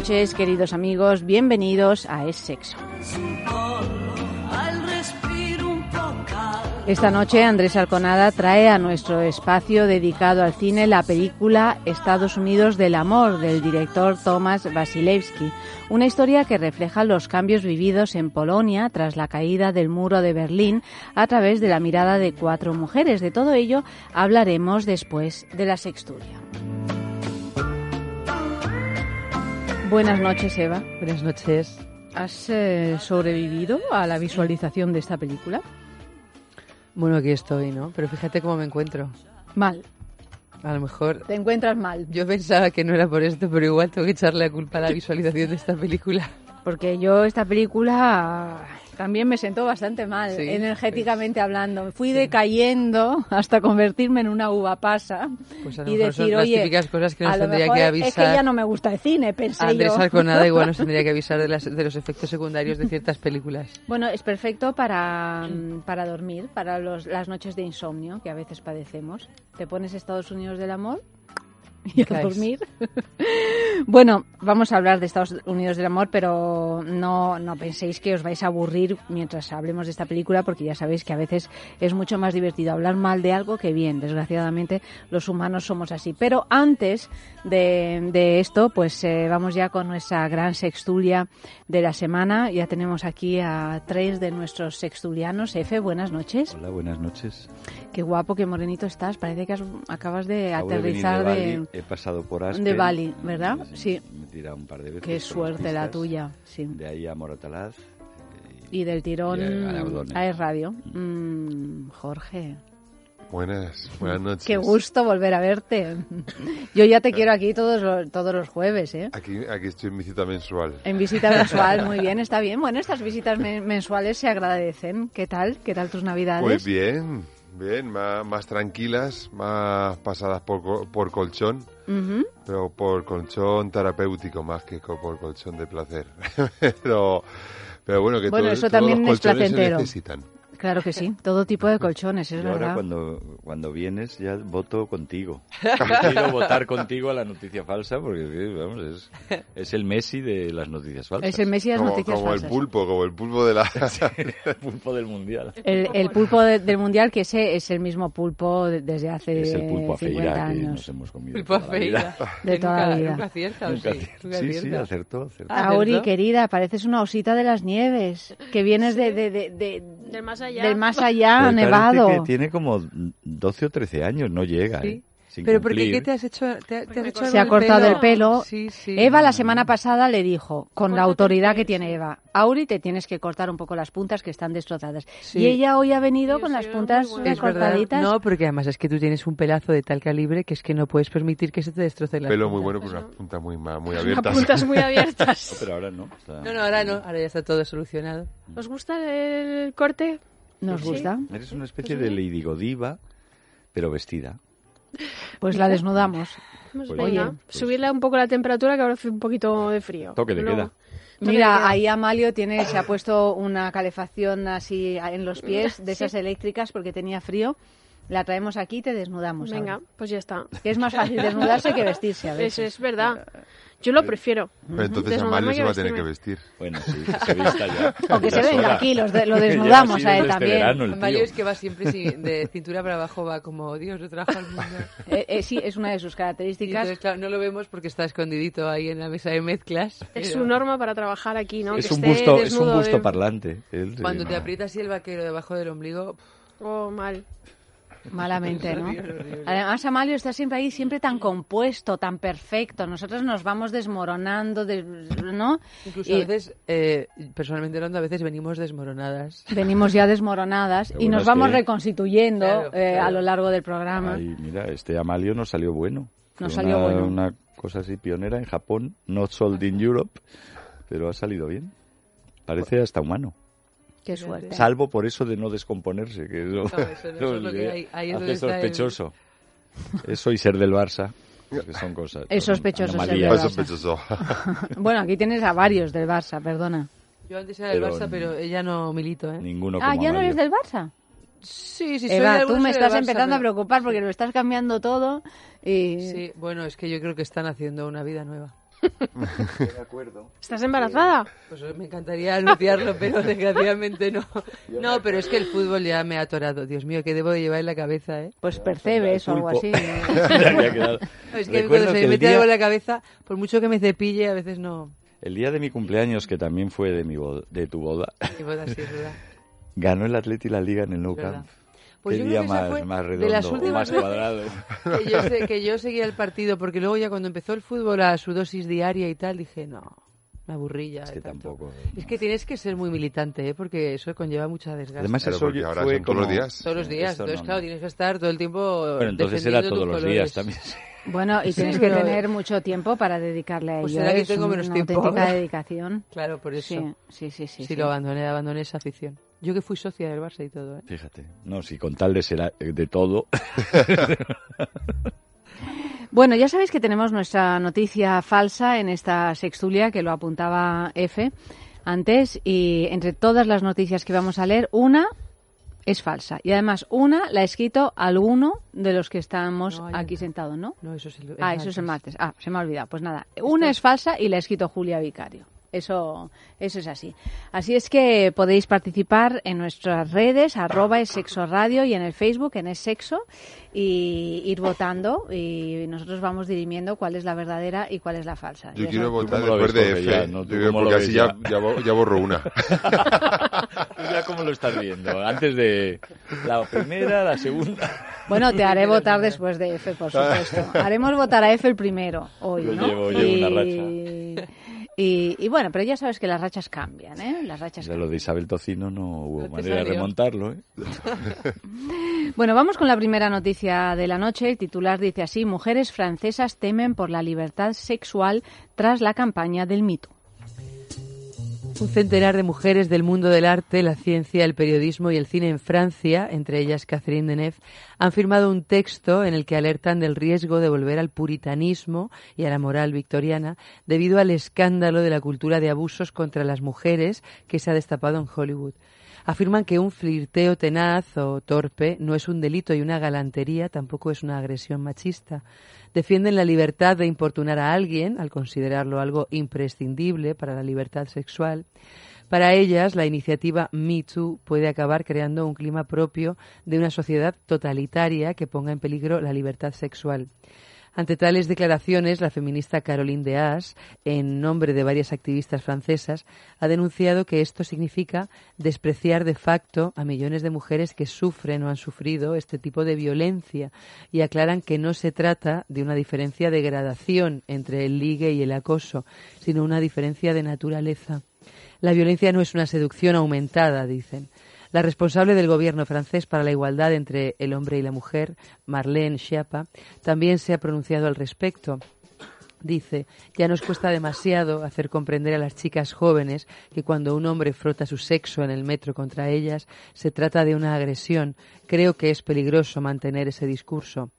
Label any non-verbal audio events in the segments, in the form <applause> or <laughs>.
Noches, queridos amigos. Bienvenidos a Es Sexo. Esta noche Andrés Alconada trae a nuestro espacio dedicado al cine la película Estados Unidos del Amor del director Tomasz Wasilewski, una historia que refleja los cambios vividos en Polonia tras la caída del muro de Berlín a través de la mirada de cuatro mujeres. De todo ello hablaremos después de la sexturia. Buenas noches, Eva. Buenas noches. ¿Has eh, sobrevivido a la visualización de esta película? Bueno, aquí estoy, ¿no? Pero fíjate cómo me encuentro. Mal. A lo mejor Te encuentras mal. yo pensaba que no era por esto, pero igual tengo que echarle la culpa a la visualización de esta película. Porque yo esta película también me sentó bastante mal, Sí, energéticamente hablando. Fui decayendo hasta convertirme en una uva pasa Pues a lo y mejor decir, son las oye, típicas cosas que nos tendría que es que avisar. ya no me gusta el cine, pensé Andrés yo. Alconada igual <laughs> nos tendría que avisar de, las- de los efectos secundarios de ciertas películas. Bueno, es perfecto para, para dormir, para los- las noches de insomnio que a veces padecemos. Te pones Estados Unidos del amor <laughs> y a dormir. <laughs> bueno, vamos a hablar de Estados Unidos del amor, pero no, no penséis que os vais a aburrir mientras hablemos de esta película, porque ya sabéis que a veces es mucho más divertido hablar mal de algo que bien. Desgraciadamente, los humanos somos así. Pero antes de, de esto, pues eh, vamos ya con nuestra gran sextulia de la semana. Ya tenemos aquí a tres de nuestros sextulianos. Efe, buenas noches. Hola, buenas noches. Qué guapo, qué morenito estás. Parece que has- acabas de Acabo aterrizar de he pasado por Aspen. de Bali, ¿verdad? Sí. Me he tirado un par de veces. Qué suerte la tuya, sí. De ahí a Moratalaz. eh, Y del tirón Y a a Radio. Mm, Jorge, Buenas, buenas <laughs> noches. qué gusto volver a verte. <laughs> Yo ya te quiero aquí todos los, todos los jueves, ¿eh? Aquí, aquí estoy en visita mensual. En visita mensual, <laughs> muy bien, está bien. Bueno, estas visitas men- mensuales se agradecen. ¿Qué tal? ¿Qué tal tus navidades? Pues bien, bien, más, más tranquilas, más pasadas por, por colchón, pero por colchón terapéutico más que por colchón de placer. <laughs> pero, pero bueno, que Bueno, todo- eso todos también los es colchones se placentero. necesitan. Claro que sí, todo tipo de colchones, es y ahora verdad. cuando, cuando vienes ya voto contigo. <laughs> Quiero votar contigo a la noticia falsa porque sí, vamos, es, es el Messi de las noticias falsas. Es el Messi de las Como, noticias como el falsas. pulpo, como el pulpo de la... <laughs> el pulpo del mundial. El, el pulpo de- del mundial, que ese es el mismo pulpo de- desde hace Es el pulpo 50 a feira que años. nos hemos comido. Pulpo toda la vida. feira. <laughs> De toda la vida. Nunca acierta, ¿o Nunca sí? Sí, sí, acertó, acertó. Auri, querida, pareces una osita de las nieves, que vienes de, de- de- de- Del más allá. Del más <laughs> allá, nevado. que tiene como 12 o 13 años, no llega, Sí. ¿eh? Sin Pero porque cumplir. ¿qué te has hecho? ¿Te, te has hecho Se ha cortado el pelo. Sí, sí. Eva la semana pasada le dijo, con la autoridad pelo, que tiene. Eva, Auri, te tienes que cortar un poco las puntas que están destrozadas. Sí. Y ella hoy ha venido Sí, con sí, las puntas muy recortaditas. No, porque además es que tú tienes un pelazo de tal calibre que es que no puedes permitir que se te destrocen las Pelo muy puntas. bueno, con unas puntas muy, muy <laughs> abiertas. puntas muy abiertas. Pero ahora no. está- No, no, ahora no. Ahora ya está todo solucionado. ¿Os gusta el corte? ¿Nos Sí. gusta? Eres una especie de Lady Godiva, pero vestida. Pues la desnudamos. Pues Pues venga, pues- subirle un poco la temperatura que ahora hace un poquito de frío. Toque de queda. Mira, ahí Amalio tiene, se ha puesto una calefacción así en los pies, <laughs> de Sí. esas eléctricas, porque tenía frío. La traemos aquí y te desnudamos. Venga, ahora. pues ya está. Que es más fácil desnudarse que vestirse a veces. Eso es verdad. Yo lo prefiero. Pero entonces Amalio se va a tener que vestir. Bueno, sí, que se vista ya. <laughs> O que se venga aquí, los de- lo <laughs> desnudamos a él este también. verano el Mario tío. es que va siempre sin- de cintura para abajo, va como Dios, yo trabajo al mundo. <laughs> Eh, eh, sí, es una de sus Y características. entonces, claro, no lo vemos porque está escondidito ahí en la mesa de mezclas. Es pero su norma para trabajar aquí, ¿no? Es que un busto, es un busto de- parlante. Él, sí, Cuando no. te aprietas así el vaquero debajo del ombligo, Oh, mal. Malamente, ¿no? Además, Amalio está siempre ahí, siempre tan compuesto, tan perfecto. Nosotros nos vamos desmoronando, de- ¿no? Incluso Y a veces, eh, personalmente hablando, a veces venimos desmoronadas. venimos ya desmoronadas y bueno nos vamos que- reconstituyendo Claro, eh, a claro. lo largo del programa. Ay, mira, este Amalio nos salió bueno. Nos salió una, bueno. Una cosa así pionera en Japón, not sold in Europe, pero ha salido bien. Parece hasta humano. Qué suerte. Salvo por eso de no descomponerse, que eso, No, eso no, eso es lo <laughs> que hay- ahí es hace está el- sospechoso. Eso y ser del Barça, que son cosas. Es son sospechoso ser del Barça. sospechoso. <laughs> Bueno, aquí tienes a varios del Barça, perdona. Yo antes era del Pero Barça, pero ella no milito, ¿eh? Ninguno Ah, como ¿ya no eres del Barça? Sí, sí, soy Eva, tú algunos me soy estás Barça, empezando a pero- preocupar porque lo estás cambiando todo y... Sí, bueno, es que yo creo que están haciendo una vida nueva. <laughs> ¿Estás embarazada? Pues me encantaría anunciarlo, pero <laughs> desgraciadamente no. No, pero es que el fútbol ya me ha atorado. Dios mío, que debo de llevar en la cabeza, ¿eh? Pues percebes o algo así. <laughs> Quedado. Es que Recuerdo cuando se me el mete día- algo en la cabeza, por mucho que me cepille, a veces no. El día de mi cumpleaños, que también fue de mi boda- de tu boda, así, es verdad. ganó el Atleti la Liga en el Nou Verdad. Camp. Pues Qué yo día creo que esa más, fue más de redondo, las o últimas más cuadrado. que yo, sé- que yo seguía el partido, porque luego ya cuando empezó el fútbol a su dosis diaria y tal, dije, no, me aburrí ya. Es de que tanto. tampoco. Es que tienes que ser muy militante, ¿eh? porque eso conlleva mucha desgaste. Además, eso porque ahora fue son todos los como- días. todos los días, entonces no, claro, tienes que estar todo el tiempo Bueno, entonces era todos los días colores. también. Bueno, y Sí, tienes que pero- tener mucho tiempo para dedicarle a Pues ello. será que es tengo menos una tiempo dedicación. Claro, por eso. Sí, sí, sí. sí, Sí, sí. lo abandoné, abandoné esa afición. Yo que fui socia del Barça y todo, ¿eh? Fíjate. No, si con tal de ser de todo. <laughs> Bueno, ya sabéis que tenemos nuestra noticia falsa en esta sextulia que lo apuntaba F antes y entre todas las noticias que vamos a leer, una es falsa y además una la ha escrito alguno de los que estamos No, aquí sentados, ¿no? No, eso es el, Ah, eso es el martes. Ah, se me ha olvidado. Pues nada, una es falsa y la ha escrito Julia Vicario. Eso, eso es así. Así es que podéis participar en nuestras redes, arroba es sexo radio y en el Facebook en es sexo y ir votando y nosotros vamos dirimiendo cuál es la verdadera y cuál es la falsa. Yo quiero sabes. votar después de F. ya, ¿no? ¿Tú Yo- cómo lo porque así ya, ya? ya, bo- ya borro una. <laughs> ¿Tú ya cómo lo estás viendo? Antes de la primera, la segunda. Bueno, te haré <laughs> votar después de F, por supuesto. <laughs> Haremos votar a F el primero hoy, Yo ¿no? llevo- llevo una y... Y, y bueno, pero ya sabes que las rachas cambian, ¿eh? Las rachas Ya lo de Isabel Tocino no hubo No manera de remontarlo, ¿eh? <laughs> Bueno, vamos con la primera noticia de la noche. El titular dice así, mujeres francesas temen por la libertad sexual tras la campaña del mito. Un centenar de mujeres del mundo del arte, la ciencia, el periodismo y el cine en Francia, entre ellas Catherine Deneuve, han firmado un texto en el que alertan del riesgo de volver al puritanismo y a la moral victoriana debido al escándalo de la cultura de abusos contra las mujeres que se ha destapado en Hollywood. Afirman que un flirteo tenaz o torpe no es un delito y una galantería tampoco es una agresión machista. Defienden la libertad de importunar a alguien al considerarlo algo imprescindible para la libertad sexual. Para ellas, la iniciativa Me Too puede acabar creando un clima propio de una sociedad totalitaria que ponga en peligro la libertad sexual. Ante tales declaraciones, la feminista Caroline de Haas, en nombre de varias activistas francesas, ha denunciado que esto significa despreciar de facto a millones de mujeres que sufren o han sufrido este tipo de violencia y aclaran que no se trata de una diferencia de gradación entre el ligue y el acoso, sino una diferencia de naturaleza. La violencia no es una seducción aumentada, dicen. La responsable del gobierno francés para la igualdad entre el hombre y la mujer, Marlène Schiappa, también se ha pronunciado al respecto. Dice, ya nos cuesta demasiado hacer comprender a las chicas jóvenes que cuando un hombre frota su sexo en el metro contra ellas, se trata de una agresión. Creo que es peligroso mantener ese discurso.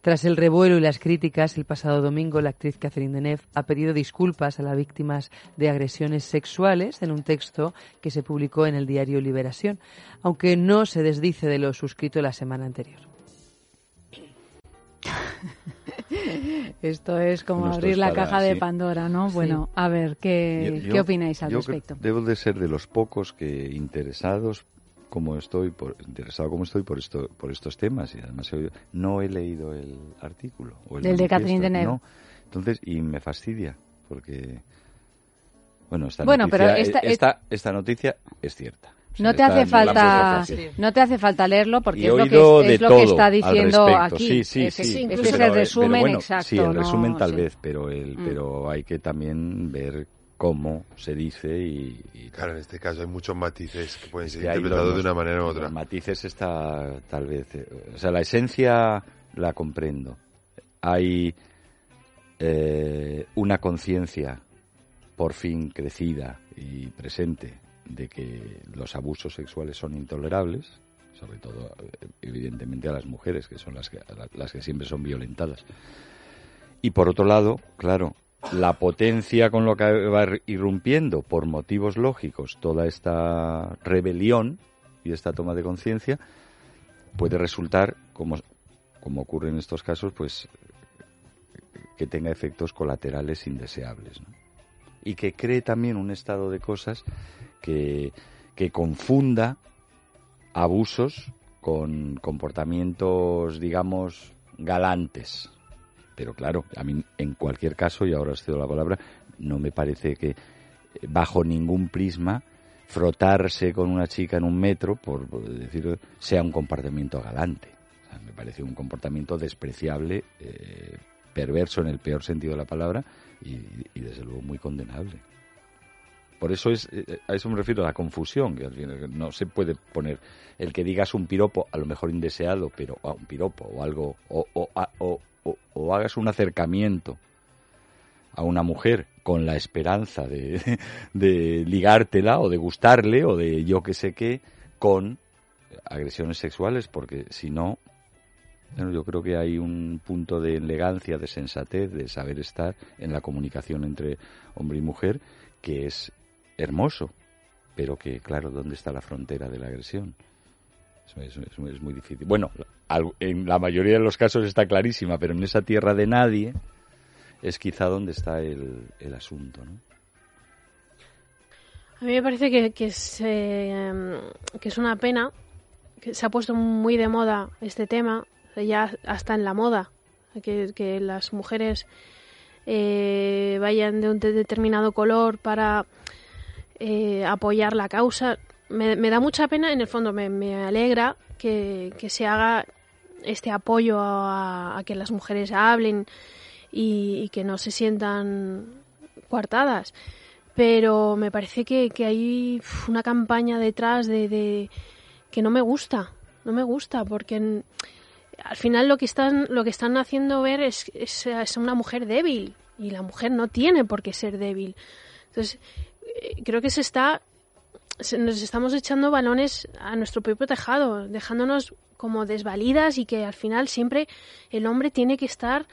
Tras el revuelo y las críticas, el pasado domingo la actriz Catherine Deneuve ha pedido disculpas a las víctimas de agresiones sexuales en un texto que se publicó en el diario Liberación, aunque no se desdice de lo suscrito la semana anterior. <laughs> Esto es como Bueno, abrir la caja de. Pandora, ¿no? Bueno, a ver, ¿qué, Yo- ¿qué opináis al yo respecto? Debo de ser de los pocos que interesados como estoy por interesado como estoy por esto por estos temas y además he oído- no he leído el artículo o el Del de Catherine Deneuve. no. entonces y me fastidia porque bueno esta Bueno, noticia, pero esta- esta, esta noticia es cierta sea, No te hace falta, no te hace falta leerlo porque Y es he lo oído que, de es lo que todo está diciendo aquí. Sí, sí, Ese- sí. Este Pero, es el pero resumen bueno, exacto. Sí, el ¿no? resumen tal Sí. vez, pero el, Mm. pero hay que también ver cómo se dice y, y Claro, en este caso hay muchos matices que pueden Es ser interpretados de una manera u otra. Los matices está tal vez. eh, O sea, la esencia la comprendo. Hay eh, una conciencia por fin crecida y presente de que los abusos sexuales son intolerables, sobre todo eh, evidentemente a las mujeres, que son las que, las que siempre son violentadas. Y por otro lado, claro, la potencia con lo que va irrumpiendo por motivos lógicos toda esta rebelión y esta toma de conciencia puede resultar, como, como ocurre en estos casos, pues que tenga efectos colaterales indeseables. Y que cree también un estado de cosas que, que confunda abusos con comportamientos, digamos, galantes. Pero claro, a mí en cualquier caso, y ahora os cedo la palabra, no me parece que eh, bajo ningún prisma frotarse con una chica en un metro, por, por decirlo, sea un comportamiento galante. O sea, me parece un comportamiento despreciable, eh, perverso en el peor sentido de la palabra y, desde luego muy condenable. Por eso es, eh, a eso me refiero a la confusión, que al final no se puede poner el que digas un piropo, a lo mejor indeseado, pero a un piropo o algo, o, a- o- o- hagas un acercamiento a una mujer con la esperanza de, <laughs> de ligártela o de gustarle o de yo que sé qué con agresiones sexuales, porque si no, yo creo que hay un punto de elegancia, de sensatez, de saber estar en la comunicación entre hombre y mujer que es hermoso, pero que, claro, ¿dónde está la frontera de la agresión? Es, muy- difícil. Bueno, en la mayoría de los casos está clarísima, pero en esa tierra de nadie es quizá donde está el, el asunto, ¿no? A mí me parece que, que, es, eh, que es una pena que se ha puesto muy de moda este tema, ya hasta en la moda, que, que las mujeres eh, vayan de un de- determinado color para eh, apoyar la causa. Me, da mucha pena, en el fondo me, me alegra que, que se haga este apoyo a, que las mujeres hablen y, que no se sientan coartadas pero me parece que, que hay una campaña detrás de, de- que no me gusta, no me gusta, porque al final lo que están lo que están haciendo ver es, es, es una mujer débil y la mujer no tiene por qué ser débil. Entonces eh, creo que se está nos estamos echando balones a nuestro propio tejado, dejándonos como desvalidas y que al final siempre el hombre tiene que estar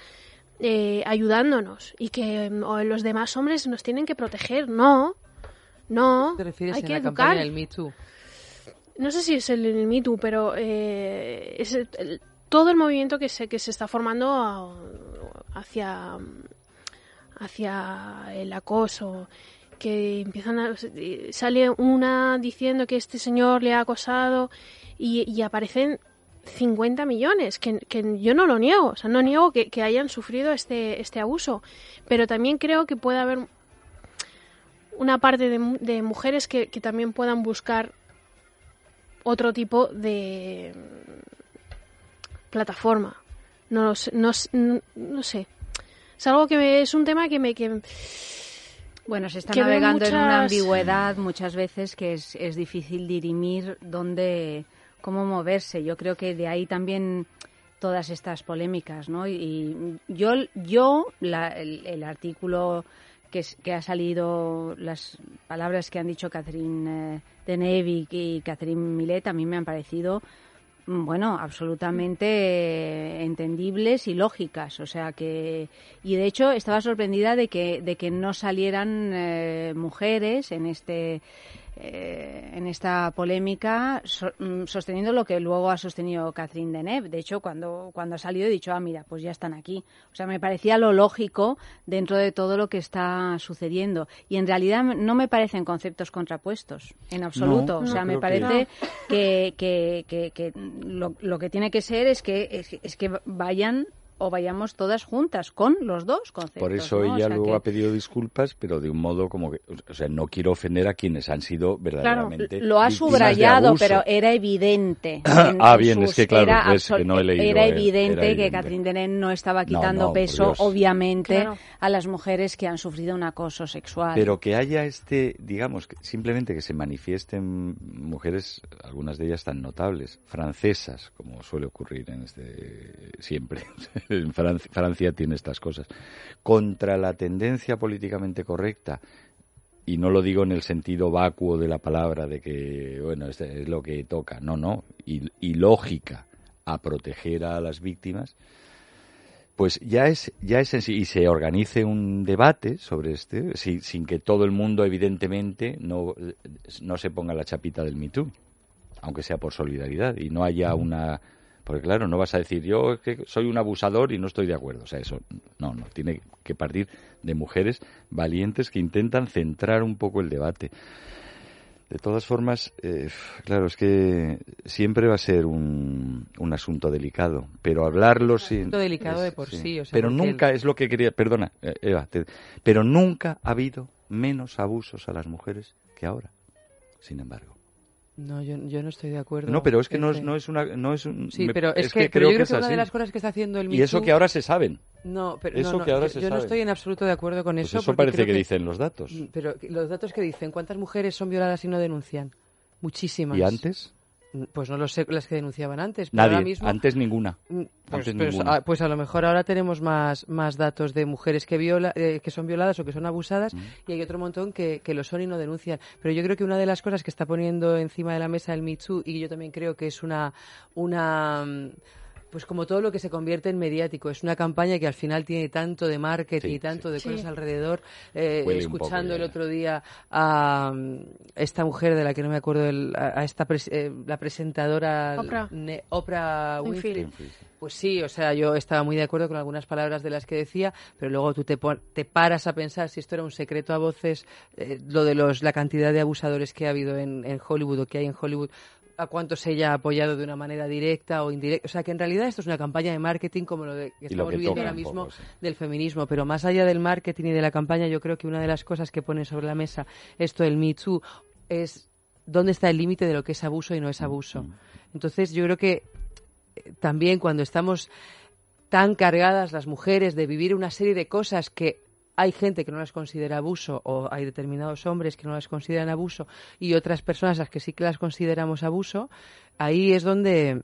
eh, ayudándonos y que mm, o los demás hombres nos tienen que proteger. No, no. ¿Te refieres hay en que la educar. campaña del Me Too? No sé si es el, el Me Too, pero eh, es el- todo el movimiento que se, que se está formando a- hacia, hacia el acoso, que empiezan a, sale una diciendo que este señor le ha acosado y, aparecen 50 millones, que, que yo no lo niego, o sea, no niego que, hayan sufrido este, este abuso, pero también creo que puede haber una parte de, mu- de mujeres que, que también puedan buscar otro tipo de plataforma. No, no, s- n- no sé. Es algo que me- es un tema que me... Que, Bueno, se está que navegando en una ambigüedad muchas veces que es, es difícil dirimir dónde, cómo moverse. Yo creo que de ahí también todas estas polémicas, ¿no? Y, yo, yo la- el, el artículo que, es- que ha salido, las palabras que han dicho Catherine eh, Deneuve y, Catherine Millet a mí me han parecido bueno, absolutamente eh, entendibles y lógicas, o sea que y de hecho estaba sorprendida de que de que no salieran eh, mujeres en este eh, en esta polémica so- mm, sosteniendo lo que luego ha sostenido Catherine Deneuve. De hecho, cuando cuando ha salido he dicho, ah, mira, pues ya están aquí. O sea, me parecía lo lógico dentro de todo lo que está sucediendo. Y en realidad no me parecen conceptos contrapuestos, en absoluto. o sea, me parece que, que, que, que lo, lo que tiene que ser es que, es, es que vayan o vayamos todas juntas con los dos conceptos. Por eso ¿no? O ella sea luego que- ha pedido disculpas, pero de un modo como que, o sea, no quiero ofender a quienes han sido Claro, verdaderamente lo ha subrayado, pero era evidente. <clears throat> Ah, en bien, sus- es que claro, era, que no he leído, era eh, evidente era que evidente. Catherine Deneuve no estaba No, quitando no, por peso, obviamente, Claro. a las mujeres que han sufrido un acoso sexual. Pero que haya este, digamos, que simplemente que se manifiesten mujeres, algunas de ellas tan notables, francesas, como suele ocurrir en este siempre. <laughs> <laughs> en Francia, Francia tiene estas cosas, contra la tendencia políticamente correcta. Y no lo digo en el sentido vacuo de la palabra, de que, bueno, es, es lo que toca. No, no. Y, y lógica a proteger a las víctimas, pues ya es ya es en sí- y se organice un debate sobre este si- sin que todo el mundo evidentemente no no se ponga la chapita del Me Too, aunque sea por solidaridad y no haya una porque claro no vas a decir yo es que soy un abusador y no estoy de acuerdo o sea eso no no tiene que partir de mujeres valientes que intentan centrar un poco el debate. De todas formas, eh, claro, es que siempre va a ser un, un asunto delicado, pero hablarlo sin... asunto delicado de por sí, o sea, pero nunca es lo que quería... Perdona, eh, Eva, te- pero nunca ha habido menos abusos a las mujeres que ahora, sin embargo. No, yo, yo no estoy de acuerdo. No, pero es que no es, no es una... No es un, Sí, pero es, es que, que pero creo yo creo que que es una de las cosas que está haciendo el Me Y eso que ahora se saben. No, pero eso no, no, que ahora yo, se yo no estoy en absoluto de acuerdo con Pues eso. eso parece que dicen los datos. Pero los datos que dicen, ¿cuántas mujeres son violadas y no denuncian? Muchísimas. ¿Y antes? Pues no lo sé, las que denunciaban antes. Pero Nadie. ahora mismo, Antes ninguna. Mm, Pues, Antes pues, ninguna. a, pues a lo mejor ahora tenemos más, más datos de mujeres que, viola, eh, que son violadas o que son abusadas y hay otro montón que, que lo son y no denuncian. Pero yo creo que una de las cosas que está poniendo encima de la mesa el Me Too y yo también creo que es una, una mm, pues como todo lo que se convierte en mediático, es una campaña que al final tiene tanto de marketing Sí, y tanto de sí. cosas alrededor. Eh, escuchando el otro día a mm, esta mujer de la que no me acuerdo, el- a, esta pres- eh, la presentadora Oprah. Ne- Oprah Winfrey. Winfrey. Pues sí, o sea, yo estaba muy de acuerdo con algunas palabras de las que decía, pero luego tú te, pon- te paras a pensar si esto era un secreto a voces, eh, lo de los, la cantidad de abusadores que ha habido en, en Hollywood o que hay en Hollywood, a cuántos ella ha apoyado de una manera directa o indirecta. O sea, que en realidad esto es una campaña de marketing como lo de, que lo estamos que viviendo ahora mismo poco, sí. del feminismo. Pero más allá del marketing y de la campaña, yo creo que una de las cosas que pone sobre la mesa esto del Me Too es dónde está el límite de lo que es abuso y no es abuso. Entonces, yo creo que eh, también cuando estamos tan cargadas las mujeres de vivir una serie de cosas que hay gente que no las considera abuso o hay determinados hombres que no las consideran abuso y otras personas a las que sí que las consideramos abuso, ahí es donde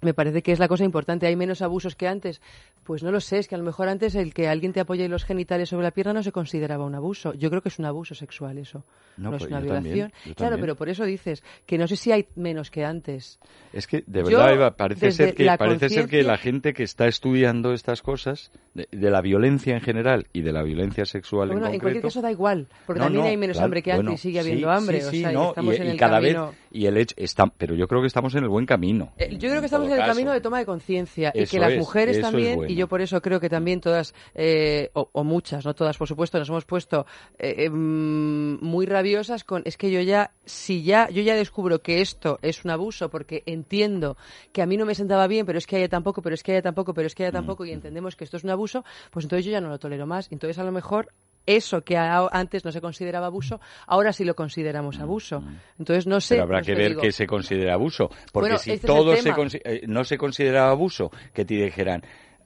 me parece que es la cosa importante. ¿Hay menos abusos que antes? Pues no lo sé, es que a lo mejor antes el que alguien te apoye los genitales sobre la pierna no se consideraba un abuso. Yo creo que es un abuso sexual eso, no, No, es pues una también, violación. claro, también. pero por eso dices que no sé si hay menos que antes. Es que, de Yo, verdad, Eva, parece ser que, la parece ser que la gente que está estudiando estas cosas, de, de la violencia en general y de la violencia sexual Bueno, en en cualquier caso da igual, porque No, también no, hay menos claro, hambre que antes bueno, y sigue sí, habiendo hambre. sí, o sí, sea, y estamos y, en y el cada camino. vez y el hecho está, pero yo creo que estamos en el buen camino. Eh, Yo creo que estamos en el caso. camino de toma de conciencia y que las es, mujeres también, yo por eso creo que también todas, eh, o, o muchas, no todas por supuesto, nos hemos puesto eh, eh, mm, muy rabiosas con, es que yo ya, si ya, yo ya descubro que esto es un abuso porque entiendo que a mí no me sentaba bien, pero es que a ella tampoco, pero es que a ella tampoco, pero es que a ella tampoco, Mm. y entendemos que esto es un abuso, pues entonces yo ya no lo tolero más. Entonces a lo mejor eso que antes no se consideraba abuso, ahora sí lo consideramos abuso. Entonces no sé. Mm, Pero habrá que ver qué se considera abuso. Porque Bueno, si este todo se eh, no se considera abuso, que te dijeran,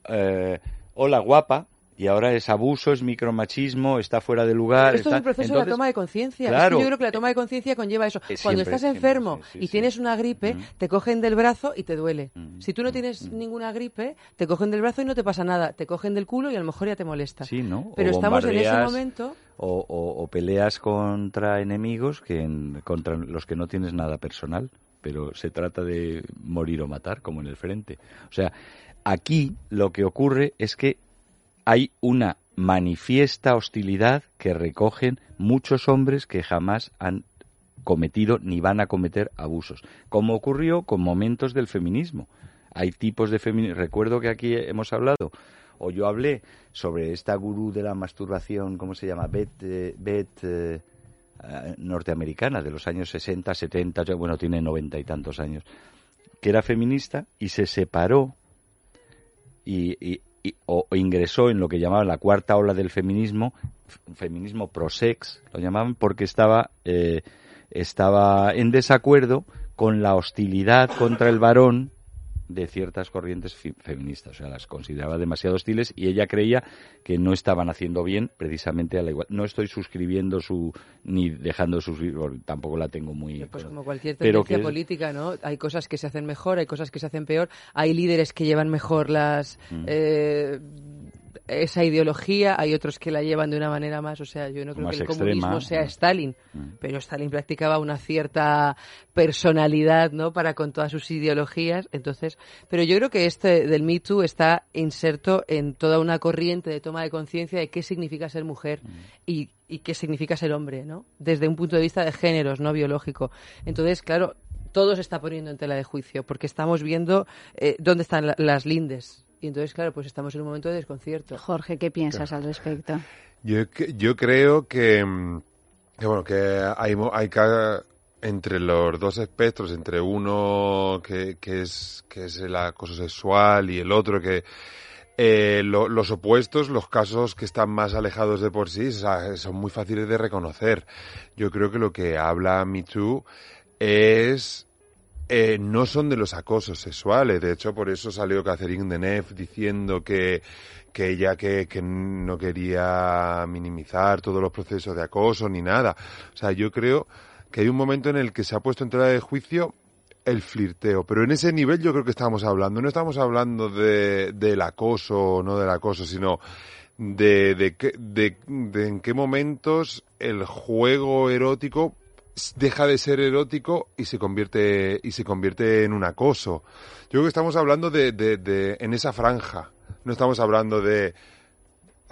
eh, hola guapa, y ahora es abuso, es micromachismo, está fuera de lugar. Esto es un proceso de la toma de conciencia. Es que claro. yo creo que la toma de conciencia conlleva eso. Eh, Cuando siempre, estás siempre, enfermo sí, sí, y tienes una gripe, te cogen del brazo y te duele. Mm, Si tú no tienes ninguna gripe, te cogen del brazo y no te pasa nada. Te cogen del culo y a lo mejor ya te molesta. Sí, ¿no? O Pero estamos en ese momento. O, o- o peleas contra enemigos que en- contra los que no tienes nada personal, pero se trata de morir o matar, como en el frente. O sea, aquí lo que ocurre es que hay una manifiesta hostilidad que recogen muchos hombres que jamás han cometido ni van a cometer abusos, como ocurrió con momentos del feminismo. Hay tipos de feminismo. Recuerdo que aquí hemos hablado, o yo hablé, sobre esta gurú de la masturbación, ¿cómo se llama? Beth, eh, Beth, eh, eh, norteamericana, de los años 60, 70, ya, bueno, tiene noventa y tantos años, que era feminista y se separó y, y y- o, ingresó en lo que llamaban la cuarta ola del feminismo, feminismo pro-sex, lo llamaban, porque estaba, eh, estaba en desacuerdo con la hostilidad contra el varón de ciertas corrientes feministas, o sea, las consideraba demasiado hostiles y ella creía que no estaban haciendo bien precisamente a la igual. No estoy suscribiendo su ni dejando sus tampoco la tengo muy Pues como cualquier tendencia que política, ¿no? Hay cosas que se hacen mejor, hay cosas que se hacen peor, hay líderes que llevan mejor las Mm. eh, esa ideología, hay otros que la llevan de una manera más, o sea, yo no creo que el extrema, comunismo sea mm. Stalin, Mm. pero Stalin practicaba una cierta personalidad, ¿no? Para con todas sus ideologías, entonces, pero yo creo que este del Me Too está inserto en toda una corriente de toma de conciencia de qué significa ser mujer Mm. y, y qué significa ser hombre, ¿no? Desde un punto de vista de géneros, no biológico. Entonces, claro, todo se está poniendo en tela de juicio porque estamos viendo eh, dónde están la- las lindes. Y entonces, claro, pues estamos en un momento de desconcierto. Jorge, ¿qué piensas al respecto? Yo, que- yo creo que, que, bueno, que hay, mo- hay entre los dos espectros, entre uno que, que es, que es el acoso sexual y el otro que eh, lo- los opuestos, los casos que están más alejados de por sí, o sea, son muy fáciles de reconocer. Yo creo que lo que habla Me Too es eh, no son de los acosos sexuales. De hecho, por eso salió Catherine Deneuve diciendo que, que ella que, que no quería minimizar todos los procesos de acoso ni nada. O sea, yo creo que hay un momento en el que se ha puesto en tela de juicio el flirteo, pero en ese nivel yo creo que estamos hablando, no estamos hablando de, del acoso o no del acoso, sino de, de, de, de en qué momentos el juego erótico deja de ser erótico y se convierte y se convierte en un acoso. Yo creo que estamos hablando de, de, de en esa franja. No estamos hablando de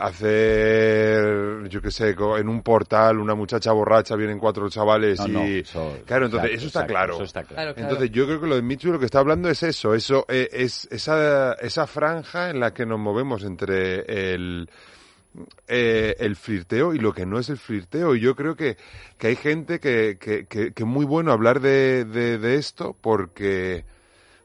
hacer, yo qué sé, en un portal una muchacha borracha vienen cuatro chavales No, y no, claro, entonces exacto, eso está exacto, claro. eso está claro. Claro, claro. Entonces yo creo que lo de Michu lo que está hablando es eso, eso eh, es esa esa franja en la que nos movemos entre el eh, el flirteo y lo que no es el flirteo. Y yo creo que, que hay gente que, que, que, que muy bueno hablar de, de, de esto porque,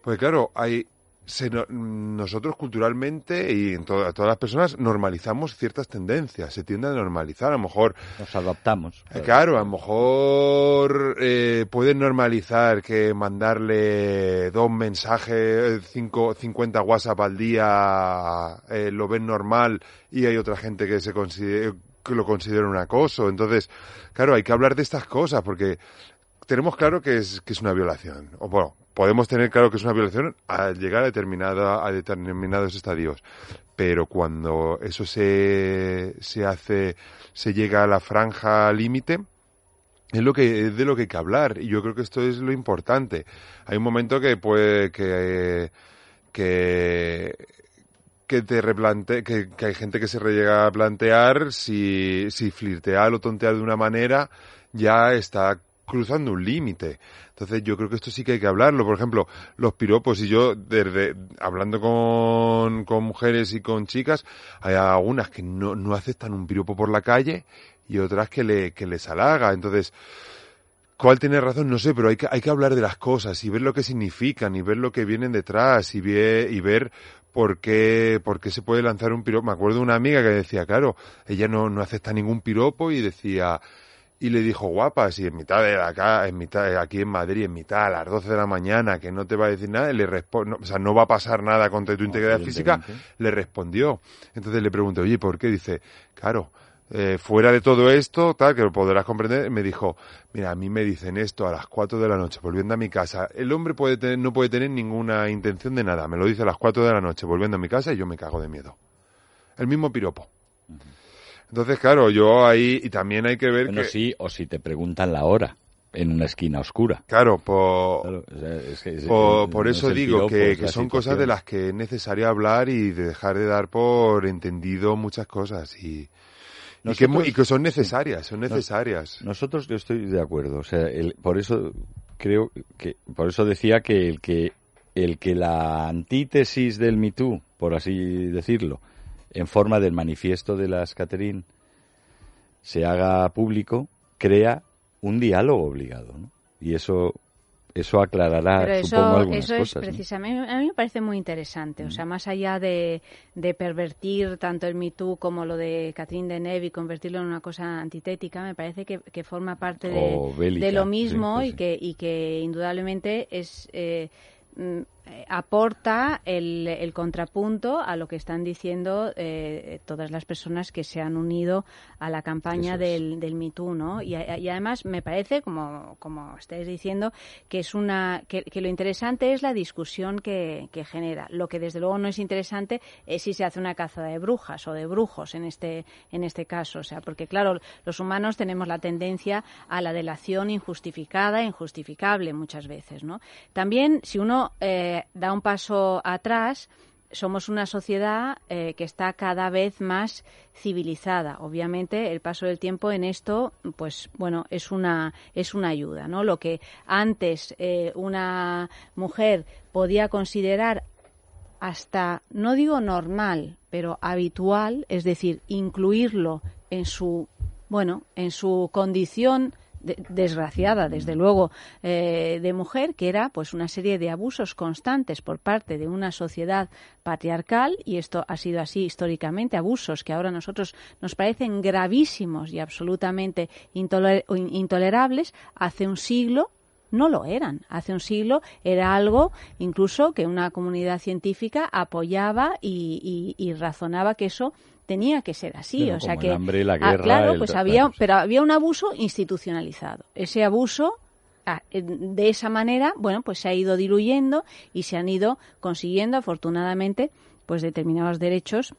porque claro, hay, se no- nosotros culturalmente y en to- todas las personas normalizamos ciertas tendencias, se tiende a normalizar, a lo mejor Nos adaptamos. eh, Claro, a lo mejor eh, pueden normalizar que mandarle dos mensajes, cinco, 50 WhatsApp al día, eh, lo ven normal y hay otra gente que se que lo considera un acoso. Entonces, claro, hay que hablar de estas cosas porque tenemos claro que es, que es una violación. O bueno, podemos tener claro que es una violación al llegar a, determinada, a determinados estadios. Pero cuando eso se, se hace, se llega a la franja límite, es lo que es de lo que hay que hablar y yo creo que esto es lo importante. Hay un momento que puede que que te replante que, que hay gente que se llega a plantear si si flirtear o tontear de una manera ya está cruzando un límite. Entonces yo creo que esto sí que hay que hablarlo. Por ejemplo, los piropos y yo desde hablando con, con mujeres y con chicas, hay algunas que no, no aceptan un piropo por la calle y otras que le que les halaga. Entonces, ¿Cuál tiene razón? No sé, pero hay que, hay que hablar de las cosas y ver lo que significan y ver lo que vienen detrás y, vie- y ver por qué, por qué se puede lanzar un piropo. Me acuerdo de una amiga que decía, claro, ella no, no acepta ningún piropo y decía, y le dijo, guapa, si en mitad de acá, en mitad, aquí en Madrid, en mitad a las 12 de la mañana, que no te va a decir nada, y le responde, o sea, no va a pasar nada contra tu integridad física, le respondió. Entonces le pregunté, oye, ¿por qué? Dice, claro, eh, fuera de todo esto, tal, que lo podrás comprender, me dijo, mira, a mí me dicen esto a las 4 de la noche, volviendo a mi casa. El hombre puede tener, no puede tener ninguna intención de nada. Me lo dice a las 4 de la noche, volviendo a mi casa, y yo me cago de miedo. El mismo piropo. Entonces, claro, yo ahí, y también hay que ver Bueno, que, sí, o si te preguntan la hora en una esquina oscura. claro, por, Claro, o sea, es que es- por, eso digo piropo, que, que son cosas de las que es necesario hablar y de dejar de dar por entendido muchas cosas y, que, y que son necesarias, son necesarias. Nosotros yo estoy de acuerdo, o sea, el- por eso creo que por eso decía que el que el que la antítesis del Me Too, por así decirlo, en forma del manifiesto de las Catherine se haga público, crea un diálogo obligado, ¿no? Y eso eso aclarará, Pero supongo, eso, algunas eso es cosas. ¿no? precisamente, a mí me parece muy interesante. O sea, más allá de, de pervertir tanto el Me Too como lo de Catherine Deneuve y convertirlo en una cosa antitética, me parece que, que forma parte de, O bélica, de lo sí, mismo pues y, que, y que indudablemente es. eh, mm, eh, aporta el, el contrapunto a lo que están diciendo eh, todas las personas que se han unido a la campaña es. del, del Me Too, ¿no? Y, y además me parece, como, como estáis diciendo, que es una que, que lo interesante es la discusión que, que genera. Lo que desde luego no es interesante es si se hace una caza de brujas o de brujos en este en este caso, o sea, porque claro, los humanos tenemos la tendencia a la delación injustificada, injustificable muchas veces, ¿no? También si uno da un paso atrás somos una sociedad eh, que está cada vez más civilizada. Obviamente, el paso del tiempo en esto, pues bueno, es una es una ayuda, ¿no? Lo que antes eh, una mujer podía considerar hasta no digo normal, pero habitual, es decir, incluirlo en su bueno, en su condición de- desgraciada, desde luego, eh, de mujer, que era pues una serie de abusos constantes por parte de una sociedad patriarcal, y esto ha sido así históricamente, abusos que ahora a nosotros nos parecen gravísimos y absolutamente intoler- intolerables, hace un siglo no lo eran. Hace un siglo era algo incluso que una comunidad científica apoyaba y razonaba que eso tenía que ser así. O sea que el hambre, la Ah, guerra, claro, el- pues había, pero había un abuso institucionalizado. Ese abuso ah, eh, de esa manera, bueno, pues se ha ido diluyendo y se han ido consiguiendo, afortunadamente, pues determinados derechos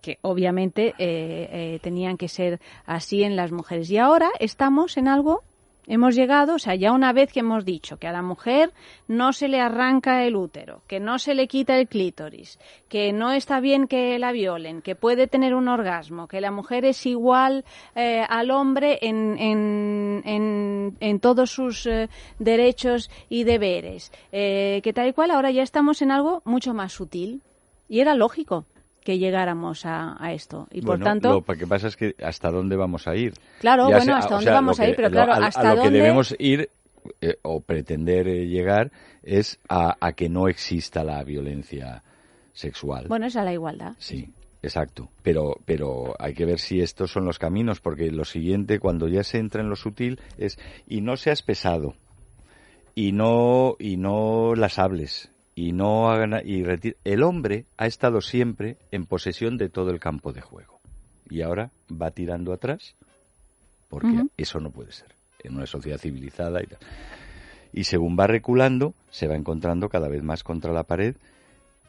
que obviamente eh, eh, tenían que ser así en las mujeres. Y ahora estamos en algo Hemos llegado, o sea, ya una vez que hemos dicho que a la mujer no se le arranca el útero, que no se le quita el clítoris, que no está bien que la violen, que puede tener un orgasmo, que la mujer es igual eh, al hombre en, en, en, todos sus eh, derechos y deberes, eh, que tal y cual, ahora ya estamos en algo mucho más sutil. Y era lógico que llegáramos a, a esto. Y por tanto, Lo que pasa es que hasta dónde vamos a ir. Claro, Ya bueno, sea- hasta dónde sea, vamos lo a ir, que- pero lo- claro, a, a hasta lo que dónde- debemos ir eh, o pretender eh, llegar es a, a que no exista la violencia sexual. bueno, es la igualdad. Sí, exacto. Pero, pero hay que ver si estos son los caminos, porque lo siguiente, cuando ya se entra en lo sutil, es y no seas pesado, y no, y no las hables, y no hagan, y el hombre ha estado siempre en posesión de todo el campo de juego. Y ahora va tirando atrás, porque eso no puede ser, en una sociedad civilizada y tal. Y según va reculando, se va encontrando cada vez más contra la pared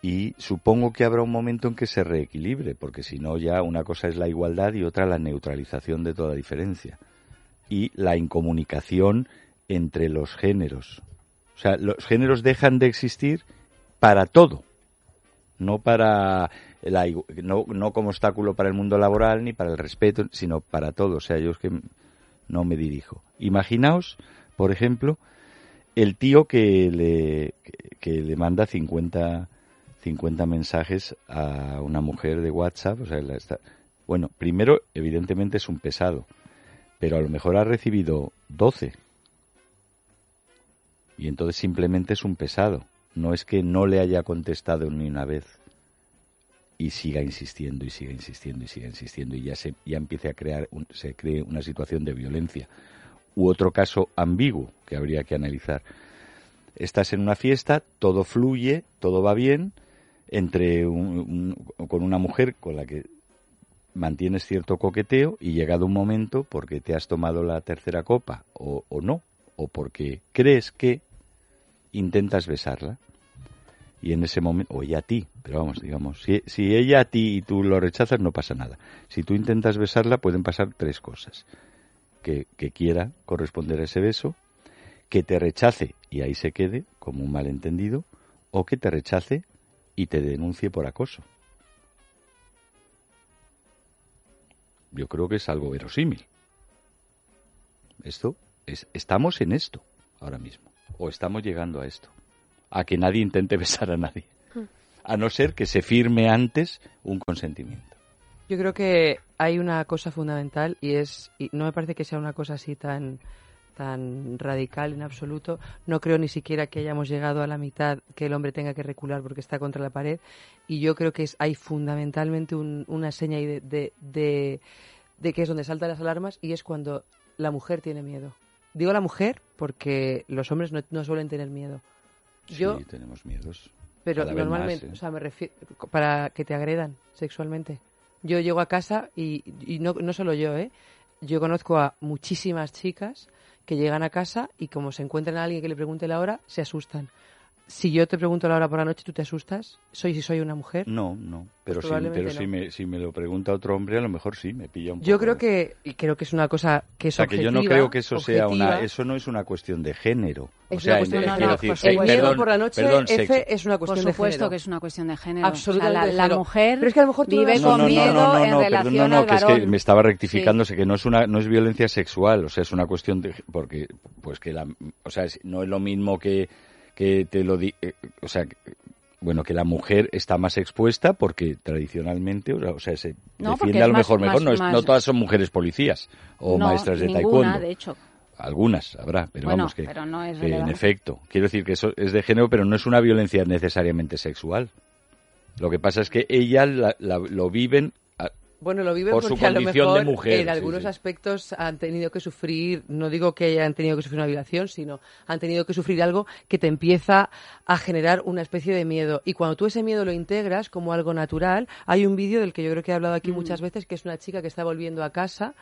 y supongo que habrá un momento en que se reequilibre, porque si no ya una cosa es la igualdad y otra la neutralización de toda diferencia. Y la incomunicación entre los géneros. O sea, los géneros dejan de existir para todo, no para no, no como obstáculo para el mundo laboral ni para el respeto, sino para todo. O sea, yo es que no me dirijo. Imaginaos, por ejemplo, el tío que le, que, le manda 50, 50 mensajes a una mujer de WhatsApp. O sea, bueno, primero, evidentemente es un pesado, pero a lo mejor ha recibido 12. Y entonces simplemente es un pesado. No es que no le haya contestado ni una vez y siga insistiendo y siga insistiendo y siga insistiendo y ya se ya empiece a crear se cree una situación de violencia. U otro caso ambiguo que habría que analizar. Estás en una fiesta todo fluye todo va bien entre un- con una mujer con la que mantienes cierto coqueteo y llegado un momento porque te has tomado la tercera copa o, o no o porque crees que intentas besarla y en ese momento, o ella a ti, pero vamos, digamos, si, ella a ti y tú lo rechazas no pasa nada. Si tú intentas besarla pueden pasar tres cosas. Que, que quiera corresponder a ese beso, que te rechace y ahí se quede como un malentendido, o que te rechace y te denuncie por acoso. Yo creo que es algo verosímil. Esto es, estamos en esto ahora mismo, o estamos llegando a esto, a que nadie intente <laughs> besar a nadie, a no ser que se firme antes un consentimiento. Yo creo que hay una cosa fundamental y es, y no me parece que sea una cosa así tan, tan radical en absoluto. No creo ni siquiera que hayamos llegado a la mitad que el hombre tenga que recular porque está contra la pared. Y yo creo que es, hay fundamentalmente una seña de, de, de, que es donde saltan las alarmas y es cuando la mujer tiene miedo. Digo la mujer porque los hombres no, suelen tener miedo. Yo, sí, tenemos miedos. Pero normalmente, ¿eh? o sea, me refiero para que te agredan sexualmente. Yo llego a casa y, y no, no solo yo, ¿eh? Yo conozco a muchísimas chicas que llegan a casa y como se encuentran a alguien que le pregunte la hora, se asustan si yo te pregunto la hora por la noche, ¿tú te asustas? ¿Soy si soy una mujer? No, no. Pero, si, pero si, me, si me lo pregunta otro hombre, a lo mejor sí, me pilla un poco. Yo creo que, y creo que es una cosa que es o sea, que yo no creo que eso sea una, eso no es una cuestión de género. Es o sea, una cuestión de, género. el miedo por la noche, F, es una cuestión de género. Por supuesto que es una cuestión de género. Absolutamente. la, mujer pero es que a lo mejor vive con miedo en relación no, no, que es que me estaba rectificándose que no es una, no es violencia sexual, o sea, es una cuestión de, porque, pues que la, o sea, no es lo mismo que que te lo di, eh, o sea, bueno, que la mujer está más expuesta porque tradicionalmente, o sea, se defiende a lo mejor mejor. no, no todas son mujeres policías o maestras de ninguna, de hecho. Algunas habrá, pero vamos que, en efecto, quiero decir que eso es de género, pero no es una violencia necesariamente sexual. Lo que pasa es que ellas lo viven bueno, lo viven porque a lo mejor en algunos aspectos han tenido que sufrir, no digo que hayan tenido que sufrir una violación, sino han tenido que sufrir algo que te empieza a generar una especie de miedo. Y cuando tú ese miedo lo integras como algo natural, hay un vídeo del que yo creo que he hablado aquí mm. muchas veces, que es una chica que está volviendo a casa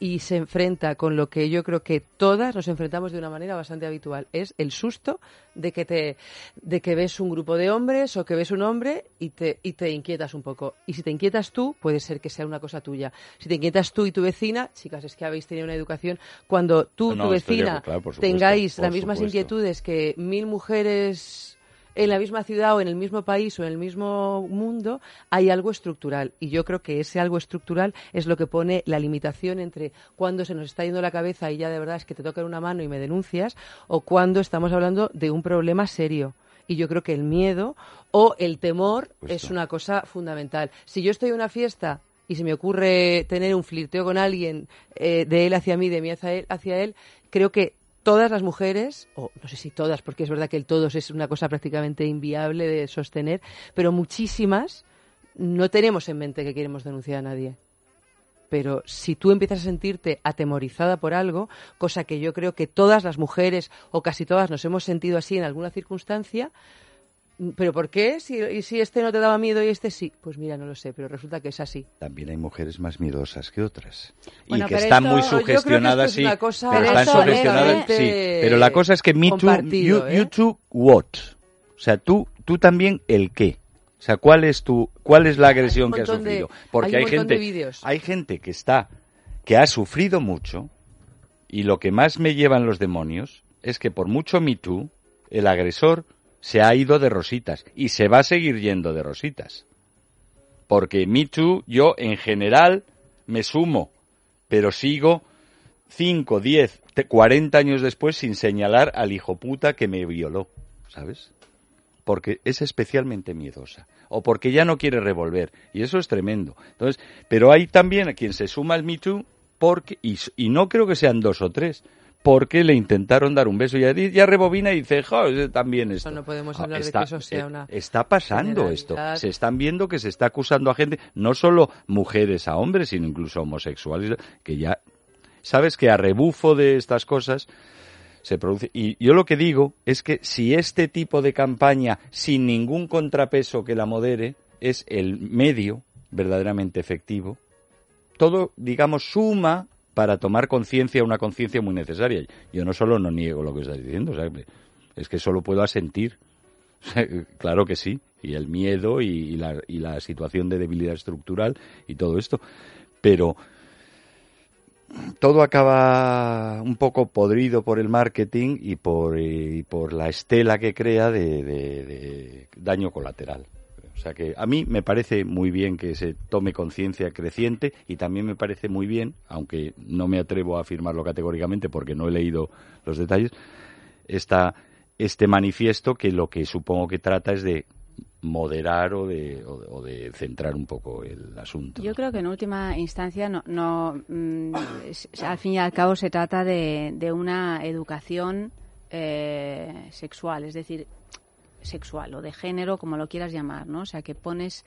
y se enfrenta con lo que yo creo que todas nos enfrentamos de una manera bastante habitual. Es el susto de que te, de que ves un grupo de hombres o que ves un hombre y te, y te inquietas un poco. Y si te inquietas tú, puede ser que sea una cosa tuya. Si te inquietas tú y tu vecina, chicas, es que habéis tenido una educación, cuando tú tu vecina tengáis las mismas inquietudes que mil mujeres en la misma ciudad o en el mismo país o en el mismo mundo hay algo estructural. Y yo creo que ese algo estructural es lo que pone la limitación entre cuando se nos está yendo la cabeza y ya de verdad es que te tocan una mano y me denuncias o cuando estamos hablando de un problema serio y yo creo que el miedo o el temor es una cosa fundamental. Si yo estoy en una fiesta y se me ocurre tener un flirteo con alguien eh, de él hacia mí, de mí hacia él, hacia él, creo que todas las mujeres, o no sé si todas, porque es verdad que el todos es una cosa prácticamente inviable de sostener, pero muchísimas no tenemos en mente que queremos denunciar a nadie. Pero si tú empiezas a sentirte atemorizada por algo, cosa que yo creo que todas las mujeres o casi todas nos hemos sentido así en alguna circunstancia, ¿Pero por qué? Si, si este no te daba miedo y este sí. Pues mira, no lo sé, pero resulta que es así. También hay mujeres más miedosas que otras. y que están muy sugestionadas, sí. pero están sugestionadas, sí. Pero la cosa es que me too, you, ¿eh? too, what? O sea, tú, tú también el qué. O sea, ¿cuál es tu, cuál es la agresión que has sufrido? Porque hay, gente, hay gente que está, que ha sufrido mucho y lo que más me llevan los demonios es que por mucho Me Too, el agresor se ha ido de rositas y se va a seguir yendo de rositas. Porque Me Too, yo en general me sumo, pero sigo 5, 10, 40 años después sin señalar al hijo puta que me violó, ¿sabes? Porque es especialmente miedosa o porque ya no quiere revolver y eso es tremendo. Entonces, pero hay también a quien se suma al Me Too porque y, y no creo que sean dos o tres, porque le intentaron dar un beso y ya, rebobina y dice, también esto. No podemos hablar está, de que eso sea una Está pasando esto. Se están viendo que se está acusando a gente, no solo mujeres a hombres, sino incluso homosexuales, que ya... Sabes que a rebufo de estas cosas se produce... Y yo lo que digo es que si este tipo de campaña, sin ningún contrapeso que la modere, es el medio verdaderamente efectivo, todo, digamos, suma para tomar conciencia, una conciencia muy necesaria. Yo no solo no niego lo que estás diciendo, es que solo puedo asentir. <laughs> claro que sí, y el miedo y, la, y la situación de debilidad estructural y todo esto. Pero todo acaba un poco podrido por el marketing y por, y por la estela que crea de daño colateral. O sea que a mí me parece muy bien que se tome conciencia creciente y también me parece muy bien, aunque no me atrevo a afirmarlo categóricamente porque no he leído los detalles, esta, este manifiesto que lo que supongo que trata es de moderar o de, o, de- centrar un poco el asunto. Yo creo que en última instancia no, no mm, al fin y al cabo se trata de, de una educación eh, sexual, es decir, sexual o de género, como lo quieras llamar, ¿no? O sea, que pones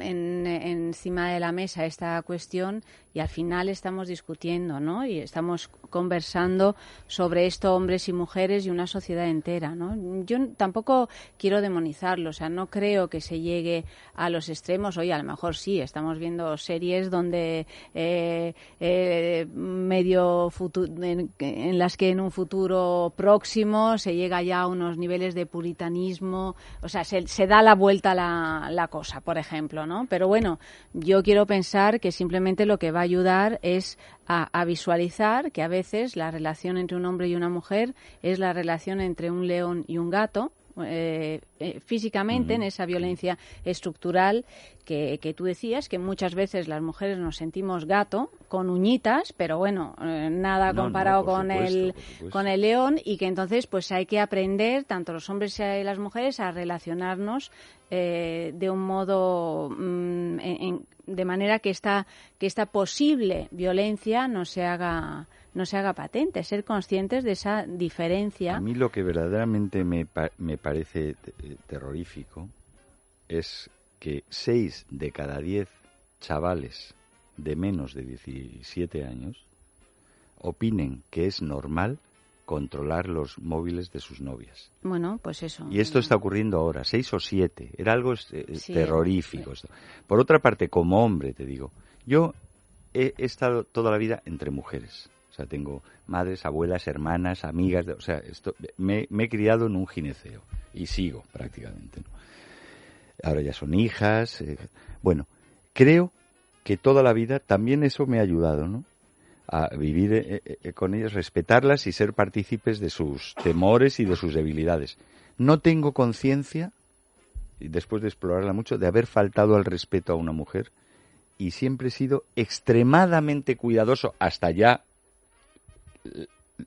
en, encima de la mesa esta cuestión y al final estamos discutiendo, ¿no? Y estamos conversando sobre esto hombres y mujeres y una sociedad entera, ¿no? Yo tampoco quiero demonizarlo, o sea, no creo que se llegue a los extremos. Oye, a lo mejor sí, estamos viendo series donde eh, eh, medio en, en las que en un futuro próximo se llega ya a unos niveles de puritanismo, o sea, se, se da la vuelta la, la cosa, por ejemplo, ¿no? Pero bueno, yo quiero pensar que simplemente lo que va a ayudar es a, a visualizar que a veces la relación entre un hombre y una mujer es la relación entre un león y un gato, eh, eh, físicamente en esa violencia estructural que, que tú decías, que muchas veces las mujeres nos sentimos gato con uñitas, pero bueno, eh, nada No, comparado con supuesto, el con el león y que entonces pues hay que aprender tanto los hombres y las mujeres a relacionarnos de un modo mm, en- en- de manera que esta que esta posible violencia no se haga no se haga patente, ser conscientes de esa diferencia. A mí lo que verdaderamente me, pa- me parece eh, terrorífico es que seis de cada diez chavales de menos de 17 años opinen que es normal controlar los móviles de sus novias. Bueno, pues eso. Y esto está ocurriendo ahora, seis o siete. Era algo eh, Sí. terrorífico. esto. Por otra parte, como hombre, te digo, yo he estado toda la vida entre mujeres. Tengo madres, abuelas, hermanas, amigas. o sea, esto, me, he criado en un gineceo y sigo prácticamente. Ahora ya son hijas. eh, bueno, creo que toda la vida también eso me ha ayudado, ¿no? a vivir eh, eh, con ellas, respetarlas y ser partícipes de sus temores y de sus debilidades. No tengo conciencia, después de explorarla mucho, de haber faltado al respeto a una mujer y siempre he sido extremadamente cuidadoso, hasta ya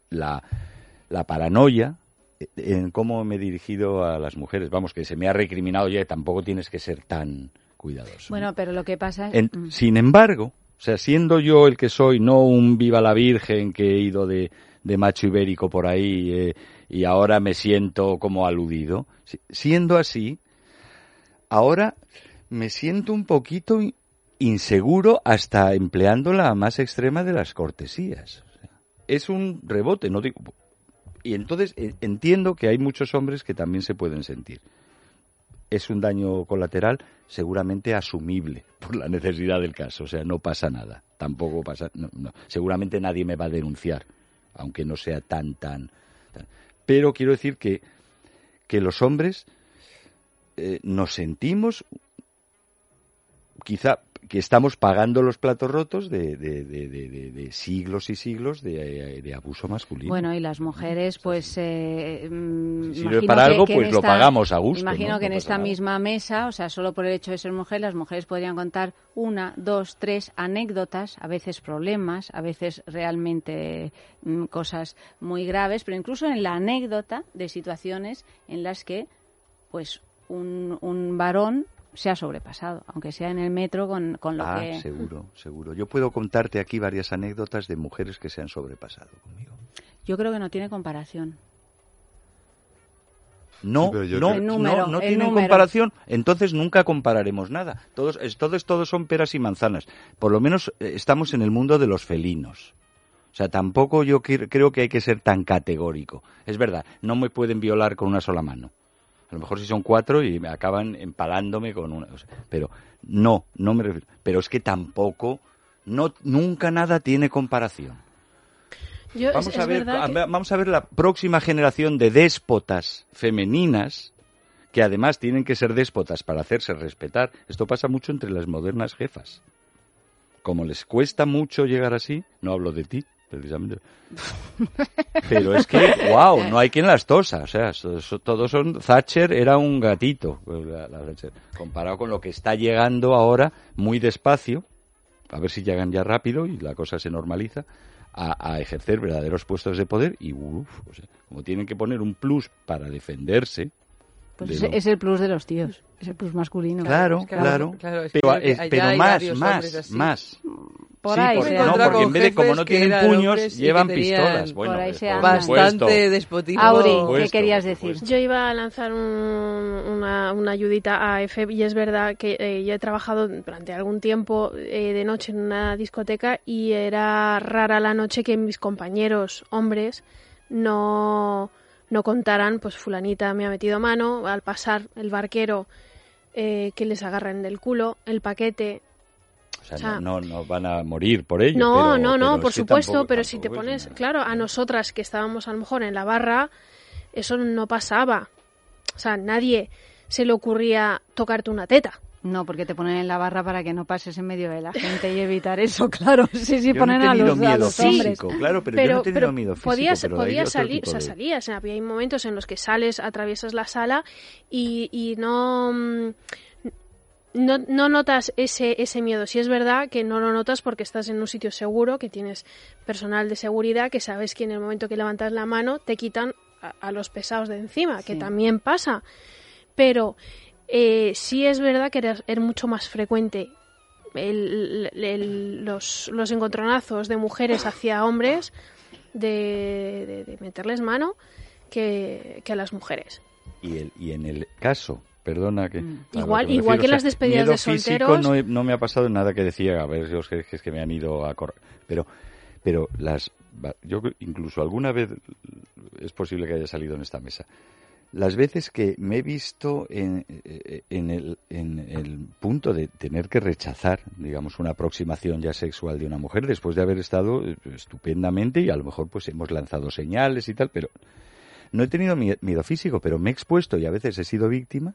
la, la paranoia en cómo me he dirigido a las mujeres. Vamos, que se me ha recriminado ya, tampoco tienes que ser tan cuidadoso. ¿no? Bueno, pero lo que pasa es... En- Mm. sin embargo, o sea, siendo yo el que soy, no un viva la Virgen que he ido de, de macho ibérico por ahí eh, y ahora me siento como aludido, si- siendo así, ahora me siento un poquito in- inseguro hasta empleando la más extrema de las cortesías. Es un rebote, no digo. Y entonces eh, entiendo que hay muchos hombres que también se pueden sentir es un daño colateral seguramente asumible por la necesidad del caso. O sea, no pasa nada. Tampoco pasa. no. Seguramente nadie me va a denunciar, aunque no sea tan, tan. tan. Pero quiero decir que, que los hombres eh, nos sentimos quizá que estamos pagando los platos rotos de, de- de- de- de- de siglos y siglos de, de abuso masculino. Bueno, y las mujeres, pues. Eh, mm, Si sirve imagino para algo, que pues lo pagamos a gusto, Imagino ¿no? que en esta nada. misma mesa, o sea, solo por el hecho de ser mujer, las mujeres podrían contar una, dos, tres anécdotas, a veces problemas, a veces realmente mm, cosas muy graves, pero incluso en la anécdota de situaciones en las que, pues, un, un varón se ha sobrepasado, aunque sea en el metro con, con lo ah, que. seguro, seguro. Yo puedo contarte aquí varias anécdotas de mujeres que se han sobrepasado conmigo. Yo creo que no tiene comparación. No, Sí, no, no, número, no el tienen número. comparación. Entonces nunca compararemos nada. Todos, es- todos, todos son peras y manzanas. Por lo menos eh, estamos en el mundo de los felinos. O sea, tampoco yo creo que hay que ser tan categórico. Es verdad, no me pueden violar con una sola mano. A lo mejor si son cuatro y me acaban empalándome con una. o sea, pero no, no me refiero. Pero es que tampoco, no, nunca nada tiene comparación. Yo, Vamos es a ver, verdad a- que- vamos a ver la próxima generación de déspotas femeninas que además tienen que ser déspotas para hacerse respetar. Esto pasa mucho entre las modernas jefas. Como les cuesta mucho llegar así, no hablo de ti, precisamente. <laughs> Pero es que, wow, no hay quien las tosa. O sea, todos son. Thatcher era un gatito, Thatcher, comparado con lo que está llegando ahora muy despacio. A ver si llegan ya rápido y la cosa se normaliza. A, a ejercer verdaderos puestos de poder y, uf, o sea, como tienen que poner un plus para defenderse, Pues lo- es el plus de los tíos, es el plus masculino. Claro, Es que- claro. claro, es que pero es- pero más, más, más. Por Sí, ahí porque, se no, porque en vez de como no tienen puños, llevan pistolas. Bueno, por ahí se. Bastante despotismo. Auri, ¿qué querías decir? Yo iba a lanzar un- una, una ayudita a Efe y es verdad que eh, yo he trabajado durante algún tiempo eh, de noche en una discoteca y era rara la noche que mis compañeros hombres no, no contaran, pues fulanita me ha metido mano, al pasar el barquero eh, que les agarran del culo, el paquete. O sea, O sea, no, no, no van a morir por ello. No, pero- no, no, pero por supuesto, tampoco- pero si te pones, una- claro, a nosotras que estábamos a lo mejor en la barra, eso no pasaba. O sea, nadie se le ocurría tocarte una teta. No, porque te ponen en la barra para que no pases en medio de la gente y evitar eso, <laughs> claro. Sí, sí, Yo ponen no he a tenido los, a miedo los hombres. físico, claro, pero, yo no he tenido miedo físico. podías, pero podías salir, o sea, de- salías. Había momentos en los que sales, atraviesas la sala y, y no, mm, no, no notas ese, ese miedo. Si es verdad que no lo notas porque estás en un sitio seguro, que tienes personal de seguridad, que sabes que en el momento que levantas la mano te quitan a, a los pesados de encima, que Sí. también pasa. Pero eh, sí es verdad que era, era mucho más frecuente el- el- los, los encontronazos de mujeres hacia hombres de, de- de meterles mano que, que a las mujeres. Y, el, y en el caso, perdona que... Mm. a lo Igual- me igual refiero, que las despedidas miedo de físico solteros- no, he- no me ha pasado nada que decía, a ver si os creéis que es que me han ido a correr. Pero, pero las... Yo incluso alguna vez es posible que haya salido en esta mesa. Las veces que me he visto en, eh, en, el, el punto de tener que rechazar, digamos, una aproximación ya sexual de una mujer después de haber estado eh, estupendamente y a lo mejor pues hemos lanzado señales y tal, pero no he tenido mie- miedo físico, pero me he expuesto y a veces he sido víctima.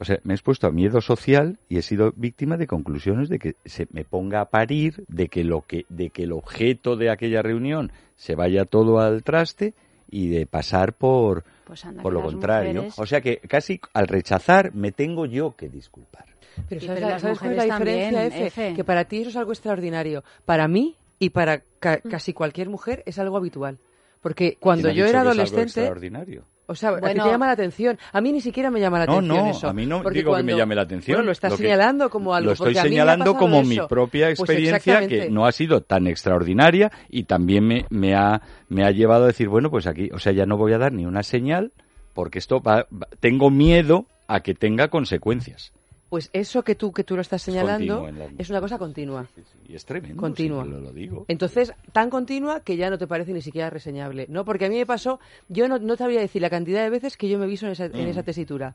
O sea, me he expuesto a miedo social y he sido víctima de conclusiones de que se me ponga a parir, de que lo que, de que el objeto de aquella reunión se vaya todo al traste y de pasar por, Pues anda, por lo contrario. mujeres- O sea que casi al rechazar me tengo yo que disculpar. Pero ¿sabes, pero la- las ¿sabes cuál es la mujeres diferencia, también, Efe? Efe. Que para ti eso es algo extraordinario. Para mí y para ca- Mm. casi cualquier mujer es algo habitual. Porque cuando ¿Quién ha yo era que es algo adolescente, extraordinario? O sea, a ti Bueno. te llama la atención. A mí ni siquiera me llama la No, atención no, eso. a mí no digo que me cuando- llame la atención. Bueno, lo estás Lo que- señalando como algo. Lo estoy porque a mí me ha señalando como mi propia Pues experiencia que no ha sido tan extraordinaria y también me, me, ha, me ha llevado a decir, bueno, pues aquí, o sea, ya no voy a dar ni una señal porque esto va, va- tengo miedo a que tenga consecuencias. Pues eso que tú, que tú lo estás señalando la- es una cosa continua. Sí, sí, Y es tremendo. Continua. lo, lo digo. Entonces, tan continua que ya no te parece ni siquiera reseñable, ¿no? Porque a mí me pasó, yo no, no te voy a decir la cantidad de veces que yo me he visto en esa, en Mm. esa tesitura.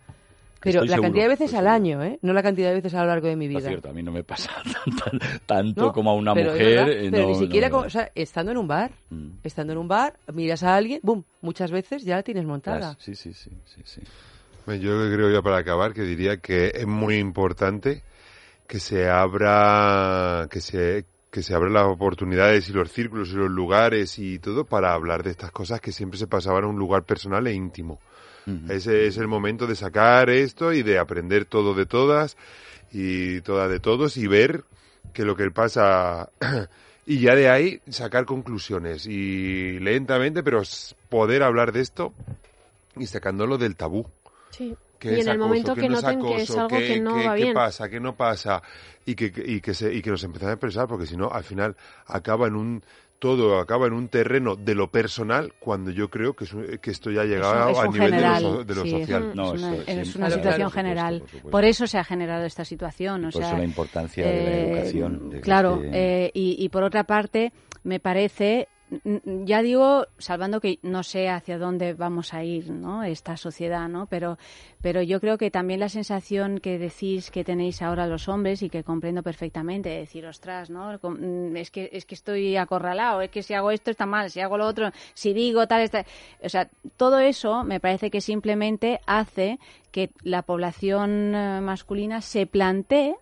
Pero Estoy la seguro, cantidad de veces al año, ¿eh? No la cantidad de veces a lo largo de mi vida. cierto, a mí no me pasa <laughs> tan- tan- tanto ¿no? como a una Pero es mujer. eh, pero no, ni siquiera, no, como- no. o sea, estando en un bar, Mm. estando en un bar, miras a alguien, ¡bum! Muchas veces ya la tienes montada. Sí, sí, sí, sí, sí. Yo creo ya para acabar que diría que es muy importante que se abra, que se, que se abran las oportunidades y los círculos y los lugares y todo para hablar de estas cosas que siempre se pasaban a un lugar personal e íntimo. Ese es el momento de sacar esto y de aprender todo de todas y todas de todos y ver que lo que pasa <clears throat> y ya de ahí sacar conclusiones y lentamente pero poder hablar de esto y sacándolo del tabú. Sí. ¿Qué y en el acoso? momento ¿Qué que no noten que es acoso? algo ¿Qué- que no qué- va qué bien. pasa? ¿Qué no pasa? Y que, y que, se, y que nos empezamos a expresar porque si no, al final acaba en un todo acaba en un terreno de lo personal cuando yo creo que, es un- que esto ya ha llegado Es un a nivel general, de lo, so- de lo sí, social. Es, No, es una, esto es una claro, situación por supuesto, general. por supuesto. Por eso se ha generado esta situación. O por sea, eso la importancia de la eh, educación. de claro, que- eh, y, y por otra parte, me parece, ya digo, salvando que no sé hacia dónde vamos a ir, ¿no? Esta sociedad, ¿no? Pero, pero yo creo que también la sensación que decís que tenéis ahora los hombres y que comprendo perfectamente, de decir, ostras, ¿no? Mm, Es que, es que estoy acorralado, es que si hago esto está mal, si hago lo otro, si digo tal, está... O sea, todo eso me parece que simplemente hace que la población eh, masculina se plantee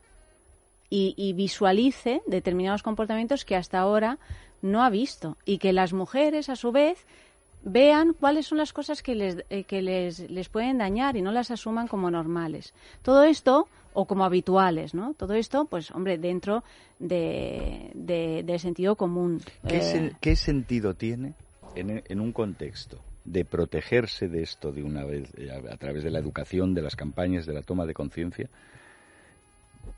y, y visualice determinados comportamientos que hasta ahora no ha visto y que las mujeres a su vez vean cuáles son las cosas que les, eh, que les, les pueden dañar y no las asuman como normales. Todo esto, o como habituales, ¿no? Todo esto, pues, hombre, dentro de, de- sentido común. ¿Qué, Eh, sen- qué sentido tiene en, en un contexto de protegerse de esto de una vez eh, a, a través de la educación, de las campañas, de la toma de conciencia,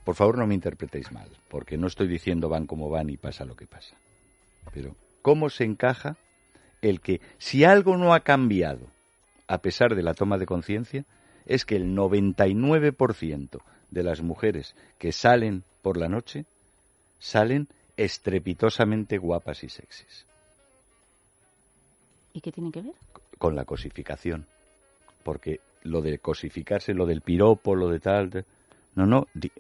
por favor no me interpretéis mal, porque no estoy diciendo van como van y pasa lo que pasa. Pero ¿cómo se encaja el que si algo no ha cambiado a pesar de la toma de conciencia, es que el 99% de las mujeres que salen por la noche salen estrepitosamente guapas y sexys. ¿Y qué tiene que ver? Con la cosificación. Porque lo de cosificarse, lo del piropo, lo de tal. de- no, no, di-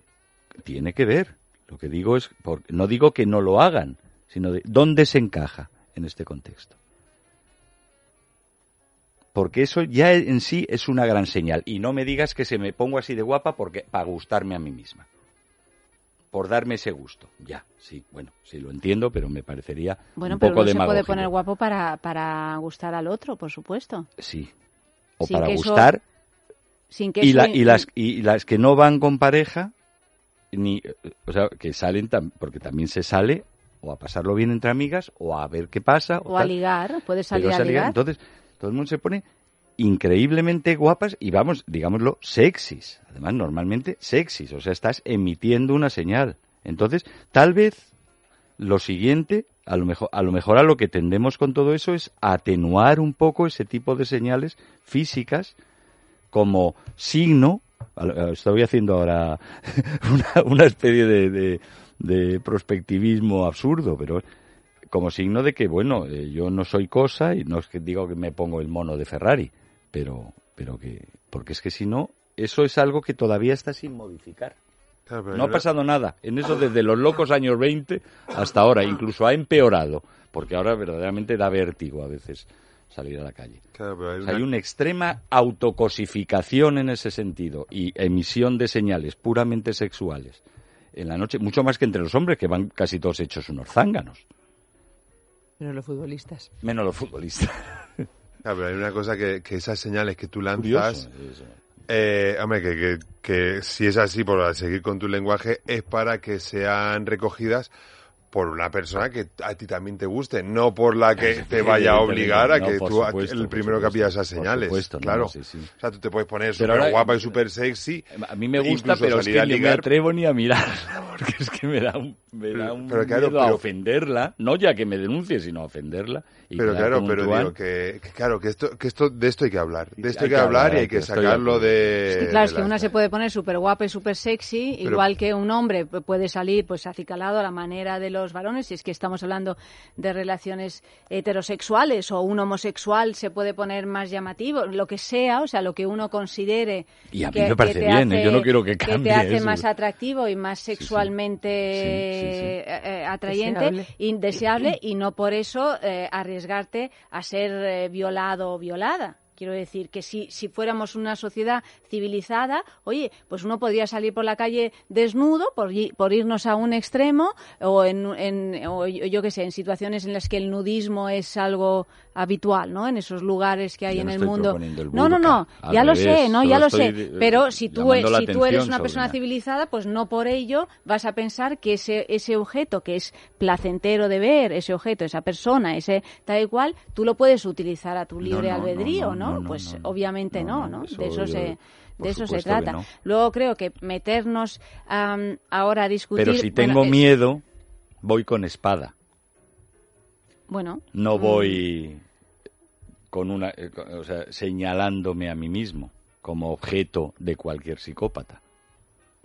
tiene que ver. Lo que digo es, por- no digo que no lo hagan, sino de dónde se encaja en este contexto. Porque eso ya en sí es una gran señal. Y no me digas que se me pongo así de guapa porque para gustarme a mí misma. Por darme ese gusto. Ya, sí, bueno, sí lo entiendo, pero me parecería Bueno, un pero poco uno se puede poner guapo para, para gustar al otro, por supuesto. Sí. O Sin para que eso- gustar Sin que y, eso la- y las y las que no van con pareja ni o sea que salen tam- porque también se sale o a pasarlo bien entre amigas o a ver qué pasa o a tal. ligar, puedes salir a a ligar. entonces todo el mundo se pone increíblemente guapas y vamos digámoslo sexys además normalmente sexys o sea estás emitiendo una señal entonces tal vez lo siguiente a lo mejor a lo mejor a lo que tendemos con todo eso es atenuar un poco ese tipo de señales físicas como signo, estoy haciendo ahora <laughs> una, una especie de, de- de prospectivismo absurdo, pero como signo de que, bueno, eh, yo no soy cosa y no es que digo que me pongo el mono de Ferrari, pero, pero que, porque es que si no, eso es algo que todavía está sin modificar. No ha pasado nada. En eso desde los locos años 20 hasta ahora. Incluso ha empeorado. Porque ahora verdaderamente da vértigo a veces salir a la calle. claro, pero hay O sea, una- hay una extrema autocosificación en ese sentido y emisión de señales puramente sexuales en la noche, mucho más que entre los hombres, que van casi todos hechos unos zánganos, Pero los futbolistas. menos los futbolistas. <laughs> Claro, pero hay una cosa que, que esas señales que tú lanzas, Curioso, eh, hombre, que, que, que si es así, por seguir con tu lenguaje, es para que sean recogidas por una persona que a ti también te guste, no por la que te vaya a obligar a No, que por tú, supuesto, el por primero que pillas esas por señales. supuesto, no, claro. no, sí, sí. O sea, tú te puedes poner súper guapa y súper sexy. A mí me gusta, pero es que ni me atrevo ni a mirarla, <laughs> porque es que me da un, me da un Pero claro, miedo a pero- ofenderla, no ya que me denuncie, sino a ofenderla. Y Pero claro, pero digo que, que claro, que esto, que esto, de esto hay que hablar. De esto hay, Hay que, hablar y hay que sacarlo de. Es que claro, es que la- una se puede poner súper guapa y súper sexy, Pero- igual que un hombre pu- puede salir pues acicalado a la manera de los varones, si es que estamos hablando de relaciones heterosexuales o un homosexual se puede poner más llamativo, lo que sea, o sea, lo que uno considere Y a mí que, me parece que te bien, ¿eh? hace- yo no quiero que te cambie hace eso. más atractivo y más sexualmente Sí, sí, sí. eh, eh, atrayente, Deseable. indeseable y no por eso eh, arriesgarte a ser eh, violado o violada. Quiero decir que si, si fuéramos una sociedad civilizada, oye, pues uno podría salir por la calle desnudo por, por irnos a un extremo o, en, en- o yo qué sé, en situaciones en las que el nudismo es algo habitual, ¿no? En esos lugares que hay Yo en no el mundo. el No, no, no, al ya lo sé, no, ya lo sé. eh, Pero si tú, si tú eres una persona civilizada, pues no por ello vas a pensar que ese, ese objeto que es placentero de ver, ese objeto, esa persona, ese tal y cual, tú lo puedes utilizar a tu libre no, no, albedrío, no, ¿no? pues obviamente No, no, de eso yo- se por de eso se trata. no. Luego creo que meternos am, ahora a discutir. Pero si bueno, tengo es- miedo, voy con espada. Bueno, No mm, voy con una, eh, o sea, señalándome a mí mismo como objeto de cualquier psicópata.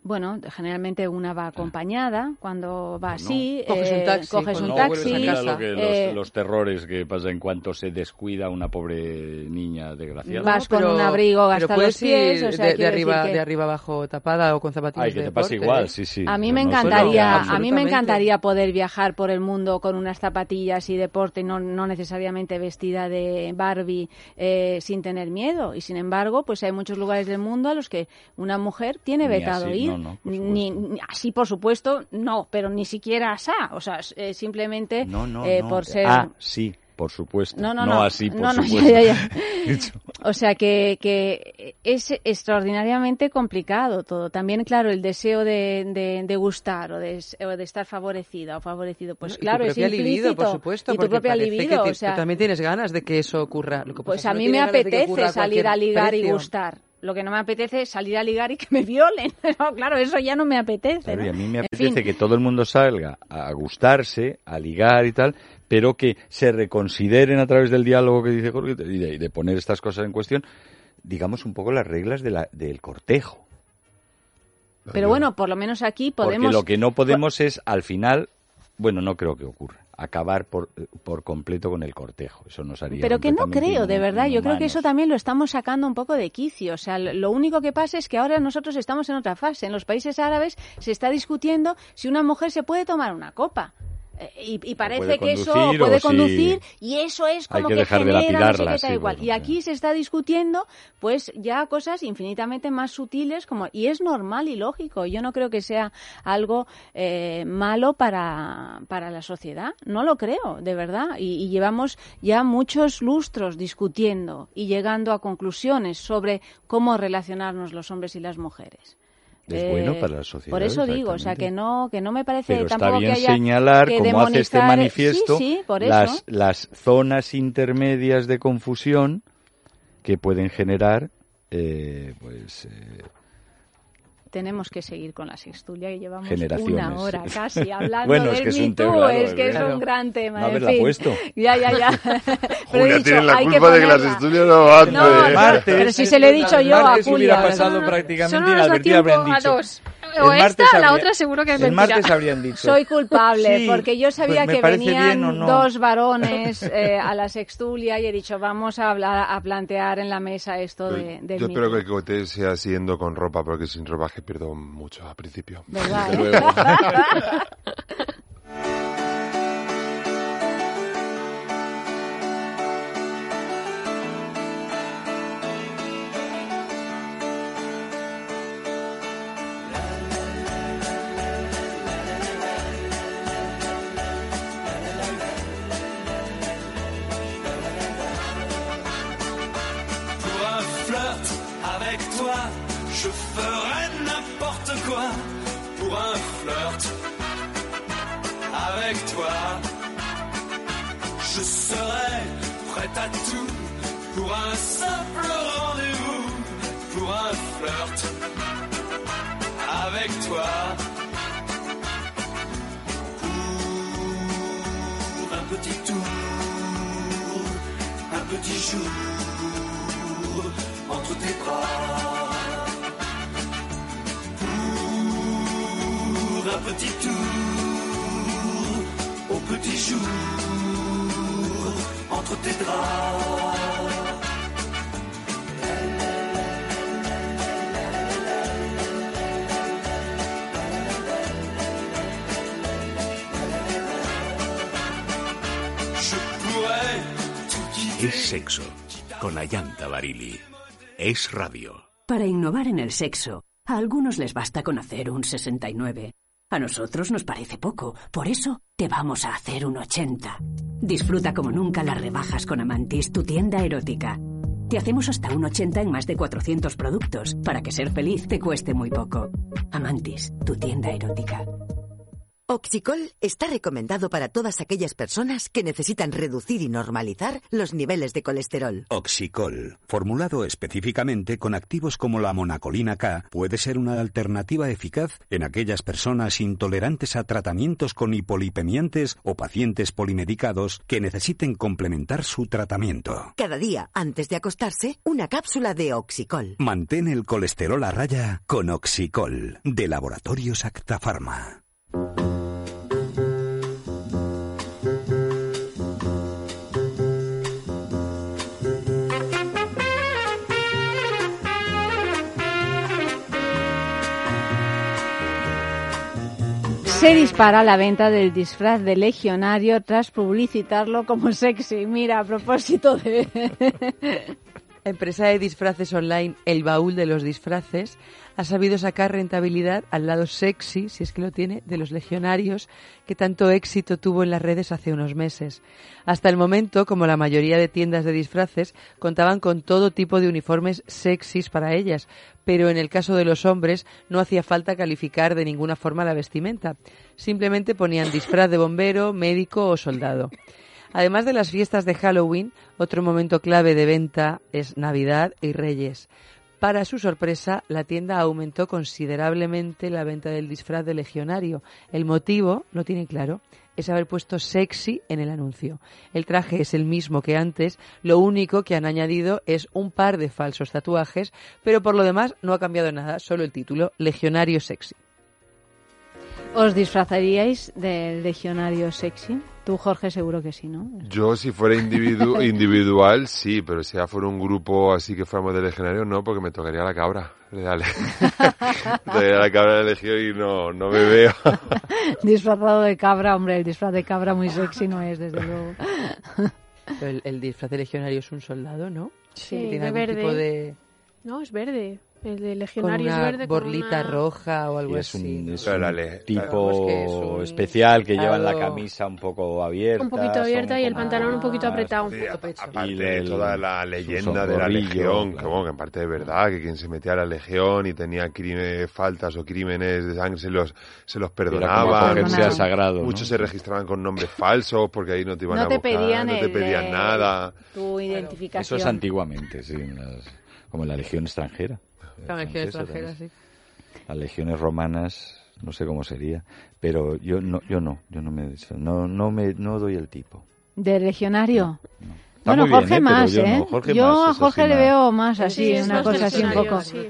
Bueno, generalmente una va acompañada cuando va Bueno, así. coges un eh, taxi, coges un no, taxi. bueno, mira casa. lo que- los, eh, los terrores que pasa en cuanto se descuida una pobre niña desgraciada. Vas con un abrigo hasta los pies, ir o sea, de, arriba, que- de arriba abajo tapada o con zapatillas Ay, que de te pasa igual, ¿eh? sí, sí. A mí me encantaría, a mí me encantaría poder viajar por el mundo con unas zapatillas y deporte, no, no necesariamente vestida de Barbie eh, sin tener miedo. Y sin embargo, pues hay muchos lugares del mundo a los que una mujer tiene vetado ir. No, no, por ni, así, por supuesto, no, pero ni siquiera asá. O sea, eh, simplemente No, no, eh, no. por ser. Ah, sí. por supuesto. No, no, no, no. así, por No, no, <laughs> supuesto. ya, ya. <laughs> O sea que, que es extraordinariamente complicado todo. También, claro, el deseo de, de, de gustar o de, o de estar favorecida o favorecido, pues Y tu claro, es propia implícito. libido, por supuesto. y tu porque propia libido, o sea, tú también tienes ganas de que eso ocurra. Lo que pues a mí me apetece salir a ligar y gustar. Lo que no me apetece es salir a ligar y que me violen. <laughs> No, claro, eso ya no me apetece. Claro, ¿no? y a mí me En apetece fin. que todo el mundo salga a gustarse, a ligar y tal, pero que se reconsideren a través del diálogo que dice Jorge y de, y de poner estas cosas en cuestión, digamos un poco las reglas de la- del cortejo. Pero bueno, por lo menos aquí podemos... Porque lo que no podemos es, al final, bueno, no creo que ocurra, acabar por, por completo con el cortejo. Eso nos haría Pero que no creo, de verdad. Yo creo que eso también lo estamos sacando un poco de quicio. O sea, lo único que pasa es que ahora nosotros estamos en otra fase. En los países árabes se está discutiendo si una mujer se puede tomar una copa. Eh, Y, y parece que eso puede si- conducir y eso es como que genera no sé qué sí, igual. y aquí se está discutiendo pues ya cosas infinitamente más sutiles como y es normal y lógico. Yo no creo que sea algo eh, malo para, para la sociedad. No lo creo, de verdad. Y, y llevamos ya muchos lustros discutiendo y llegando a conclusiones sobre cómo relacionarnos los hombres y las mujeres. Es bueno para la sociedad, Por eso digo, o sea, que no, que no me parece Pero está tampoco bien que haya señalar, que como hace este demonizar- manifiesto, Sí, sí, por eso. las, las zonas intermedias de confusión que pueden generar, eh, pues, eh, Tenemos que seguir con la sextulia y llevamos una hora casi hablando <laughs> Bueno, es del que es un tema, claro, es que es un gran tema. No en haberla fin. puesto. <laughs> Ya, ya, ya. <laughs> Pero Julia dicho, tiene la que culpa de que las ponerla. estudios no hace. No, martes, pero si se le he dicho yo a martes hubiera Julia. pasado No, prácticamente solo nos da inadvertido, tiempo habrían a dicho. dos. El O martes esta o la otra seguro que es El mentira. martes habrían dicho. Soy culpable Sí, porque yo sabía pues me que venían no. dos varones eh, a la sextulia y he dicho vamos a hablar, a plantear en la mesa esto de, del Yo Me espero que el cote sea siguiendo con ropa, porque sin ropa es que pierdo mucho al principio. ¿Verdad, <laughs> Para innovar en el sexo, a algunos les basta con hacer un 69. A nosotros nos parece poco, por eso te vamos a hacer un 80. Disfruta como nunca las rebajas con Amantis, tu tienda erótica. Te hacemos hasta un 80 en más de 400 productos, para que ser feliz te cueste muy poco. Amantis, tu tienda erótica. Oxicol está recomendado para todas aquellas personas que necesitan reducir y normalizar los niveles de colesterol. Oxicol, formulado específicamente con activos como la monacolina K, puede ser una alternativa eficaz en aquellas personas intolerantes a tratamientos con hipolipemiantes o pacientes polimedicados que necesiten complementar su tratamiento. Cada día, antes de acostarse, una cápsula de Oxicol. Mantén el colesterol a raya con Oxicol, de Laboratorios Acta Se dispara la venta del disfraz de legionario tras publicitarlo como sexy. Mira, a propósito de... <laughs> Empresa de disfraces online El Baúl de los Disfraces ha sabido sacar rentabilidad al lado sexy, si es que lo tiene, de los legionarios que tanto éxito tuvo en las redes hace unos meses. Hasta el momento, como la mayoría de tiendas de disfraces, contaban con todo tipo de uniformes sexys para ellas, pero en el caso de los hombres no hacía falta calificar de ninguna forma la vestimenta. Simplemente ponían disfraz de bombero, médico o soldado. Además de las fiestas de Halloween, otro momento clave de venta es Navidad y Reyes. Para su sorpresa, la tienda aumentó considerablemente la venta del disfraz de legionario. El motivo, lo tiene claro, es haber puesto sexy en el anuncio. El traje es el mismo que antes, lo único que han añadido es un par de falsos tatuajes, pero por lo demás no ha cambiado nada, solo el título, Legionario Sexy. ¿Os disfrazaríais del legionario sexy? Tú, Jorge, seguro que sí, ¿no? Yo, si fuera individu- <laughs> individual, sí, pero si ya fuera un grupo así que fuéramos de legionarios, no, porque me tocaría la cabra. Dale. <laughs> tocaría la cabra de legión y no, no me veo. <laughs> Disfrazado de cabra, hombre, el disfraz de cabra muy sexy no es, desde luego. Pero El, el disfraz de legionario es un soldado, ¿no? Sí, ¿Tiene de algún verde. tipo de... No, es verde. El de con legionario una es verde. con borlita una- roja o algo Y es así. un, ¿no? es un la tipo Pues que es un especial que llevan la camisa un poco abierta. Un poquito abierta y el pantalón un poquito apretado. Sí, poco a- pecho. aparte Y de toda la leyenda de la legión, que claro. bueno, que en parte es verdad, que quien se metía a la legión y tenía crímenes, faltas o crímenes de sangre se los, se los Era como perdonaban. acogerse Perdonado. a sagrado. ¿no? Muchos se registraban con nombres falsos porque ahí no te iban No a te buscar, pedían, no te el, pedían eh, nada. Tu identificación. Eso es antiguamente, sí, como en la legión extranjera. La legión Francesa extranjera, sí. Las legiones romanas, no sé cómo sería, pero yo no, yo no, yo no me, no, no me, no doy el tipo. ¿De legionario? Está Bueno, muy bien, Jorge ¿eh? Más, yo ¿eh? no, Jorge yo más, a Jorge le veo más así, Sí, una más cosa así un poco. sí.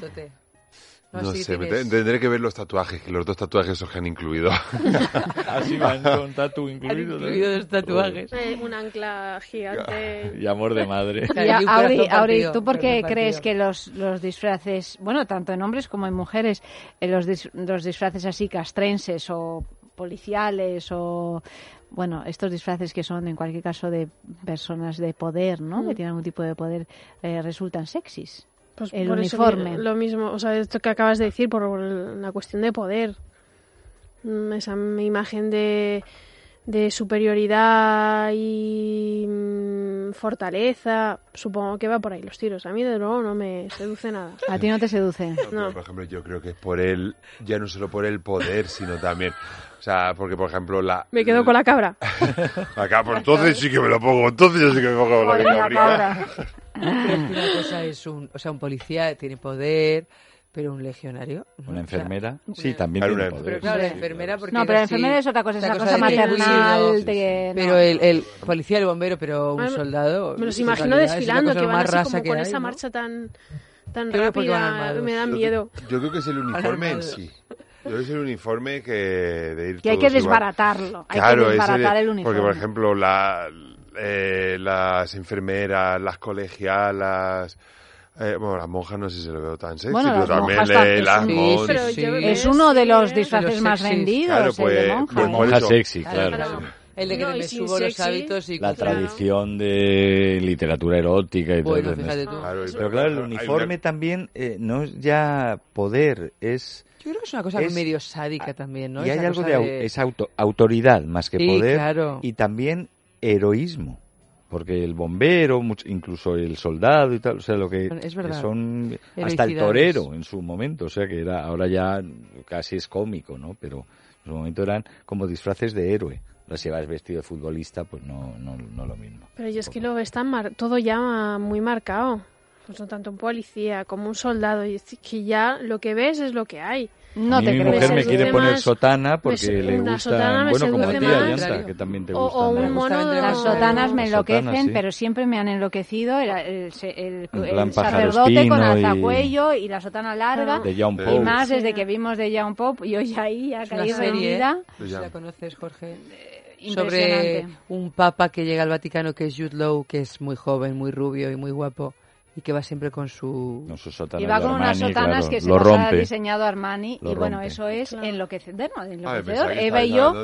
No sí, sé, tienes- tendré que ver los tatuajes, que los dos tatuajes os han incluido. <laughs> Así van con tatu incluido. ¿no? incluido los tatuajes. Eh, un ancla gigante. <laughs> Y amor de madre. <laughs> Y Auri, Auri, ¿tú por qué crees que los, los disfraces, bueno, tanto en hombres como en mujeres, eh, los, dis- los disfraces así castrenses o policiales o, bueno, estos disfraces que son en cualquier caso de personas de poder, ¿no? Mm. Que tienen algún tipo de poder, eh, resultan sexys? Pues el por uniforme. lo mismo, o sea, esto que acabas de decir por la cuestión de poder. Mm, Esa imagen de, de superioridad y mm, fortaleza, supongo que va por ahí los tiros. A mí, de luego, no me seduce nada. ¿A ti no te seduce? No, por ejemplo, yo creo que es por el, ya no solo por el poder, sino también, o sea, porque por ejemplo la... Me quedo con la cabra. <laughs> Acá, pues entonces sí que me lo pongo, entonces yo sí que me pongo la la cabra. Una cosa es un, o sea, un policía tiene poder, pero un legionario. ¿no? Una O sea, enfermera, una- sí, también Claro, tiene una poder. Pero claro, la enfermera porque No, pero la enfermera es otra cosa, es la cosa de maternal. Pero no. el, el policía, el bombero, pero un Ah, soldado. Me los imagino desfilando, cosa que van más así como que con hay, esa ¿no? marcha tan, tan rápida. Me da miedo. Yo creo que es el uniforme en sí. Yo creo que es el uniforme que de ir Que hay que desbaratarlo. Hay Claro, que desbaratar de- el uniforme. Porque, por ejemplo, la, eh, las enfermeras, las colegialas, eh, bueno, las monjas no sé si se lo veo tan sexy, Bueno, pero las también monjas le- las Sí, mon- Pero sí. Es uno de los Sí, disfraces de los más vendidos, Claro, el de pues- monja. pues Monja eso. sexy, Claro, claro. sí. El de que No, me subo los hábitos y La Claro. tradición de literatura erótica y Bueno, todo eso. Claro, Pero claro, el hay uniforme una- también eh, no es ya poder, es... Yo creo que es una cosa Es- medio sádica también, ¿no? y hay Esa algo cosa de, au- es auto- autoridad más que Sí, poder claro. y también heroísmo. Porque el bombero, incluso el soldado y tal, o sea, lo que Es verdad. son hasta el torero en su momento, o sea, que era ahora ya casi es cómico, ¿no? Pero en su momento eran como disfraces de héroe. Ahora si vas vestido de futbolista, pues no, no, no lo mismo. Pero yo es que lo ves tan mar- todo ya muy marcado. Pues no tanto un policía como un soldado. Y es que ya lo que ves es lo que hay. No A te mí mi crees. mujer me quiere poner más- sotana porque le gusta, bueno, como a ti. Ayanta, que también te O- gusta. o un ¿no? Las sotanas me enloquecen, sotanas, sí. pero siempre me han enloquecido el, sacerdote con espino y- alzacuello y... la sotana larga. De John Y Y más Sí. desde que vimos de Young Pop, y hoy ahí ha caído en vida. ¿eh? Si la conoces, Jorge. Sobre Impresionante. un papa que llega al Vaticano que es Jude Law, que es muy joven, muy rubio y muy guapo, y que va siempre con su... Con sotanas Y va con unas sotanas claro, que se lo ha diseñado Armani Lo y bueno, rompe. eso es Claro. enloquecedor, no, Ah, enloquecedor. que Eva y yo,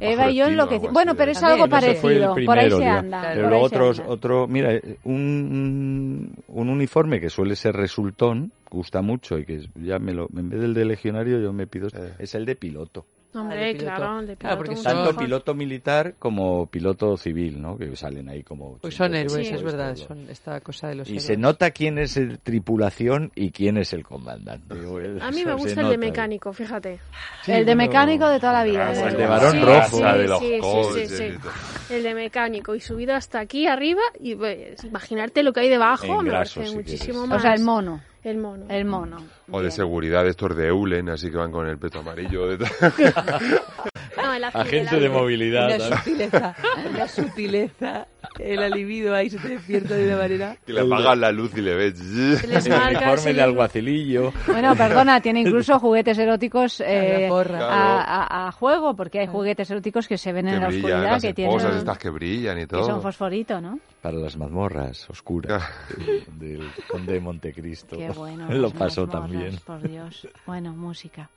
Eva y yo enloquecedor. Bueno, pero es algo parecido, por ahí se anda. Claro. Pero luego otros, anda. otro, mira, un, un uniforme que suele ser resultón, gusta mucho y que ya me lo, en vez del de legionario yo me pido, Eh. es el de piloto. Hombre, Ah, de piloto. claro, de porque Tanto mejor. piloto militar como piloto civil, ¿no? Que salen ahí como... Pues son 80 héroes, Sí. es verdad, son esta cosa de los Y héroes. se nota quién es el tripulación y quién es el comandante. A mí me <laughs> gusta el de mecánico, fíjate. Sí, el de mecánico de toda la vida. El de varón Sí, rojo. sí, de los sí, sí, coches sí, sí. y todo. El de mecánico y subido hasta aquí arriba y pues, imaginarte lo que hay debajo En me graso, parece si muchísimo quieres. más. O sea, el mono. El mono. El mono. O de seguridad, estos de Eulen, así que van con el peto amarillo. <laughs> No, el azul, Agente el de movilidad. ¿no? sutileza, una sutileza, el alivido ahí se te despierta de una manera... que le apagan la luz y le ves. Se les El marca uniforme ese- de alguacilillo. Bueno, perdona, tiene incluso juguetes eróticos eh, la porra. a, Claro. a- a juego, porque hay juguetes eróticos que se ven Que en la brillan, oscuridad, las que tienen estas que brillan y que todo. son fosforito, ¿no? Para las mazmorras oscuras del, <laughs> del conde de Montecristo. Qué bueno. Lo pasó también. Por Dios. Bueno, música.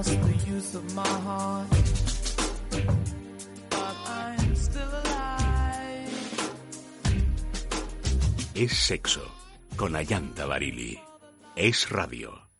Lost the use of my heart, but I'm still alive. Es sexo. Con Ayanta Barili. Es radio.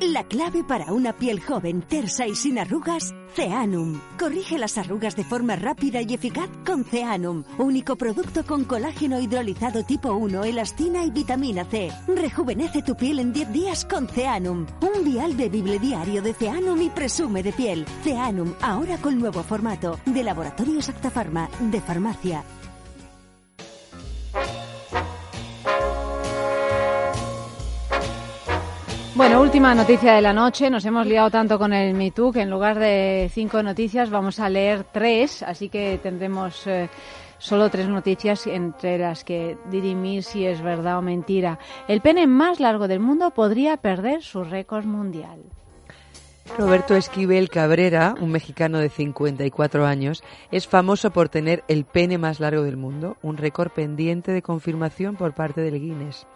La clave para una piel joven, tersa y sin arrugas, Ceanum. Corrige las arrugas de forma rápida y eficaz con Ceanum, único producto con colágeno hidrolizado tipo 1, elastina y vitamina C. Rejuvenece tu piel en 10 días con Ceanum. Un vial bebible diario de Ceanum y presume de piel. Ceanum, ahora con nuevo formato, de Laboratorios Actafarma, de farmacia. Bueno, última noticia de la noche. Nos hemos liado tanto con el Me Too que en lugar de cinco noticias vamos a leer tres, así que tendremos eh, solo tres noticias entre las que dirimir si es verdad o mentira. El pene más largo del mundo podría perder su récord mundial. Roberto Esquivel Cabrera, un mexicano de 54 años, es famoso por tener el pene más largo del mundo, un récord pendiente de confirmación por parte del Guinness.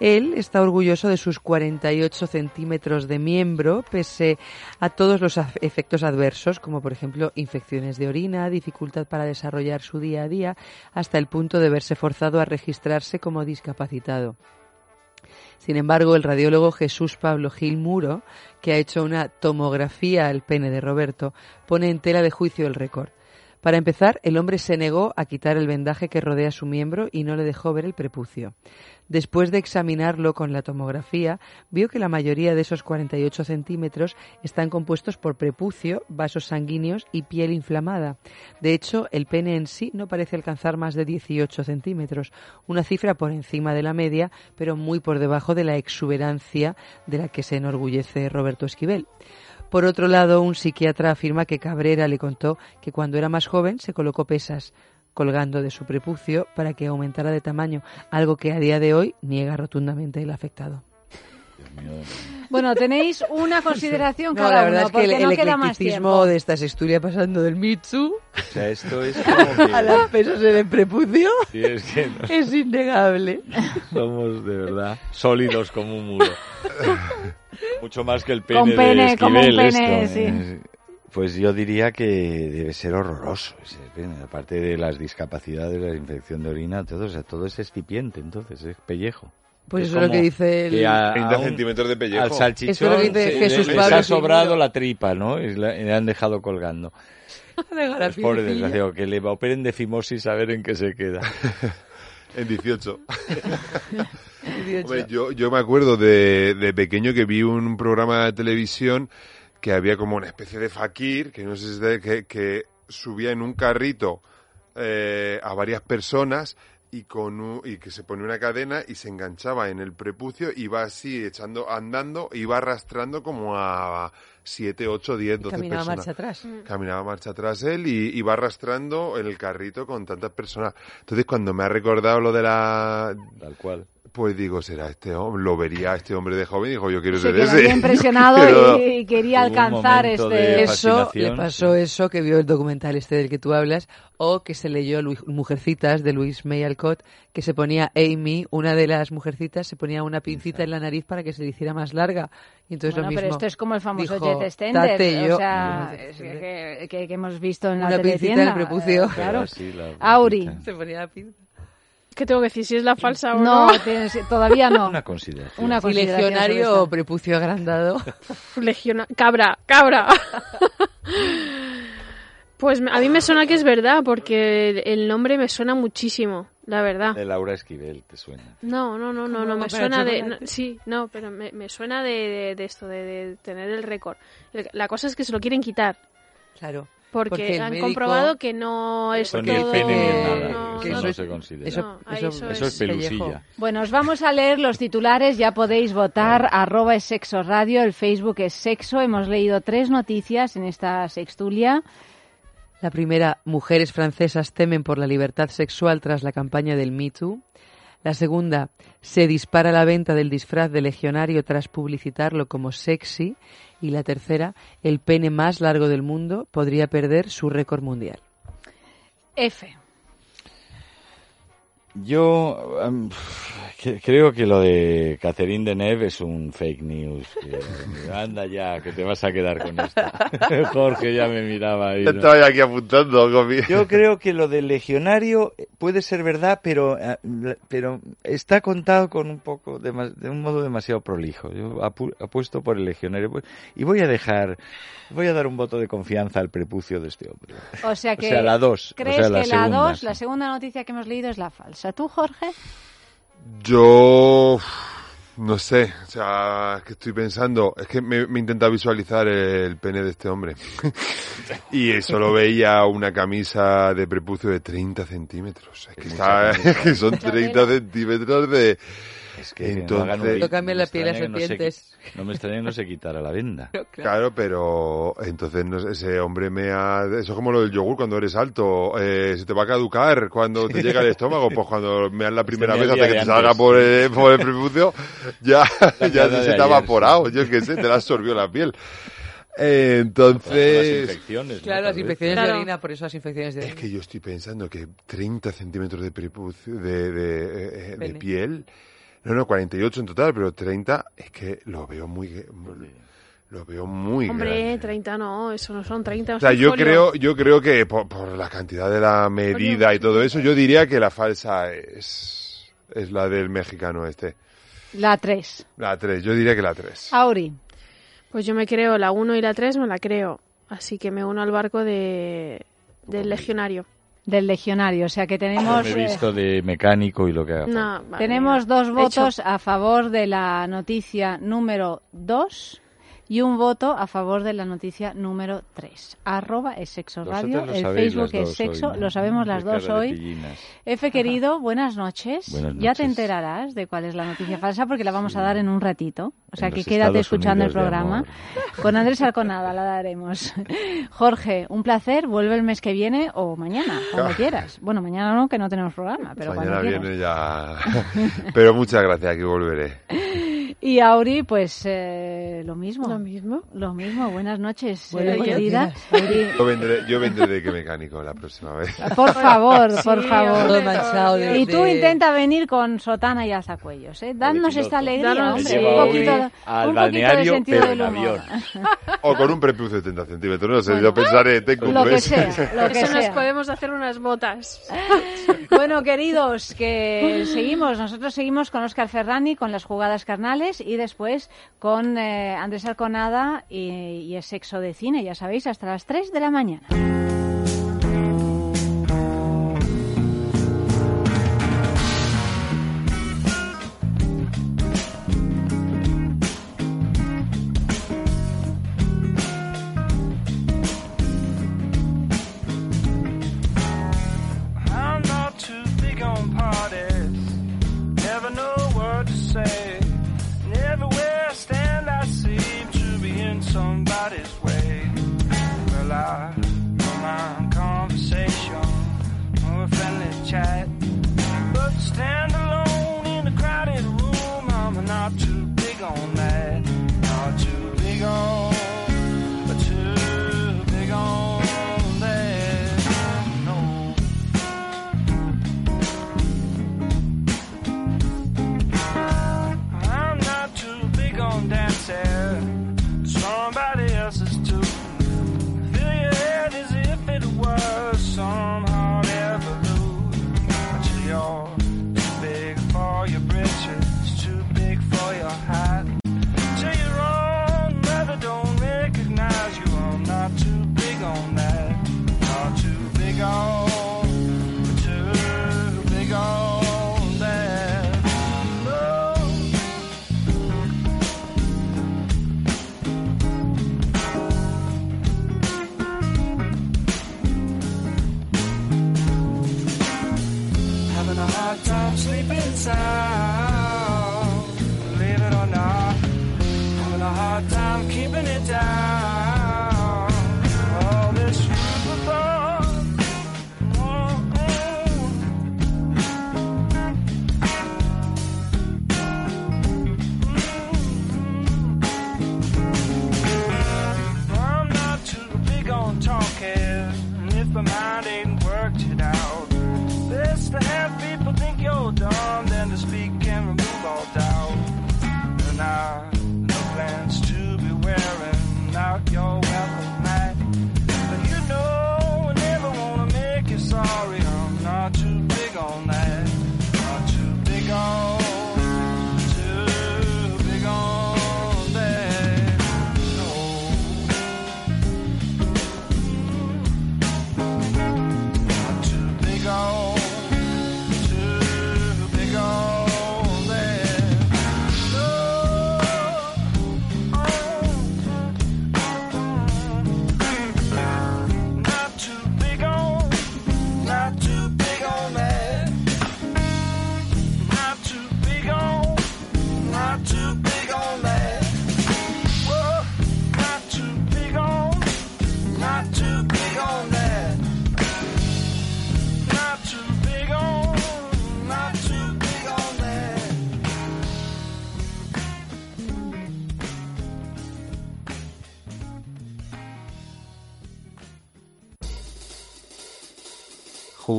Él está orgulloso de sus 48 centímetros de miembro, pese a todos los efectos adversos, como por ejemplo infecciones de orina, dificultad para desarrollar su día a día, hasta el punto de verse forzado a registrarse como discapacitado. Sin embargo, el radiólogo Jesús Pablo Gil Muro, que ha hecho una tomografía al pene de Roberto, pone en tela de juicio el récord. Para empezar, el hombre se negó a quitar el vendaje que rodea su miembro y no le dejó ver el prepucio. Después de examinarlo con la tomografía, vio que la mayoría de esos 48 centímetros están compuestos por prepucio, vasos sanguíneos y piel inflamada. De hecho, el pene en sí no parece alcanzar más de 18 centímetros, una cifra por encima de la media, pero muy por debajo de la exuberancia de la que se enorgullece Roberto Esquivel. Por otro lado, un psiquiatra afirma que Cabrera le contó que cuando era más joven se colocó pesas colgando de su prepucio para que aumentara de tamaño, algo que a día de hoy niega rotundamente el afectado. Bueno, tenéis una consideración No, cada la verdad uno, es que el, porque no el queda más eclecticismo tiempo. de estas estudias pasando del Mitsu O sea, esto es como <laughs> que... a las pesas en el prepucio Sí, es que no- es innegable. somos de verdad sólidos como un muro. Mucho más que el pene Con pene, de como un Esquivel, pene, esto, sí. Pues yo diría que debe ser horroroso ese pene, aparte de las discapacidades, la infección de orina, todo, o sea, todo es excipiente, entonces es pellejo. Pues eso es lo que dice el- que a- 30 a un- centímetros de pellejo. Al salchichón Eso es lo que dice se- Jesús les Pablo ha sobrado la tripa, ¿no? Y la- y le han dejado colgando. <laughs> Deja la Es pobre desgraciado, que le operen de fimosis a ver en qué se queda. <laughs> En 18. 18. <laughs> Hombre, yo, yo me acuerdo de, de pequeño que vi un programa de televisión que había como una especie de fakir, que no sé si es de- que, que subía en un carrito eh, a varias personas y con un- y que se ponía una cadena y se enganchaba en el prepucio, iba así echando, andando, iba arrastrando como a 7, 8, 10, 12 Caminaba personas. marcha atrás. Caminaba marcha atrás él y iba arrastrando en el carrito con tantas personas. Entonces cuando me ha recordado lo de la... Tal cual. Pues digo, será este hombre, lo vería este hombre de joven y dijo, yo quiero Se ser ese. <laughs> impresionado Pero- y, quería alcanzar este... Eso, le pasó eso que vio el documental este del que tú hablas, o que se leyó Lu- Mujercitas de Luis May Alcott, que se ponía Amy, una de las mujercitas, se ponía una pincita en la nariz para que se le hiciera más larga. Y entonces Bueno, lo mismo. pero esto es como el famoso dijo, Jet Extender, o sea, Jet es Extender. que, que- que hemos visto en la Una pincita en el prepucio. eh, claro. La Auri. Se ponía la pinza. ¿Qué tengo que decir? Si es la falsa o No, no. <laughs> tienes- todavía no. Una consideración. Una consideración legionario o prepucio agrandado. <laughs> Legiona... Cabra, cabra. <laughs> pues a mí me suena que es verdad, porque el- nombre me suena muchísimo, la verdad. De Laura Esquivel, te suena. No, no, no, no, ¿Cómo no, va me suena de... no, sí, no, pero me, me suena de, de- de esto, de, de tener el récord. La cosa es que se lo quieren quitar, Claro. Porque, han médico- comprobado que no es Eso ni todo... el pene ni el nada. no, eso no- no se considera. eso- no, ahí eso- eso Eso es pelusilla. Bueno, os vamos a leer los titulares, ya podéis votar, arroba es sexo radio, el Facebook es sexo, hemos leído tres noticias en esta sextulia. La primera, mujeres francesas temen por la libertad sexual tras la campaña del Me Too. La segunda, se dispara la venta del disfraz de legionario tras publicitarlo como sexy. Y la tercera, el pene más largo del mundo podría perder su récord mundial. F. Yo em, que- creo que lo de Catherine Deneuve es un fake news. que- anda ya, que te vas a quedar con esta. <laughs> Jorge ya me miraba ahí. ¿no? Estaba aquí apuntando. con mi- Yo creo que lo del legionario puede ser verdad, pero eh, pero está contado con un poco de, de un modo demasiado prolijo. Yo apu- apuesto por el legionario y voy a dejar voy a dar un voto de confianza al prepucio de este hombre. O sea que... o sea, la 2, ¿Crees o sea, la que la segunda, 2, sí. la segunda noticia que hemos leído es la falsa? ¿Tú, Jorge? Yo no sé, o sea, que estoy pensando, es que me, me intenta visualizar el pene de este hombre. <laughs> y solo veía una camisa de prepucio de 30 centímetros. Es que, está- <laughs> es que son 30 centímetros de... Es que no Entonces- Lo cambia la piel a no se- serpientes. No me extraña que no se quitara la venda. <laughs> Claro, pero entonces no sé, ese hombre me ha... Eso es como lo del yogur cuando eres alto. Eh, se te va a caducar cuando te llega el estómago. Pues cuando me dan la primera Tenía vez hasta que te salga por el, por el prepucio, ya, ya mierda se evaporado. sí. Yo qué sé, te la absorbió la piel. Eh, Las entonces... infecciones. ¿no? Claro, las infecciones Claro. de orina, por eso las infecciones de Es orina. que yo estoy pensando que 30 centímetros de prepucio, de, de, eh, de Pene. piel, no, no, 48 en total, pero 30 es que lo veo muy, lo veo muy Hombre, grande. 30 no, eso no son 30. O sea, yo folio. creo, yo creo que por, por la cantidad de la medida y todo eso, yo diría que la falsa es, es la del mexicano este. La 3. La 3, yo diría que la 3. Auri. Pues yo me creo la 1 y la 3, me la creo. Así que me uno al barco de del legionario. Del legionario, o sea que tenemos... me he eh, visto de mecánico y lo que haga. No, vale, Tenemos dos Hecho. votos a favor de la noticia número 2 y un voto a favor de la noticia número 3. Arroba es sexo radio, el Facebook es sexo, hoy, ¿no? lo sabemos las dos hoy. Efe querido, <laughs> buenas noches. Buenas Ya te enterarás de cuál es la noticia falsa porque la vamos a dar en un ratito. O sea En que quédate Estados escuchando el Unidos programa. <laughs> Con Andrés Arconada la daremos. <laughs> Jorge, un placer. Vuelve el mes que viene o mañana, cuando quieras. Bueno, mañana no, que no tenemos programa, pero Mañana cuando quieras. viene ya. Pero muchas gracias, que volveré. Y Auri, pues eh, lo mismo. Lo mismo. Lo mismo. Buenas noches, Buenas eh, noches. querida. Yo vendré, yo vendré de que mecánico la próxima vez. <laughs> por favor, Sí, por favor. Hombre, Y tú intenta venir con sotana y alzacuellos, ¿eh? Danos esta alegría, Danos- hombre. Sí. Un poquito, al un poquito de balneario, sentido pero del en humor. <laughs> O con un prepucio de 30 centímetros, no sé, yo pensaré, tengo un Lo que sea, lo que Eso nos podemos hacer unas botas. <laughs> Bueno, queridos, que seguimos. Nosotros seguimos con Oscar Ferrani, con las jugadas carnales y después con eh, Andrés Arconada y, y el sexo de cine, ya sabéis, hasta las 3 de la mañana. A friendly chat. But stand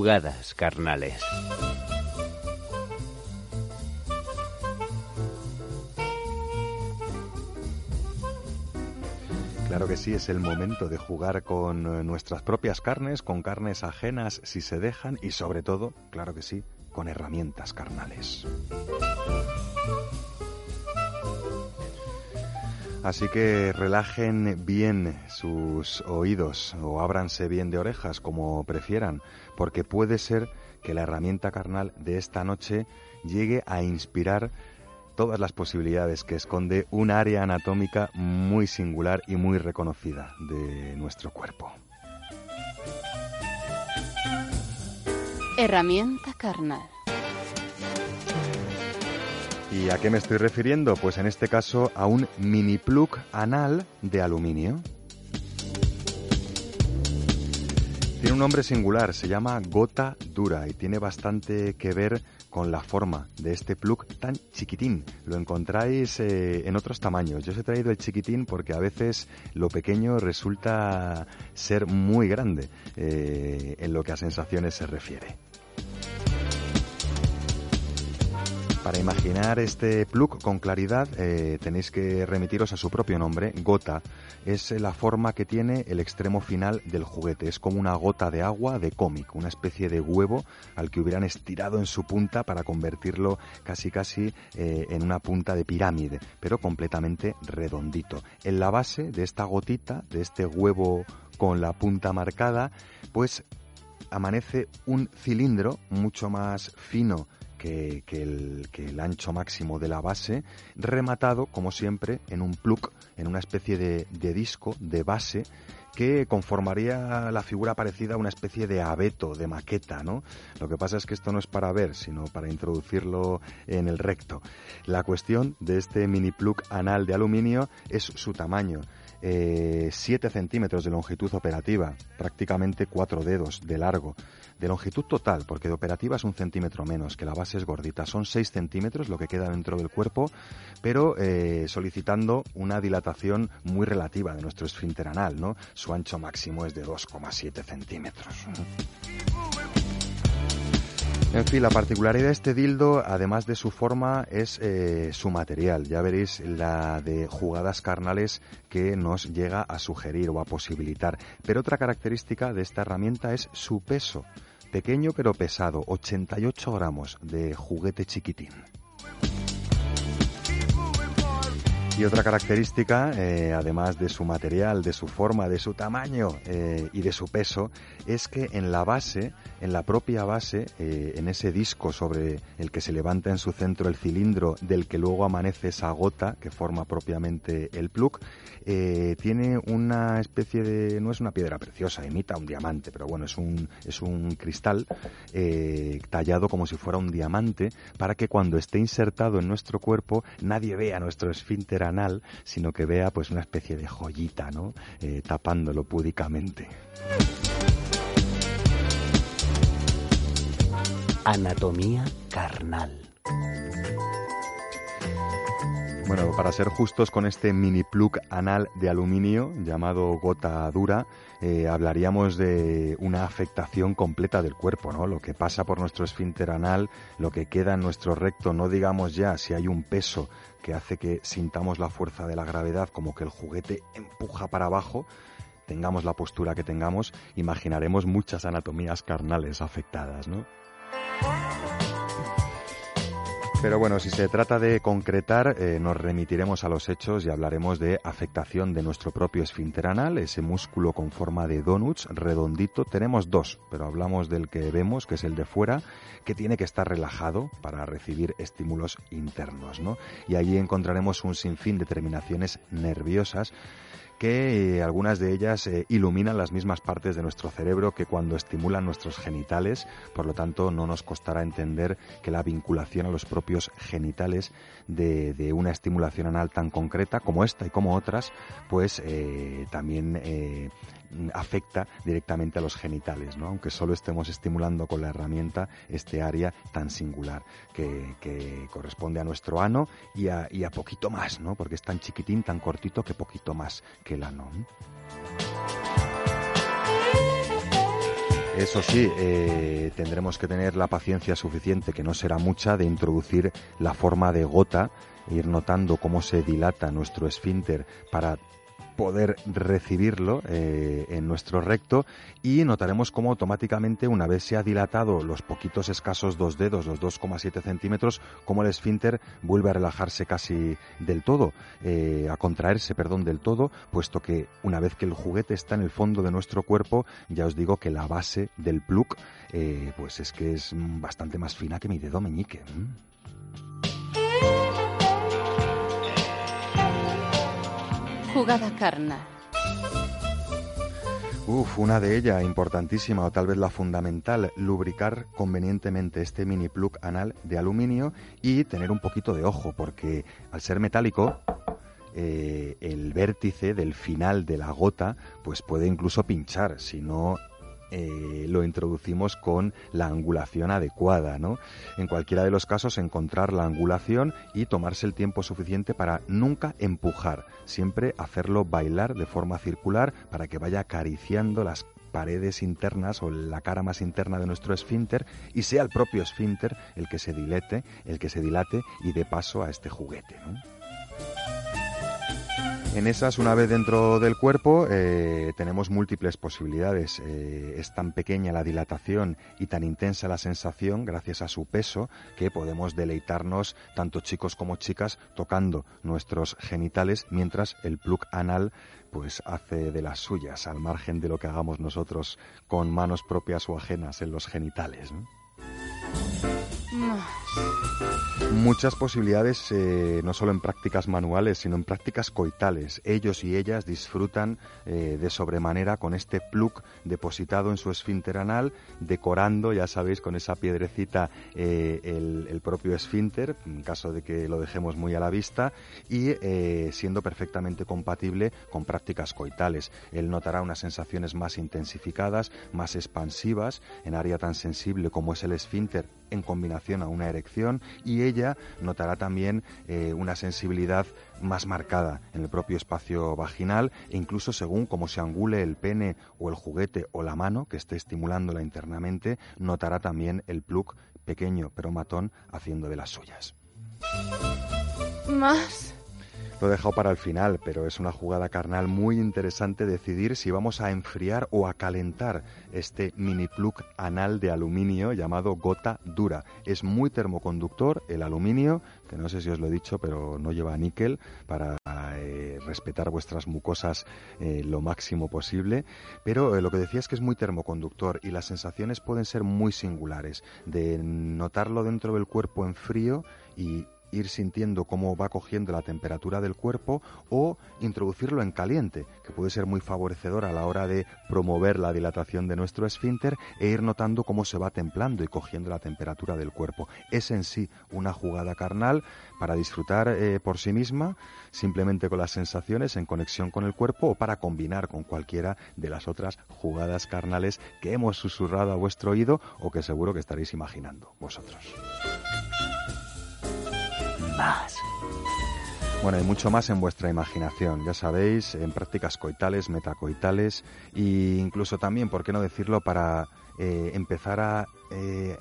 Jugadas carnales. Claro que sí, es el momento de jugar con eh, nuestras propias carnes, con carnes ajenas si se dejan y sobre todo, claro que sí, con herramientas carnales. Así que relajen bien sus oídos o ábranse bien de orejas como prefieran, porque puede ser que la herramienta carnal de esta noche llegue a inspirar todas las posibilidades que esconde un área anatómica muy singular y muy reconocida de nuestro cuerpo. Herramienta carnal. ¿Y a qué me estoy refiriendo? Pues en este caso a un mini plug anal de aluminio. Tiene un nombre singular, se llama gota dura y tiene bastante que ver con la forma de este plug tan chiquitín. Lo encontráis eh, en otros tamaños. Yo os he traído el chiquitín porque a veces lo pequeño resulta ser muy grande eh, en lo que a sensaciones se refiere. Para imaginar este plug con claridad eh, tenéis que remitiros a su propio nombre, gota. Es la forma que tiene el extremo final del juguete. Es como una gota de agua de cómic, una especie de huevo al que hubieran estirado en su punta para convertirlo casi casi eh, en una punta de pirámide, pero completamente redondito. En la base de esta gotita, de este huevo con la punta marcada, pues amanece un cilindro mucho más fino que, el, que el ancho máximo de la base, rematado, como siempre, en un plug, en una especie de, de disco, de base, que conformaría la figura parecida a una especie de abeto, de maqueta, ¿no? Lo que pasa es que esto no es para ver, sino para introducirlo en el recto. La cuestión de este mini plug anal de aluminio es su tamaño. 7 eh, centímetros de longitud operativa, prácticamente 4 dedos de largo. De longitud total, porque de operativa es un centímetro menos, que la base es gordita. Son 6 centímetros lo que queda dentro del cuerpo, pero eh, solicitando una dilatación muy relativa de nuestro esfínter anal, ¿no? Su ancho máximo es de 2,7 centímetros. En fin, la particularidad de este dildo, además de su forma, es eh, su material. Ya veréis la de jugadas carnales que nos llega a sugerir o a posibilitar. Pero otra característica de esta herramienta es su peso. Pequeño pero pesado, 88 gramos de juguete chiquitín. Y otra característica, eh, además de su material, de su forma, de su tamaño eh, y de su peso, es que en la base, en la propia base, eh, en ese disco sobre el que se levanta en su centro el cilindro del que luego amanece esa gota que forma propiamente el plug, tiene una especie de, no es una piedra preciosa, imita un diamante, pero bueno, es un, es un cristal tallado como si fuera un diamante para que cuando esté insertado en nuestro cuerpo nadie vea nuestro esfínter sino que vea pues una especie de joyita, ¿no? Eh, tapándolo púdicamente. Anatomía carnal. Bueno, para ser justos con este mini plug anal de aluminio llamado gota dura, eh, hablaríamos de una afectación completa del cuerpo, ¿no? Lo que pasa por nuestro esfínter anal, lo que queda en nuestro recto, no digamos ya si hay un peso que hace que sintamos la fuerza de la gravedad, como que el juguete empuja para abajo, tengamos la postura que tengamos, imaginaremos muchas anatomías carnales afectadas, ¿no? Pero bueno, si se trata de concretar, eh, nos remitiremos a los hechos y hablaremos de afectación de nuestro propio esfínter anal, ese músculo con forma de donuts, redondito. Tenemos dos, pero hablamos del que vemos, que es el de fuera, que tiene que estar relajado para recibir estímulos internos, ¿no? Y allí encontraremos un sinfín de terminaciones nerviosas que eh, algunas de ellas eh, iluminan las mismas partes de nuestro cerebro que cuando estimulan nuestros genitales, por lo tanto no nos costará entender que la vinculación a los propios genitales de, una estimulación anal tan concreta como esta y como otras, pues eh, también afecta directamente a los genitales, ¿no? aunque solo estemos estimulando con la herramienta este área tan singular que, corresponde a nuestro ano y a, poquito más, ¿no? porque es tan chiquitín, tan cortito que poquito más que el ano. Eso sí, eh, tendremos que tener la paciencia suficiente, que no será mucha, de introducir la forma de gota, ir notando cómo se dilata nuestro esfínter para poder recibirlo eh, en nuestro recto y notaremos cómo automáticamente una vez se ha dilatado los poquitos escasos dos dedos, los 2,7 centímetros, como el esfínter vuelve a relajarse casi del todo, eh, a contraerse, perdón, del todo, puesto que una vez que el juguete está en el fondo de nuestro cuerpo, ya os digo que la base del plug, eh, pues es que es bastante más fina que mi dedo meñique. Jugada carnal. Uf, una de ellas importantísima o tal vez la fundamental, lubricar convenientemente este mini plug anal de aluminio y tener un poquito de ojo porque al ser metálico eh, el vértice del final de la gota pues puede incluso pinchar si no eh, lo introducimos con la angulación adecuada, ¿no? En cualquiera de los casos, encontrar la angulación y tomarse el tiempo suficiente para nunca empujar, siempre hacerlo bailar de forma circular para que vaya acariciando las paredes internas o la cara más interna de nuestro esfínter y sea el propio esfínter el que se dilete, el que se dilate y dé paso a este juguete. En esas, una vez dentro del cuerpo, eh, tenemos múltiples posibilidades. Eh, es tan pequeña la dilatación y tan intensa la sensación, gracias a su peso, que podemos deleitarnos, tanto chicos como chicas, tocando nuestros genitales, mientras el plug anal pues hace de las suyas, al margen de lo que hagamos nosotros con manos propias o ajenas en los genitales. Muchas posibilidades, eh, no solo en prácticas manuales, sino en prácticas coitales. Ellos y ellas disfrutan eh, de sobremanera con este plug depositado en su esfínter anal, decorando, ya sabéis, con esa piedrecita eh, el, el propio esfínter, en caso de que lo dejemos muy a la vista, y siendo perfectamente compatible con prácticas coitales. Él notará unas sensaciones más intensificadas, más expansivas, en área tan sensible como es el esfínter, en combinación a una erección y ella notará también eh, una sensibilidad más marcada en el propio espacio vaginal e incluso según cómo se angule el pene o el juguete o la mano que esté estimulándola internamente, notará también el plug pequeño pero matón haciendo de las suyas. Más. Lo he dejado para el final, pero es una jugada carnal muy interesante decidir si vamos a enfriar o a calentar este mini plug anal de aluminio llamado gota dura. Es muy termoconductor el aluminio, que no sé si os lo he dicho, pero no lleva níquel para eh, respetar vuestras mucosas eh, lo máximo posible. Pero eh, lo que decía es que es muy termoconductor y las sensaciones pueden ser muy singulares, de notarlo dentro del cuerpo en frío y ir sintiendo cómo va cogiendo la temperatura del cuerpo o introducirlo en caliente, que puede ser muy favorecedor a la hora de promover la dilatación de nuestro esfínter e ir notando cómo se va templando y cogiendo la temperatura del cuerpo. Es en sí una jugada carnal para disfrutar eh, por sí misma, simplemente con las sensaciones en conexión con el cuerpo o para combinar con cualquiera de las otras jugadas carnales que hemos susurrado a vuestro oído o que seguro que estaréis imaginando vosotros. Más. Bueno, hay mucho más en vuestra imaginación, ya sabéis, en prácticas coitales, metacoitales e incluso también, ¿por qué no decirlo?, para eh, empezar a, eh,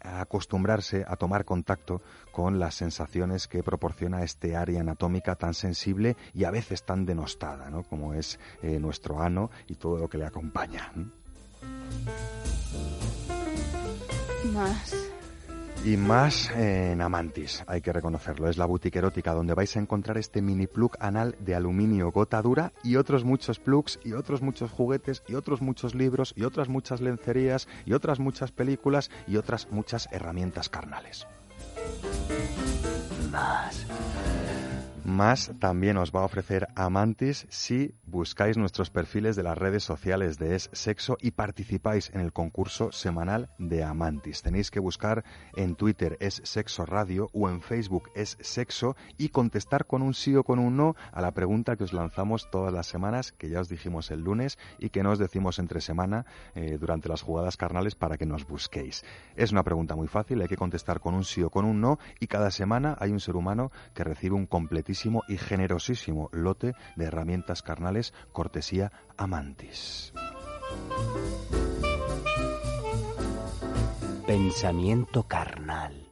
a acostumbrarse a tomar contacto con las sensaciones que proporciona este área anatómica tan sensible y a veces tan denostada, ¿no?, como es eh, nuestro ano y todo lo que le acompaña. Más. Y más en Amantis, hay que reconocerlo. Es la boutique erótica donde vais a encontrar este mini plug anal de aluminio gota dura y otros muchos plugs y otros muchos juguetes y otros muchos libros y otras muchas lencerías y otras muchas películas y otras muchas herramientas carnales. Más. Más también os va a ofrecer Amantis si buscáis nuestros perfiles de las redes sociales de Es Sexo y participáis en el concurso semanal de Amantis. Tenéis que buscar en Twitter Es Sexo Radio o en Facebook Es Sexo y contestar con un sí o con un no a la pregunta que os lanzamos todas las semanas, que ya os dijimos el lunes y que no os decimos entre semana eh, durante las jugadas carnales para que nos busquéis. Es una pregunta muy fácil, hay que contestar con un sí o con un no y cada semana hay un ser humano que recibe un completísimo y generosísimo lote de herramientas carnales cortesía Amantis. Pensamiento carnal.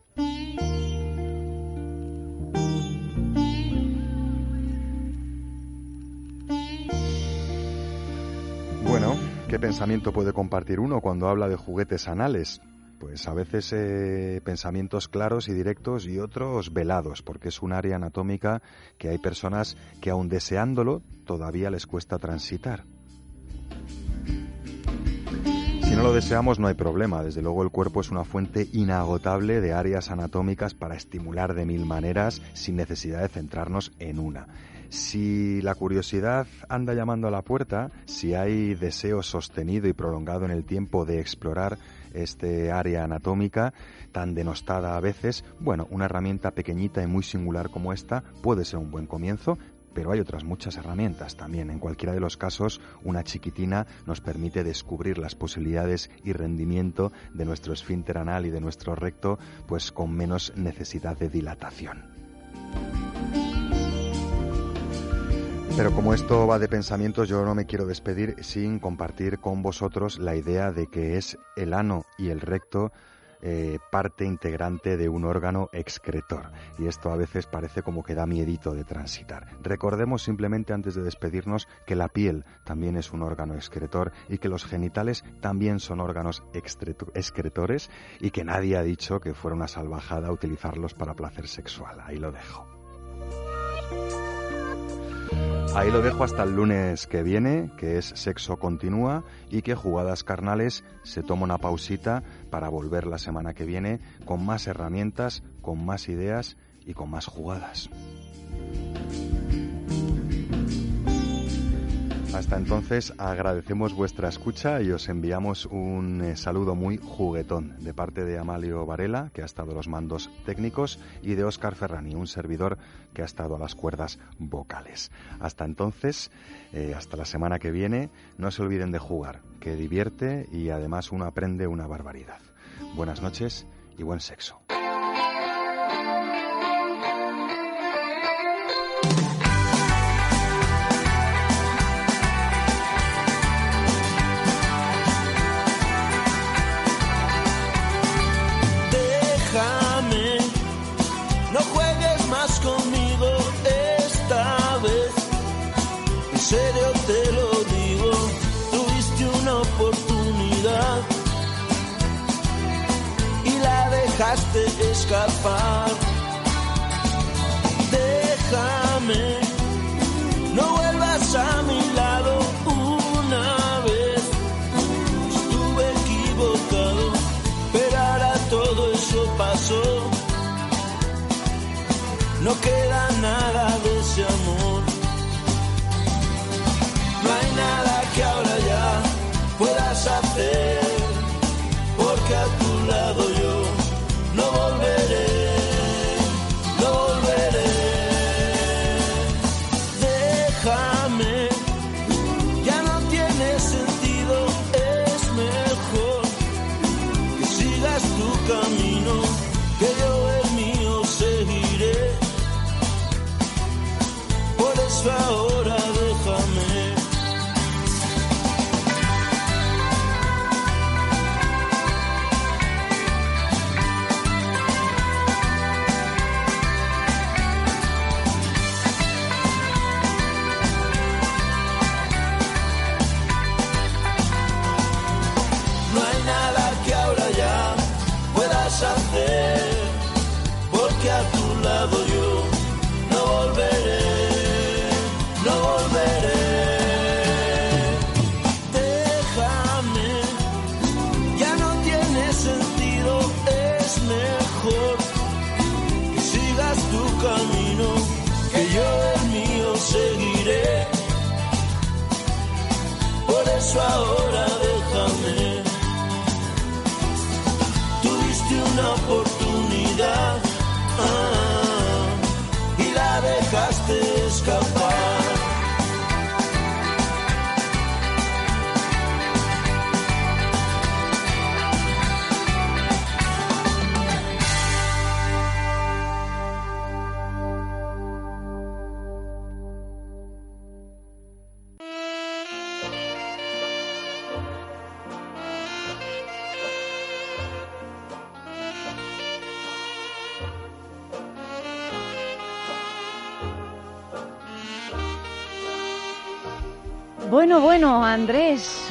Bueno, ¿qué pensamiento puede compartir uno cuando habla de juguetes anales? Pues a veces eh, pensamientos claros y directos y otros velados, porque es un área anatómica que hay personas que aun deseándolo todavía les cuesta transitar. Si no lo deseamos no hay problema, desde luego el cuerpo es una fuente inagotable de áreas anatómicas para estimular de mil maneras sin necesidad de centrarnos en una. Si la curiosidad anda llamando a la puerta, si hay deseo sostenido y prolongado en el tiempo de explorar este área anatómica tan denostada a veces, bueno, una herramienta pequeñita y muy singular como esta puede ser un buen comienzo, pero hay otras muchas herramientas también. En cualquiera de los casos, una chiquitina nos permite descubrir las posibilidades y rendimiento de nuestro esfínter anal y de nuestro recto, pues con menos necesidad de dilatación. Pero como esto va de pensamientos, yo no me quiero despedir sin compartir con vosotros la idea de que es el ano y el recto eh, parte integrante de un órgano excretor. Y esto a veces parece como que da miedito de transitar. Recordemos simplemente antes de despedirnos que la piel también es un órgano excretor y que los genitales también son órganos excreto- excretores y que nadie ha dicho que fuera una salvajada utilizarlos para placer sexual. Ahí lo dejo. Ahí lo dejo hasta el lunes que viene, que es Sexo Continúa, y que Jugadas Carnales se toma una pausita para volver la semana que viene con más herramientas, con más ideas y con más jugadas. Hasta entonces agradecemos vuestra escucha y os enviamos un eh, saludo muy juguetón de parte de Amalio Varela, que ha estado a los mandos técnicos, y de Óscar Ferrani, un servidor que ha estado a las cuerdas vocales. Hasta entonces, eh, hasta la semana que viene, no se olviden de jugar, que divierte y además uno aprende una barbaridad. Buenas noches y buen sexo. Déjame, no vuelvas a mi lado una vez. Estuve equivocado, pero ahora todo eso pasó. No queda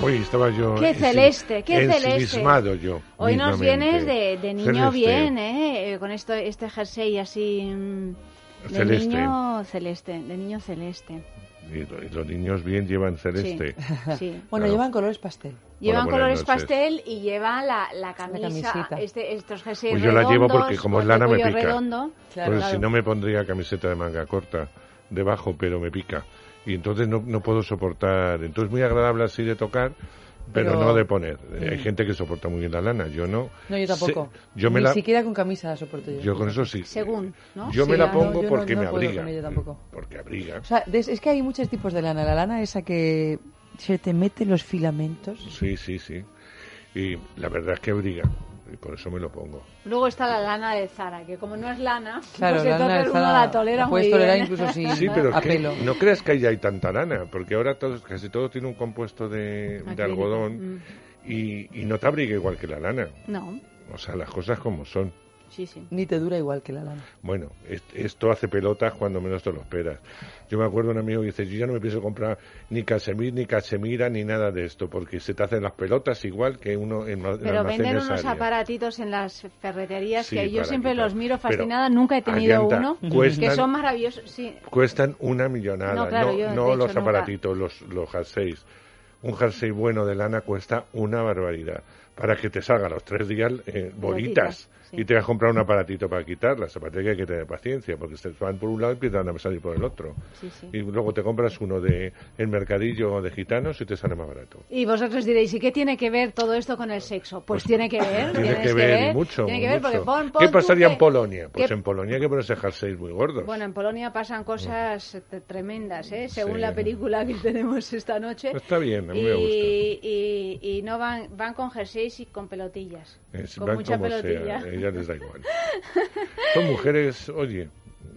Hoy estaba yo. Qué celeste, qué celeste. yo. Hoy nos vienes de, de niño Celeste. bien, ¿eh? Con esto, este jersey así... mm, De Celeste. niño celeste, de niño celeste. Y, lo- y los niños bien llevan celeste. Sí. <laughs> Bueno, Claro. llevan colores pastel. Llevan Hola, colores noches. pastel y llevan la, la camisa, camisita. este, estos jerseys Pues yo la llevo porque como es lana me pica. redondo. Pues si no me pondría camiseta de manga corta debajo, pero me pica. Y entonces no, no puedo soportar. Entonces muy agradable así de tocar, pero, Pero- no de poner. Eh, Hay Mm. gente que soporta muy bien la lana, yo no. No, yo tampoco. Sé- yo me Ni la, siquiera con camisa la soporto yo. yo con eso sí. Según, ¿no? Yo me la no, pongo yo porque no me puedo abriga. con ella tampoco. Porque abriga. O sea, es que hay muchos tipos de lana. La lana esa que se te mete los filamentos. Sí, sí, sí. Y la verdad es que abriga. Y por eso me lo pongo. Luego está la lana de Zara, que como no es lana, <laughs> Claro, pues la lana entonces de uno Zara la tolera la puedes muy tolerar bien. incluso sin- Sí, pero que pelo. no creas que ahí hay tanta lana, porque ahora todos, casi todo tiene un compuesto de, de algodón mm. y, y no te abriga igual que la lana. No. O sea, las cosas como son. Sí, sí. Ni te dura igual que la lana. Bueno, es- esto hace pelotas cuando menos te lo esperas. Yo me acuerdo de un amigo que dice, yo ya no me pienso comprar ni casemir, ni cachemira, ni nada de esto, porque se te hacen las pelotas igual que uno en, Pero venden unos aparatitos en las ferreterías Sí, que yo siempre quitar. los miro Pero, fascinada. Nunca he tenido uno. Que cuestan- son maravillosos. Sí. Cuestan una millonada, No, claro, hecho, los nunca. aparatitos, los, los jerseys. Un jersey bueno de lana cuesta una barbaridad. Para que te salga a los tres días eh, bolitas sí. y te vas a comprar un aparatito para quitarlas. Aparte que hay que tener paciencia, porque se van por un lado y empiezan a salir por el otro. Sí, sí. Y luego te compras uno de el mercadillo de gitanos y te sale más barato. Y vosotros diréis, ¿y qué tiene que ver todo esto con el sexo? Pues, tiene que <laughs> ver. Tiene que ver, mucho. Tiene que ver porque mucho. pon, pon ¿Qué pasaría en Polonia? Pues en Polonia hay que ponerse jerseys muy gordos. Bueno, en Polonia pasan cosas eh, tremendas, ¿eh? según la película que <laughs> tenemos esta noche. Está bien, a mí y, me gusta. Y, y no van, van con jerseys y con pelotillas. Es- con mucha pelotilla. sea, a ellas les da igual. <laughs> Son mujeres, oye,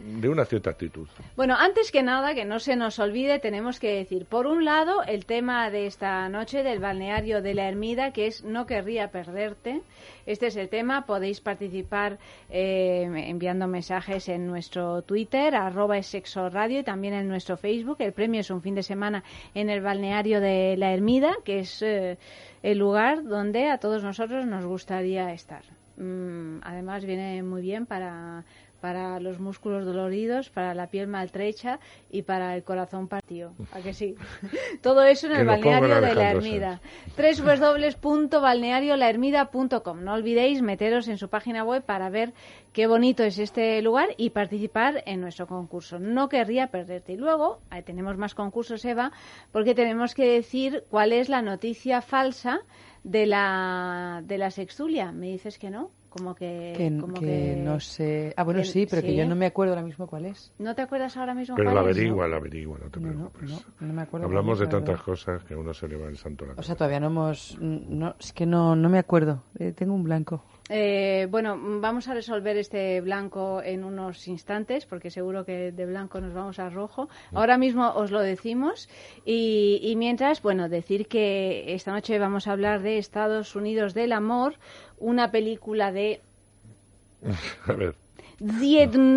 de una cierta actitud. Bueno, antes que nada, que no se nos olvide, tenemos que decir, por un lado, el tema de esta noche del balneario de la Ermida, que es No querría perderte. Este es el tema. Podéis participar eh, enviando mensajes en nuestro Twitter, arroba sexo radio, y también en nuestro Facebook. El premio es un fin de semana en el balneario de la Ermida, que es eh, el lugar donde a todos nosotros nos gustaría estar. Mm, además, viene muy bien para para los músculos doloridos, para la piel maltrecha y para el corazón partido. ¿A que sí? <laughs> Todo eso en el balneario de la Alejandro Ermida. www.balneariolahermida.com. No olvidéis meteros en su página web para ver qué bonito es este lugar y participar en nuestro concurso. No querría perderte. Y luego, ahí tenemos más concursos, Eva, porque tenemos que decir cuál es la noticia falsa de la, de la sextulia. ¿Me dices que no? Como que, Que, como que que- no sé. Ah, bueno, que- sí, pero que sí. yo no me acuerdo ahora mismo cuál es. ¿No te acuerdas ahora mismo Pero cuál la es? averigua, la averigua, no te No, no, preocupes. no, no me acuerdo. Hablamos de es, tantas cosas que uno se le va el santo a la O cabeza. sea, todavía no hemos. No, es que no, no me acuerdo. Eh, tengo un blanco. Eh, bueno, mm, vamos a resolver este blanco en unos instantes, porque seguro que de blanco nos vamos a rojo. Ahora mismo os lo decimos. Y, y mientras, bueno, decir que esta noche vamos a hablar de Estados Unidos del Amor, una película de <laughs> A ver, mm,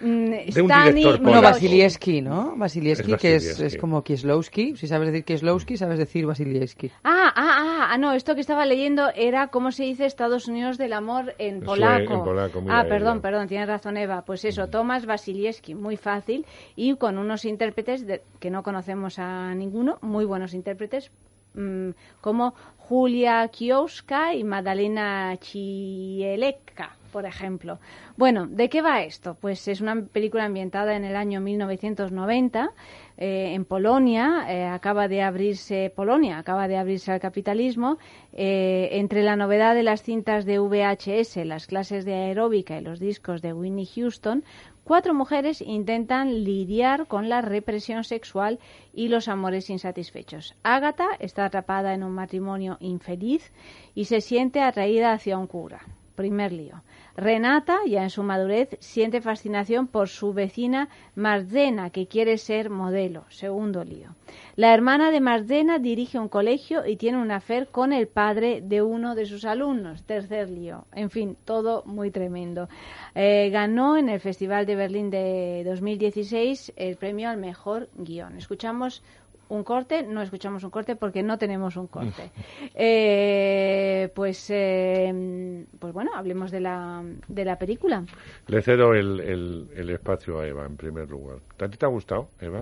Stani director No. Vasilieski, ¿no? Vasilieski, Es que es, es como Kieslowski. Si sabes decir Kieslowski, sabes decir Vasilieski. Ah, ah, ah, ah, no, esto que estaba leyendo era cómo se dice Estados Unidos del Amor en polaco. en polaco, mira ah, perdón, ella. perdón, tienes razón Eva. Pues eso, Tomás Vasilieski, muy fácil, y con unos intérpretes de- que no conocemos a ninguno, muy buenos intérpretes, mm, como Julia Kioska y Madalena Chieleka, por ejemplo. Bueno, ¿de qué va esto? Pues es una película ambientada en el año 1990 eh, en Polonia. eh, acaba de abrirse Polonia, acaba de abrirse al capitalismo. eh, entre la novedad de las cintas de VHS, las clases de aeróbica y los discos de Whitney Houston, cuatro mujeres intentan lidiar con la represión sexual y los amores insatisfechos. Agatha está atrapada en un matrimonio infeliz y se siente atraída hacia un cura. Primer lío. Renata, ya en su madurez, siente fascinación por su vecina Marzena, que quiere ser modelo. Segundo lío. La hermana de Marzena dirige un colegio y tiene un afer con el padre de uno de sus alumnos. Tercer lío. En fin, todo muy tremendo. Eh, ganó en el Festival de Berlín de 2016 el premio al mejor guion. Escuchamos un corte, no escuchamos un corte porque no tenemos un corte. Eh, pues, eh, pues bueno, hablemos de la, de la película. le cedo el, el, el espacio a Eva en primer lugar. ¿A ti te ha gustado, Eva?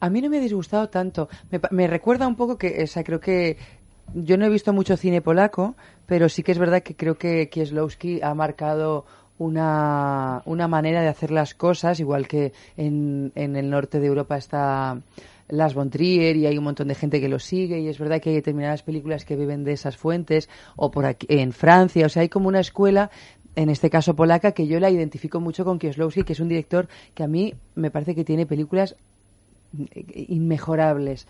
A mí no me ha disgustado tanto. Me, pa- me recuerda un poco que, o sea, creo que yo no he visto mucho cine polaco, pero sí que es verdad que creo que Kieslowski ha marcado una, una manera de hacer las cosas, igual que en, en el norte de Europa está Las von Trier y hay un montón de gente que lo sigue y es verdad que hay determinadas películas que beben de esas fuentes o por aquí en Francia, o sea, hay como una escuela en este caso polaca que yo la identifico mucho con Kieslowski, que es un director que a mí me parece que tiene películas inmejorables.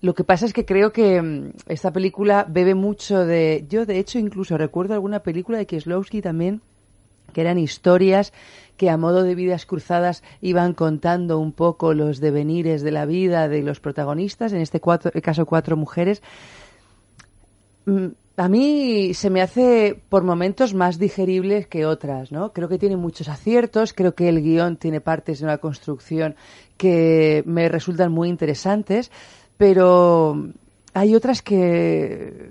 Lo que pasa es que creo que mm, esta película bebe mucho de... Yo, de hecho, incluso recuerdo alguna película de Kieslowski también que eran historias que a modo de vidas cruzadas iban contando un poco los devenires de la vida de los protagonistas, en este caso cuatro mujeres. Mm, a mí se me hace por momentos más digerible que otras, ¿no? Creo que tiene muchos aciertos, creo que el guion tiene partes de una construcción que me resultan muy interesantes, pero hay otras que,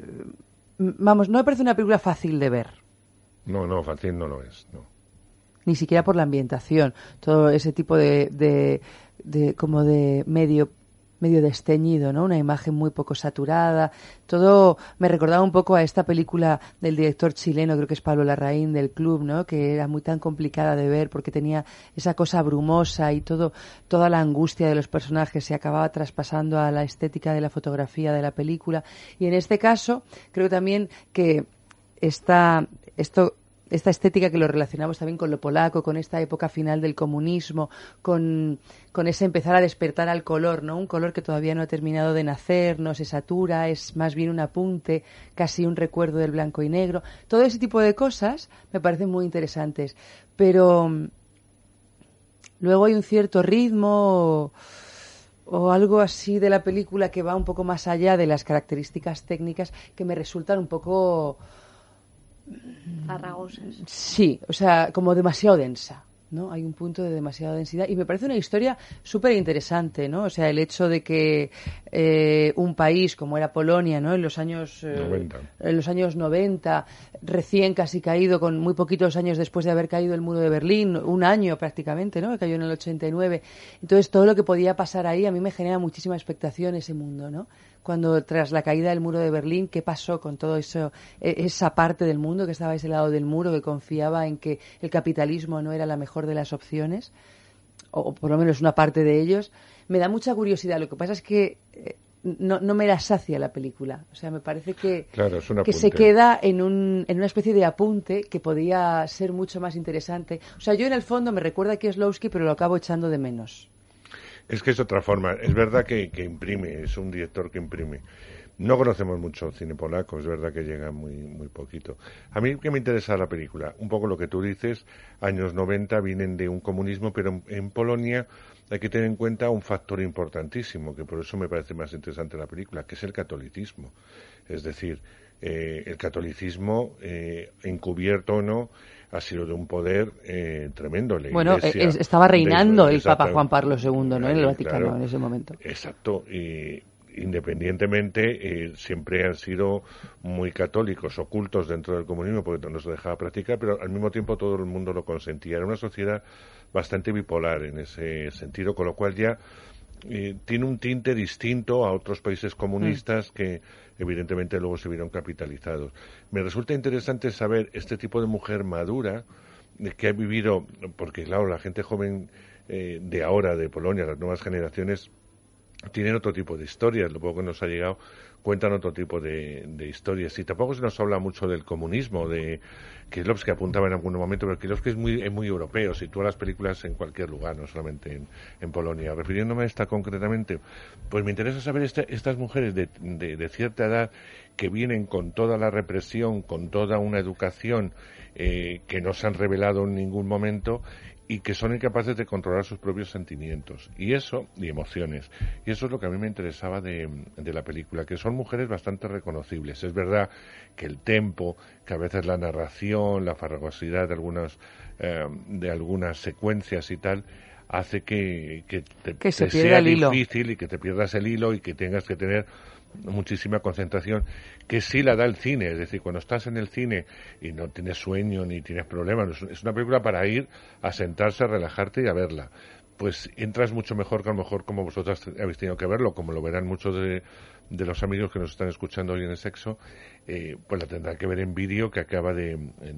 vamos, no me parece una película fácil de ver. No, no, fácil no lo es, no. Ni siquiera por la ambientación, todo ese tipo de, de, de como de medio medio desteñido, ¿no? Una imagen muy poco saturada. Todo me recordaba un poco a esta película del director chileno, creo que es Pablo Larraín del club, ¿no? Que era muy tan complicada de ver porque tenía esa cosa brumosa y todo toda la angustia de los personajes se acababa traspasando a la estética de la fotografía de la película. Y en este caso, creo también que esta esto esta estética que lo relacionamos también con lo polaco, con esta época final del comunismo, con, con ese empezar a despertar al color, ¿no? Un color que todavía no ha terminado de nacer, no se satura, es más bien un apunte, casi un recuerdo del blanco y negro. Todo ese tipo de cosas me parecen muy interesantes. Pero luego hay un cierto ritmo o, o algo así de la película que va un poco más allá de las características técnicas que me resultan un poco Farragosas. Sí, o sea, como demasiado densa. ¿no? Hay un punto de demasiada densidad y me parece una historia súper interesante, ¿no? O sea, el hecho de que eh, un país como era Polonia, ¿no? En los años eh, 90. en los años 90, recién casi caído, con muy poquitos años después de haber caído el muro de Berlín, un año prácticamente, ¿no? Que cayó en el 89. Entonces, todo lo que podía pasar ahí a mí me genera muchísima expectación ese mundo, ¿no? Cuando tras la caída del muro de Berlín, ¿qué pasó con todo eso, e- esa parte del mundo que estaba a ese lado del muro, que confiaba en que el capitalismo no era la mejor de las opciones? o, por lo menos una parte de ellos, me da mucha curiosidad. Lo que pasa es que eh, no, no me la sacia la película. O sea, me parece que, Claro, es que se queda en, un, en una especie de apunte que podía ser mucho más interesante. O sea, yo en el fondo me recuerda a Kieslowski, pero lo acabo echando de menos. Es que es otra forma. Es verdad que, que imprime, es un director que imprime. No conocemos mucho cine polaco, es verdad que llega muy, muy poquito. A mí que me interesa la película, un poco lo que tú dices, años 90 vienen de un comunismo, pero en, Polonia hay que tener en cuenta un factor importantísimo, que por eso me parece más interesante la película, que es el catolicismo. Es decir, eh, el catolicismo, eh, encubierto o no, ha sido de un poder eh, tremendo. La Bueno, Iglesia, estaba reinando de- el Papa. Juan Pablo II, ¿no? En el Vaticano claro. en ese momento. Exacto, y independientemente eh, siempre han sido muy católicos, ocultos dentro del comunismo porque no se dejaba practicar, pero al mismo tiempo todo el mundo lo consentía. Era una sociedad bastante bipolar en ese sentido, con lo cual ya eh, tiene un tinte distinto a otros países comunistas que evidentemente luego se vieron capitalizados. Me resulta interesante saber este tipo de mujer madura de que ha vivido, porque claro, la gente joven eh, de ahora, de Polonia, las nuevas generaciones, tienen otro tipo de historias, lo poco que nos ha llegado cuentan otro tipo de, de historias. Y tampoco se nos habla mucho del comunismo, de Kieslowski apuntaba en algún momento, pero Kieslowski es muy, es muy europeo, sitúa las películas en cualquier lugar, no solamente en, Polonia. Refiriéndome a esta concretamente, pues me interesa saber este- estas mujeres de, de- de cierta edad que vienen con toda la represión, con toda una educación eh, que no se han revelado en ningún momento y que son incapaces de controlar sus propios sentimientos y eso y emociones y eso es lo que a mí me interesaba de, de la película que son mujeres bastante reconocibles es verdad que el tempo que a veces la narración la farragosidad de algunas eh, de algunas secuencias y tal hace que, que te, Que se te pierda sea el hilo. difícil y que te pierdas el hilo y que tengas que tener muchísima concentración que sí la da el cine, es decir, cuando estás en el cine y no tienes sueño ni tienes problemas, es una película para ir a sentarse, a relajarte y a verla. Pues entras mucho mejor que a lo mejor como vosotras habéis tenido que verlo, como lo verán muchos de, de los amigos que nos están escuchando hoy en el sexo, eh, pues la tendrán que ver en vídeo que acaba de,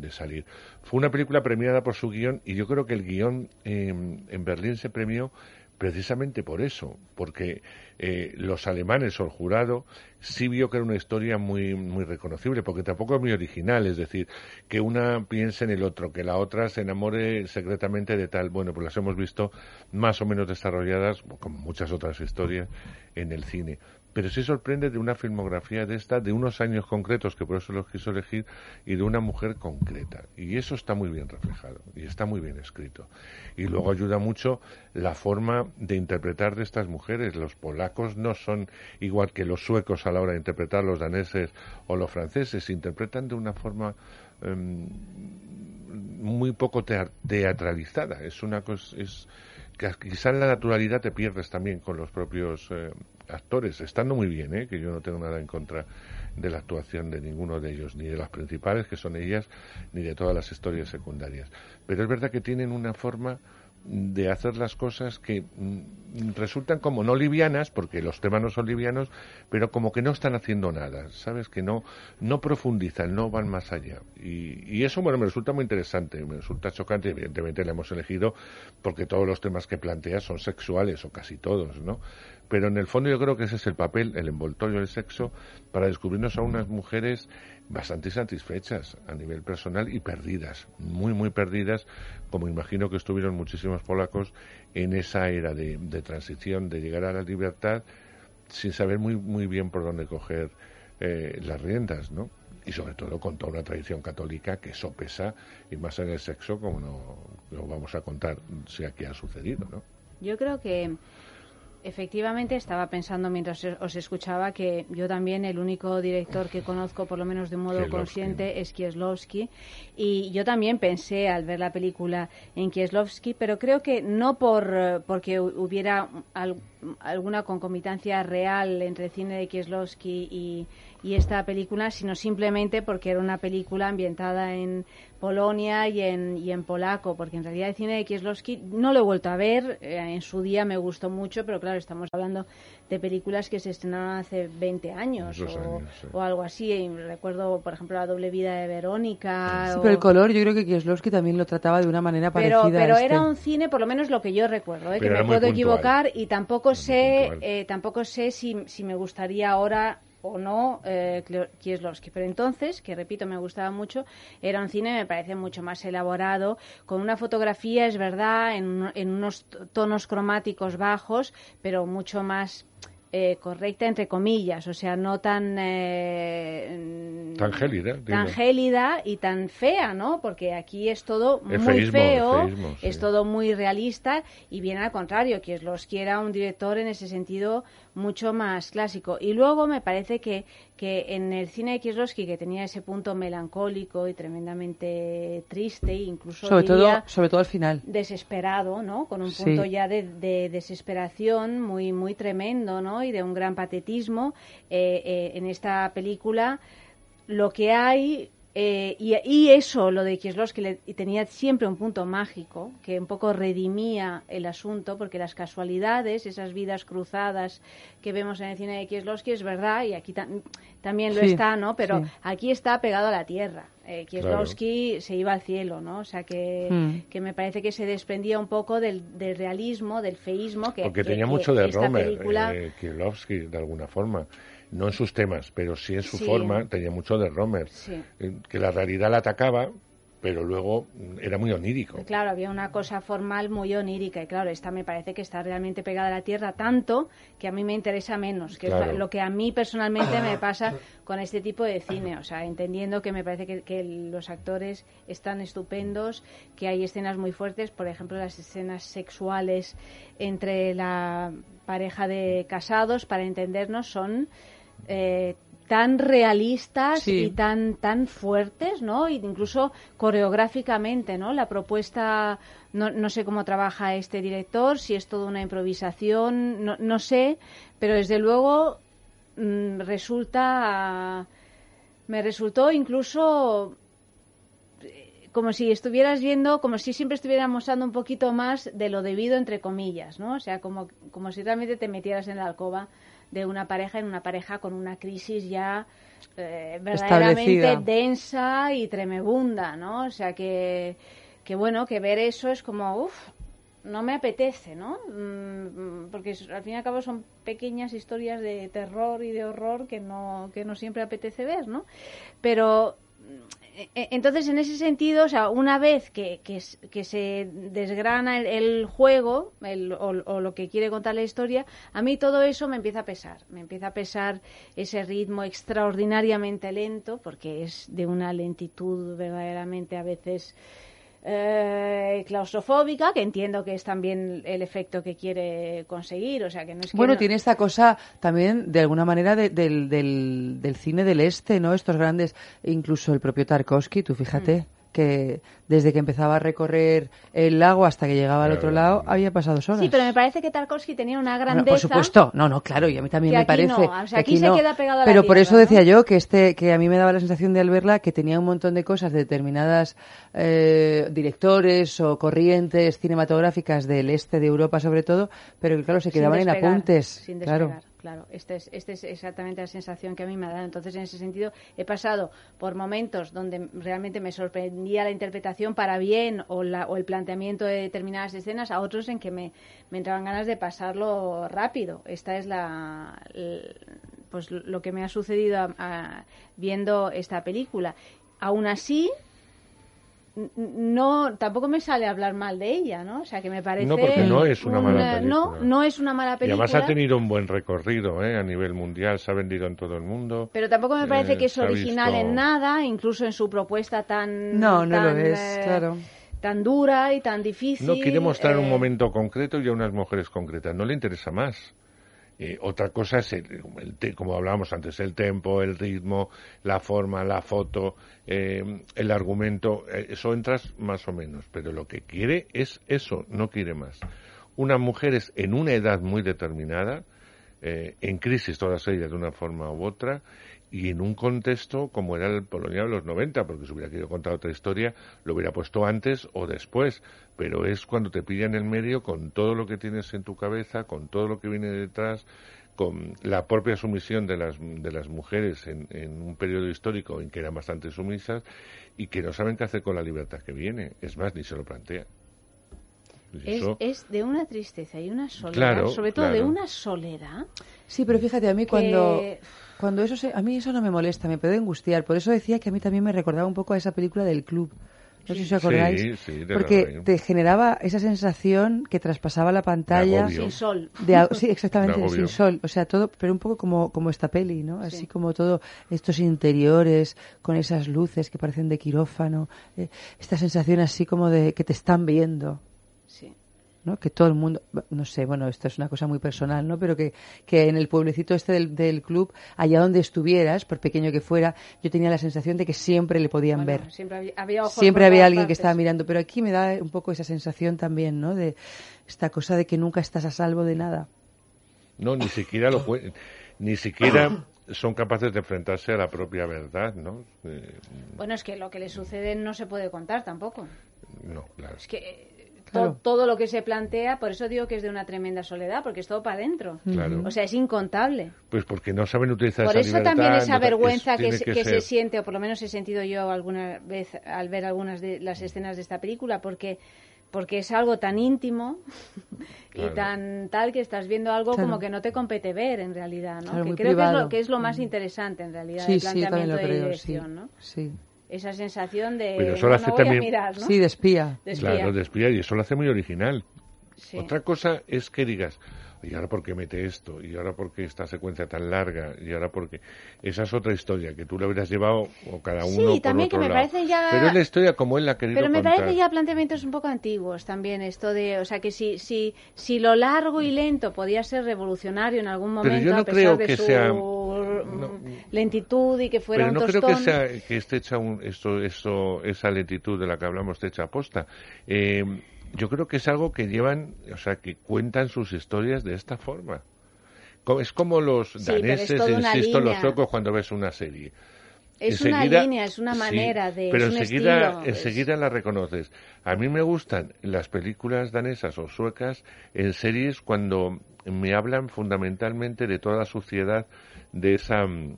salir. Fue una película premiada por su guion y yo creo que el guion eh, en Berlín se premió precisamente por eso, porque eh, los alemanes o el jurado sí vio que era una historia muy, muy reconocible, porque tampoco es muy original, es decir, que una piense en el otro, que la otra se enamore secretamente de tal. Bueno, pues las hemos visto más o menos desarrolladas, como muchas otras historias, en el cine. pero sí sorprende de una filmografía de esta, de unos años concretos, que por eso los quiso elegir, y de una mujer concreta. Y eso está muy bien reflejado y está muy bien escrito. Y luego ayuda mucho la forma de interpretar de estas mujeres. Los no son igual que los suecos a la hora de interpretar los daneses o los franceses, se interpretan de una forma em, muy poco teatralizada. Es una cosa, es que quizá en la naturalidad te pierdes también con los propios eh, actores, estando muy bien, ¿eh? que yo no tengo nada en contra de la actuación de ninguno de ellos, ni de las principales, que son ellas, ni de todas las historias secundarias. Pero es verdad que tienen una forma de hacer las cosas que mm, resultan como no livianas, porque los temas no son livianos, pero como que no están haciendo nada, ¿sabes? Que no, no profundizan, no van más allá. Y, y eso, bueno, me resulta muy interesante, me resulta chocante, evidentemente la hemos elegido porque todos los temas que plantea son sexuales, o casi todos, ¿no? Pero en el fondo yo creo que ese es el papel, el envoltorio del sexo, para descubrirnos a unas mujeres bastante satisfechas a nivel personal y perdidas, muy, muy perdidas, como imagino que estuvieron muchísimos polacos en esa era de, de transición, de llegar a la libertad, sin saber muy, muy bien por dónde coger eh, las riendas, ¿no? Y sobre todo con toda una tradición católica que eso pesa, y más en el sexo, como no lo vamos a contar si aquí ha sucedido, ¿no? Yo creo que efectivamente estaba pensando mientras os escuchaba que yo también el único director que conozco por lo menos de modo Kieslowski. consciente es Kieslowski y yo también pensé al ver la película en Kieslowski pero creo que no por porque hu- hubiera al- alguna concomitancia real entre el cine de Kieslowski y, y esta película sino simplemente porque era una película ambientada en Polonia y en, y en polaco, porque en realidad el cine de Kieslowski no lo he vuelto a ver, eh, en su día me gustó mucho, pero claro, estamos hablando de películas que se estrenaron hace 20 años, o, años, sí. o algo así. Y recuerdo, por ejemplo, La doble vida de Verónica. Sí, o- pero el color yo creo que Kieslowski también lo trataba de una manera pero, parecida pero a este. era un cine, por lo menos lo que yo recuerdo, ¿eh? que me era puedo puntual. equivocar y tampoco sé, eh, tampoco sé si, si me gustaría ahora o no eh, Kieslowski. Pero entonces, que repito, me gustaba mucho, era un cine, me parece mucho más elaborado, con una fotografía, es verdad, en, en unos tonos cromáticos bajos, pero mucho más eh, correcta, entre comillas, o sea, no tan... eh, Tan gélida. tan gélida y tan fea, ¿no? Porque aquí es todo muy Efeísmo, feo, efeísmo, sí. es todo muy realista y bien al contrario, Kieslowski era un director en ese sentido mucho más clásico. Y luego me parece que, que en el cine de Kieslowski, que tenía ese punto melancólico y tremendamente triste, incluso sobre todo sobre todo al final. desesperado, ¿no? Con un Sí. punto ya de, de desesperación muy muy tremendo, ¿no? Y de un gran patetismo eh, eh, en esta película. Lo que hay eh, y, y eso, lo de Kieslowski, le tenía siempre un punto mágico que un poco redimía el asunto, porque las casualidades, esas vidas cruzadas que vemos en el cine de Kieslowski, es verdad, y aquí tam- también lo Sí, está, ¿no? Pero sí. aquí está pegado a la tierra. Eh, Kieslowski se iba al cielo, ¿no? O sea que, Mm. que me parece que se desprendía un poco del, del realismo, del feísmo que Porque que- tenía que mucho de esta Romer, película eh, Kieslowski, de alguna forma. No en sus temas, pero sí en su Sí. forma, tenía mucho de Romer. Sí. Eh, Que la realidad la atacaba, pero luego era muy onírico. Claro, había una cosa formal muy onírica y claro, esta me parece que está realmente pegada a la tierra tanto que a mí me interesa menos, que es lo que a mí personalmente me pasa con este tipo de cine, o sea, entendiendo que me parece que, que los actores están estupendos, que hay escenas muy fuertes, por ejemplo, las escenas sexuales entre la pareja de casados, para entendernos, son eh, tan realistas Sí. y tan tan fuertes, ¿no? E incluso coreográficamente, ¿no? La propuesta, no, no sé cómo trabaja este director, si es toda una improvisación, no, no sé, pero desde luego mm, resulta, me resultó incluso eh, como si estuvieras viendo, como si siempre estuviéramos dando un poquito más de lo debido, entre comillas, ¿no? O sea, como, como si realmente te metieras en la alcoba de una pareja, en una pareja con una crisis ya eh, verdaderamente densa y tremebunda, ¿no? O sea, que, que bueno, que ver eso es como, uff, no me apetece, ¿no? Mm, Porque al fin y al cabo son pequeñas historias de terror y de horror que no, que no siempre apetece ver, ¿no? Pero Entonces, en ese sentido, o sea, una vez que, se desgrana el, el juego el- o, o lo que quiere contar la historia, a mí todo eso me empieza a pesar. Me empieza a pesar ese ritmo extraordinariamente lento, porque es de una lentitud verdaderamente a veces eh, claustrofóbica, que entiendo que es también el efecto que quiere conseguir. O sea, que no es que Bueno, no- tiene esta cosa también, de alguna manera, de- del, del, del cine del este, ¿no? Estos grandes, incluso el propio Tarkovsky, tú fíjate, Mm. Que desde que empezaba a recorrer el lago hasta que llegaba al otro lado, había pasado horas. Sí, pero me parece que Tarkovsky tenía una Bueno, grandeza. por supuesto, no, no, claro, y a mí también que me aquí parece. no, o sea, que aquí se no. queda pegado a la Pero por eso ¿no? decía yo que este, que a mí me daba la sensación de al verla que tenía un montón de cosas de determinadas eh, directores o corrientes cinematográficas del este de Europa sobre todo, pero que claro se Sin quedaban en apuntes, Sin despegar, claro. Esta es, este es exactamente la sensación que a mí me ha dado. Entonces, en ese sentido, he pasado por momentos donde realmente me sorprendía la interpretación para bien o, la, o el planteamiento de determinadas escenas, a otros en que me, me entraban ganas de pasarlo rápido. Esta es la, pues lo que me ha sucedido viendo esta película. Aún así, no tampoco me sale hablar mal de ella, ¿no? O sea, que me parece No, porque no es una mala película. No, no es una mala Y película. además ha tenido un buen recorrido ¿eh? a nivel mundial, se ha vendido en todo el mundo. Pero tampoco me parece Eh, que es original visto- en nada, incluso en su propuesta tan No, no lo tan, es, eh, claro. tan dura y tan difícil. No quiere mostrar un eh, momento concreto y a unas mujeres concretas, no le interesa más. Eh, otra cosa es, el, como hablábamos antes, el tempo, el ritmo, la forma, la foto, eh, el argumento, eh, eso entras más o menos, pero lo que quiere es eso, no quiere más. Unas mujeres en una edad muy determinada, eh, en crisis todas ellas de una forma u otra, y en un contexto como era el Polonia de los 90, porque si hubiera querido contar otra historia, lo hubiera puesto antes o después, pero es cuando te pilla en el medio con todo lo que tienes en tu cabeza, con todo lo que viene detrás, con la propia sumisión de las, de las mujeres en, en un periodo histórico en que eran bastante sumisas y que no saben qué hacer con la libertad que viene. Es más, ni se lo plantean. Es, es de una tristeza y una soledad, Claro, sobre todo de una soledad. Sí, pero fíjate, a mí que- cuando, cuando eso se, a mí eso no me molesta, me puede angustiar. Por eso decía que a mí también me recordaba un poco a esa película del club. No sé si os acordáis. Sí, sí, de porque te generaba esa sensación que traspasaba la pantalla. agobio. Sin sol. De sí, exactamente, De sin sol. O sea, todo, pero un poco como, como esta peli, ¿no? Así como todo estos interiores, con esas luces que parecen de quirófano. eh, esta sensación así como de que te están viendo. ¿No? Que todo el mundo, no sé, bueno, esto es una cosa muy personal, ¿no? Pero que, que en el pueblecito este del, del club, allá donde estuvieras, por pequeño que fuera, yo tenía la sensación de que siempre le podían Bueno, ver. Siempre había, había Siempre había alguien que estaba mirando, pero aquí me da un poco esa sensación también, ¿no? De esta cosa de que nunca estás a salvo de nada. No, ni siquiera lo pueden, ni siquiera son capaces de enfrentarse a la propia verdad, ¿no? Eh, Bueno, es que lo que le sucede no se puede contar tampoco. no, claro. Es que to- Claro. todo lo que se plantea, por eso digo que es de una tremenda soledad, porque es todo para adentro. Claro. O sea, es incontable. Pues porque no saben utilizar Por esa eso libertad. también esa no- es- vergüenza que, se, que que se siente, o por lo menos he sentido yo alguna vez al ver algunas de las escenas de esta película, porque porque es algo tan íntimo <laughs> y tan tal que estás viendo algo Claro. como que no te compete ver en realidad, ¿no? Claro, que creo que es, lo, que es lo más interesante en realidad Sí, sí, también planteamiento de creo, sí. dirección, ¿no? Sí. Esa sensación de Pero eso lo no, hace no voy a también- mirar, ¿no? Sí, de espía. De espía. Claro, de espía, y eso lo hace muy original. Sí. Otra cosa es que digas, ¿y ahora por qué mete esto? ¿Y ahora por qué esta secuencia tan larga? ¿Y ahora por qué? Esa es otra historia, que tú le hubieras llevado, o cada Sí, uno por también otro que me lado. parece ya- Pero es la historia como él la ha querido Pero me contar. parece ya planteamientos un poco antiguos también esto de, o sea, que si si si lo largo y lento podía ser revolucionario en algún Pero momento yo no a pesar creo de que su sea- mm, lentitud y que fuera Pero no un creo tostón. que, sea, que esté hecha un, esto, esto, esa lentitud de la que hablamos esté hecha aposta. Eh, yo creo que es algo que llevan, o sea, que cuentan sus historias de esta forma. Es como los Sí, daneses, insisto, los suecos cuando ves una serie. Es una línea, es una sí, manera de, pero es enseguida, estilo, es- enseguida la reconoces. A mí me gustan las películas danesas o suecas en series cuando me hablan fundamentalmente de toda la suciedad de esa mm,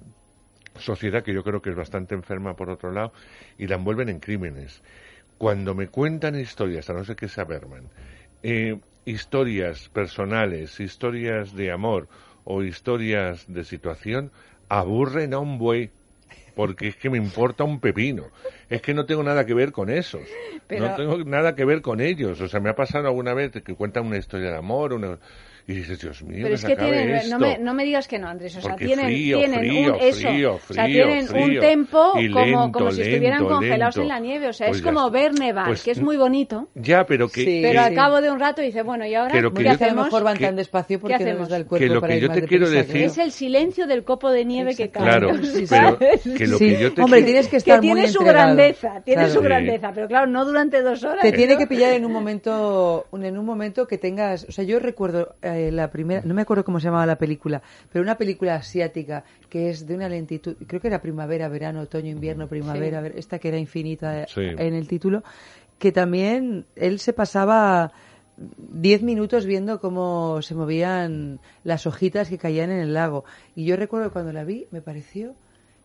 sociedad que yo creo que es bastante enferma por otro lado y la envuelven en crímenes. Cuando me cuentan historias, a no ser que sea Berman, eh, historias personales, historias de amor o historias de situación, aburren a un buey porque es que me importa un pepino. Es que no tengo nada que ver con esos. Pero- No tengo nada que ver con ellos. O sea, me ha pasado alguna vez que cuentan una historia de amor, una- y dices, Dios mío, Pero que es que tienen, esto. no me, no me digas que no, Andrés, o sea, Porque tienen, frío, tienen frío, un, eso, frío, o sea, frío, tienen un tempo como, lento, como si estuvieran lento, congelados lento. en la nieve, o sea, Pues es ya como ver nevar, Pues que es muy bonito, Ya, pero que... pero que- al cabo de un rato dice, bueno, ¿y ahora Pero que yo- a lo hacemos? mejor van que- tan despacio ¿Qué porque no hacemos? les da el Que cuerpo lo para que ir yo te quiero deprisa, decir- Es el silencio del copo de nieve que cae. Claro, <laughs> que lo Sí, que yo te hombre, tienes que Que estar muy tiene su grandeza, tiene su Sí. grandeza, pero claro, no durante dos horas. Te tiene que pillar en un momento, en un momento que tengas, o sea, yo recuerdo eh, la primera, no me acuerdo cómo se llamaba la película, pero una película asiática que es de una lentitud, creo que era primavera, verano, otoño, invierno, primavera, ver- esta que era infinita eh, Sí. en el título, que también él se pasaba diez minutos viendo cómo se movían las hojitas que caían en el lago. Y yo recuerdo que cuando la vi, me pareció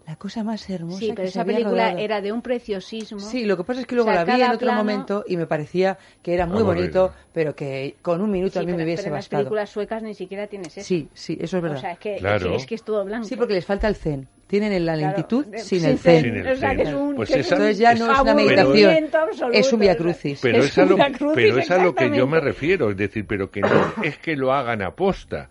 la cosa más hermosa Sí, que pero se esa había película rodado. era de un preciosismo. Sí, lo que pasa es que luego O sea, la vi en otro plano- momento y me parecía que era muy bonito, pero que con un minuto Sí, a mí pero, me hubiese pero en las bastado. películas suecas ni siquiera tienes eso. Sí, sí, eso es verdad. O sea, es que, Claro. es, que es todo blanco. Sí, porque les falta el zen. Tienen la Claro, lentitud eh, sin sin el zen. zen. Sin el O sea, que es un- Pues que es esa- un Entonces ya no es una meditación, absoluto, es un vía ¿verdad? crucis. Pero Es es, a un lo, pero es a lo que yo me refiero, es decir, pero que no es que lo hagan aposta,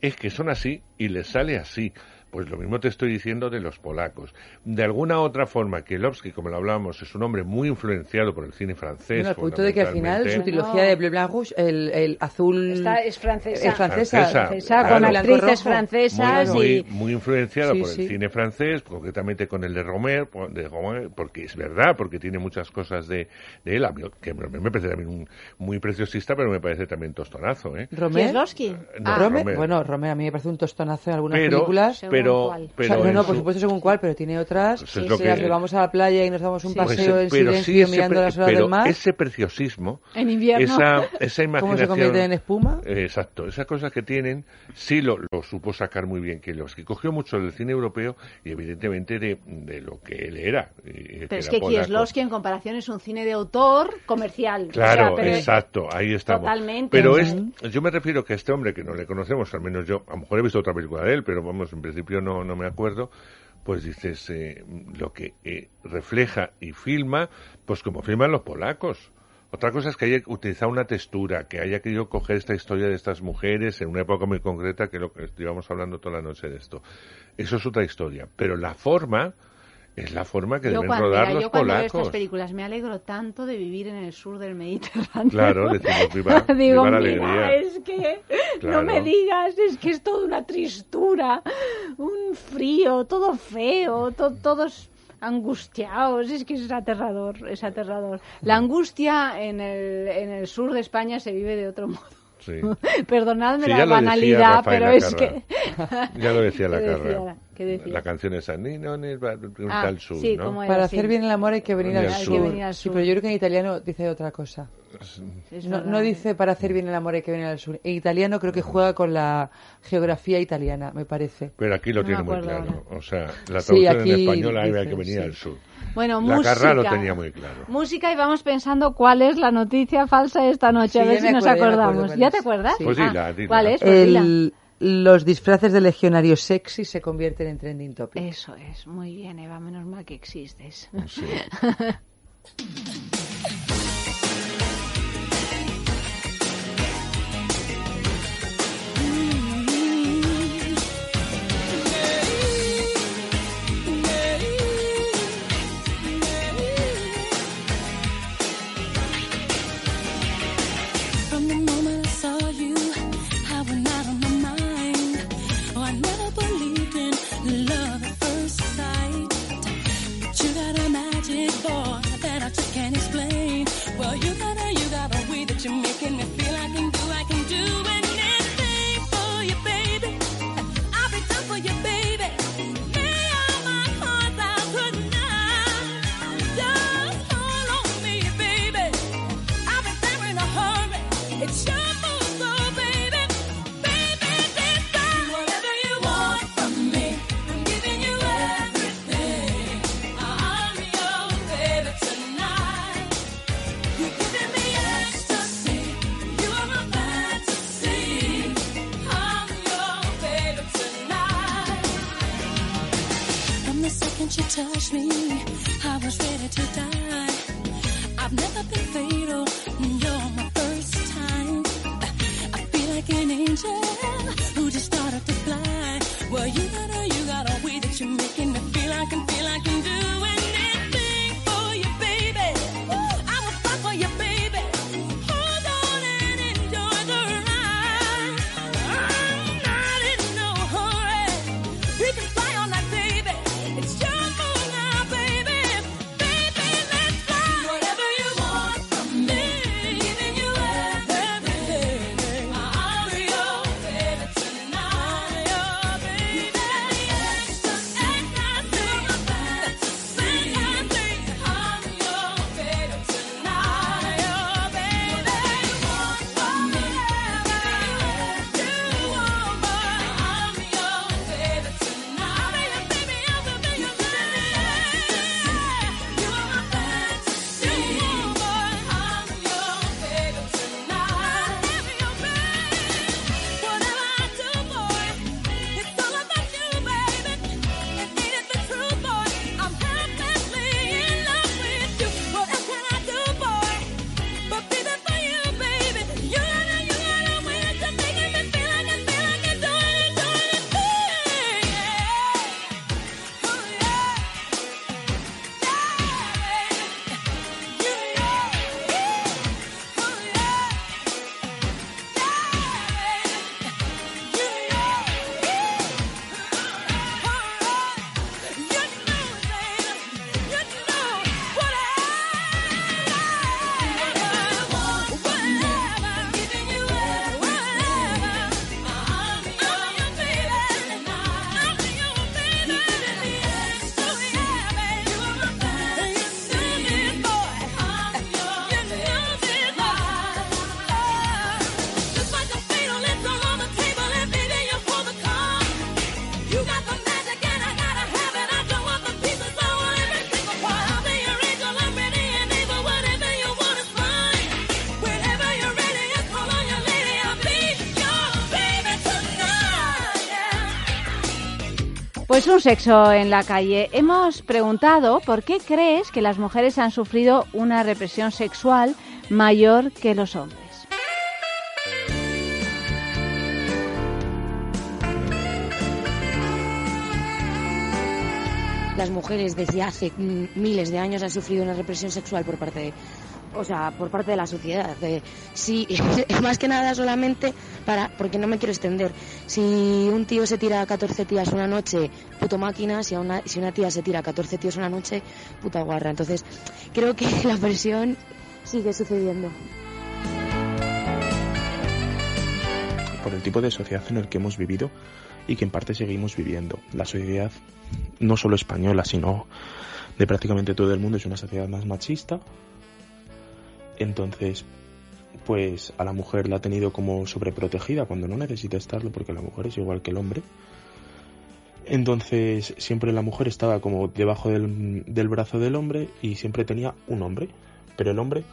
es que son así y les sale así. Pues lo mismo te estoy diciendo de los polacos. De alguna otra forma, Kielovsky, como lo hablábamos, es un hombre muy influenciado por el cine francés. Bueno, al punto de que al final su trilogía de Bleu Blanc Rouge, el, el azul... Es francesa. Es francesa. Francesa, Francesa, claro. con actrices francesas muy, y... muy influenciado Sí, por sí. el cine francés, concretamente con el de Romer, de Romer, porque es verdad, porque tiene muchas cosas de, de él, que me me parece también un, muy preciosista, pero me parece también tostonazo, ¿eh? Romer. No, Ah, Romer, bueno, Romer a mí me parece un tostonazo en algunas Pero, películas. Según pero, cuál. O sea, pero no, en no, por su- supuesto según cuál, pero tiene otras. Pues es Sí, lo sí, que- las que vamos a la playa y nos damos un Sí. Pues, paseo en pero silencio mirando pre- las olas pero del mar. ese preciosismo, En invierno. esa, esa imaginación... ¿Cómo se convierte en espuma? Eh, Exacto, esas cosas que tienen, sí lo, lo supo sacar muy bien Kieslowski. Cogió mucho del cine europeo y evidentemente de, de lo que él era. y- Pero es era que. Kieslowski en comparación es un cine de autor comercial. Claro, O sea, pero- exacto, ahí estamos. Totalmente, Pero es, yo me refiero que a este hombre que no le conocemos, al menos yo, a lo mejor he visto otra película de él, pero vamos, en principio no, no me acuerdo, pues dices, eh, lo que eh, refleja y filma, pues como filman los polacos. Otra cosa es que haya utilizado una textura, que haya querido coger esta historia de estas mujeres en una época muy concreta, que lo que llevamos hablando toda la noche de esto. Eso es otra historia. Pero la forma es la forma que yo deben cuando, rodar mira, los yo cuando veo estas polacos. películas me alegro tanto de vivir en el sur del Mediterráneo. Claro, decimos, <laughs> viva- Digo, viva la mira, alegría". es que Claro. no me digas, es que es toda una tristura, un frío, todo feo, to- todos angustiados, es que es aterrador, es aterrador. La angustia en el, en el sur de España se vive de otro modo. Sí. <laughs> Perdonadme Sí, la banalidad, pero es que... Ya lo decía la <laughs> ¿Qué carrera. La canción esa, ni no, ni Ah, al sur, sí, ¿no? como era, Para sí. hacer bien el amor hay que venir al al sur. venir al Sí, pero yo creo que en italiano dice otra cosa. No, dice para hacer bien el amor hay que venir al sur. En italiano creo que juega con la geografía italiana, me parece. Pero aquí lo No tiene muy claro. O sea, la Sí, traducción aquí en español dice, que venir sí. al sur. Bueno, La música. Carrà lo tenía muy claro. Música y vamos pensando cuál es la noticia falsa esta noche, Sí, a ver si nos acordamos. ¿Ya te acuerdas? Sí. Pues Ah, dila, dila. ¿Cuál es? Los disfraces de legionarios sexy se convierten en trending topic. Eso es, muy bien, Eva, menos mal que existes. Sí. <laughs> Pues un sexo en la calle. Hemos preguntado por qué crees que las mujeres han sufrido una represión sexual mayor que los hombres. las mujeres desde hace mm, miles de años han sufrido una represión sexual por parte de, o sea, por parte de la sociedad. De, si, <laughs> más que nada solamente para, porque no me quiero extender, si un tío se tira a 14 tías una noche, puto máquina, si, una, si una tía se tira a 14 tíos una noche, puta guarra. Entonces, creo que <laughs> la presión sigue sucediendo. por el tipo de sociedad en el que hemos vivido y que en parte seguimos viviendo. La sociedad, no solo española, sino de prácticamente todo el mundo, es una sociedad más machista. Entonces, pues a la mujer la ha tenido como sobreprotegida cuando no necesita estarlo, porque la mujer es igual que el hombre. Entonces, siempre la mujer estaba como debajo del, del brazo del hombre y siempre tenía un hombre. Pero el hombre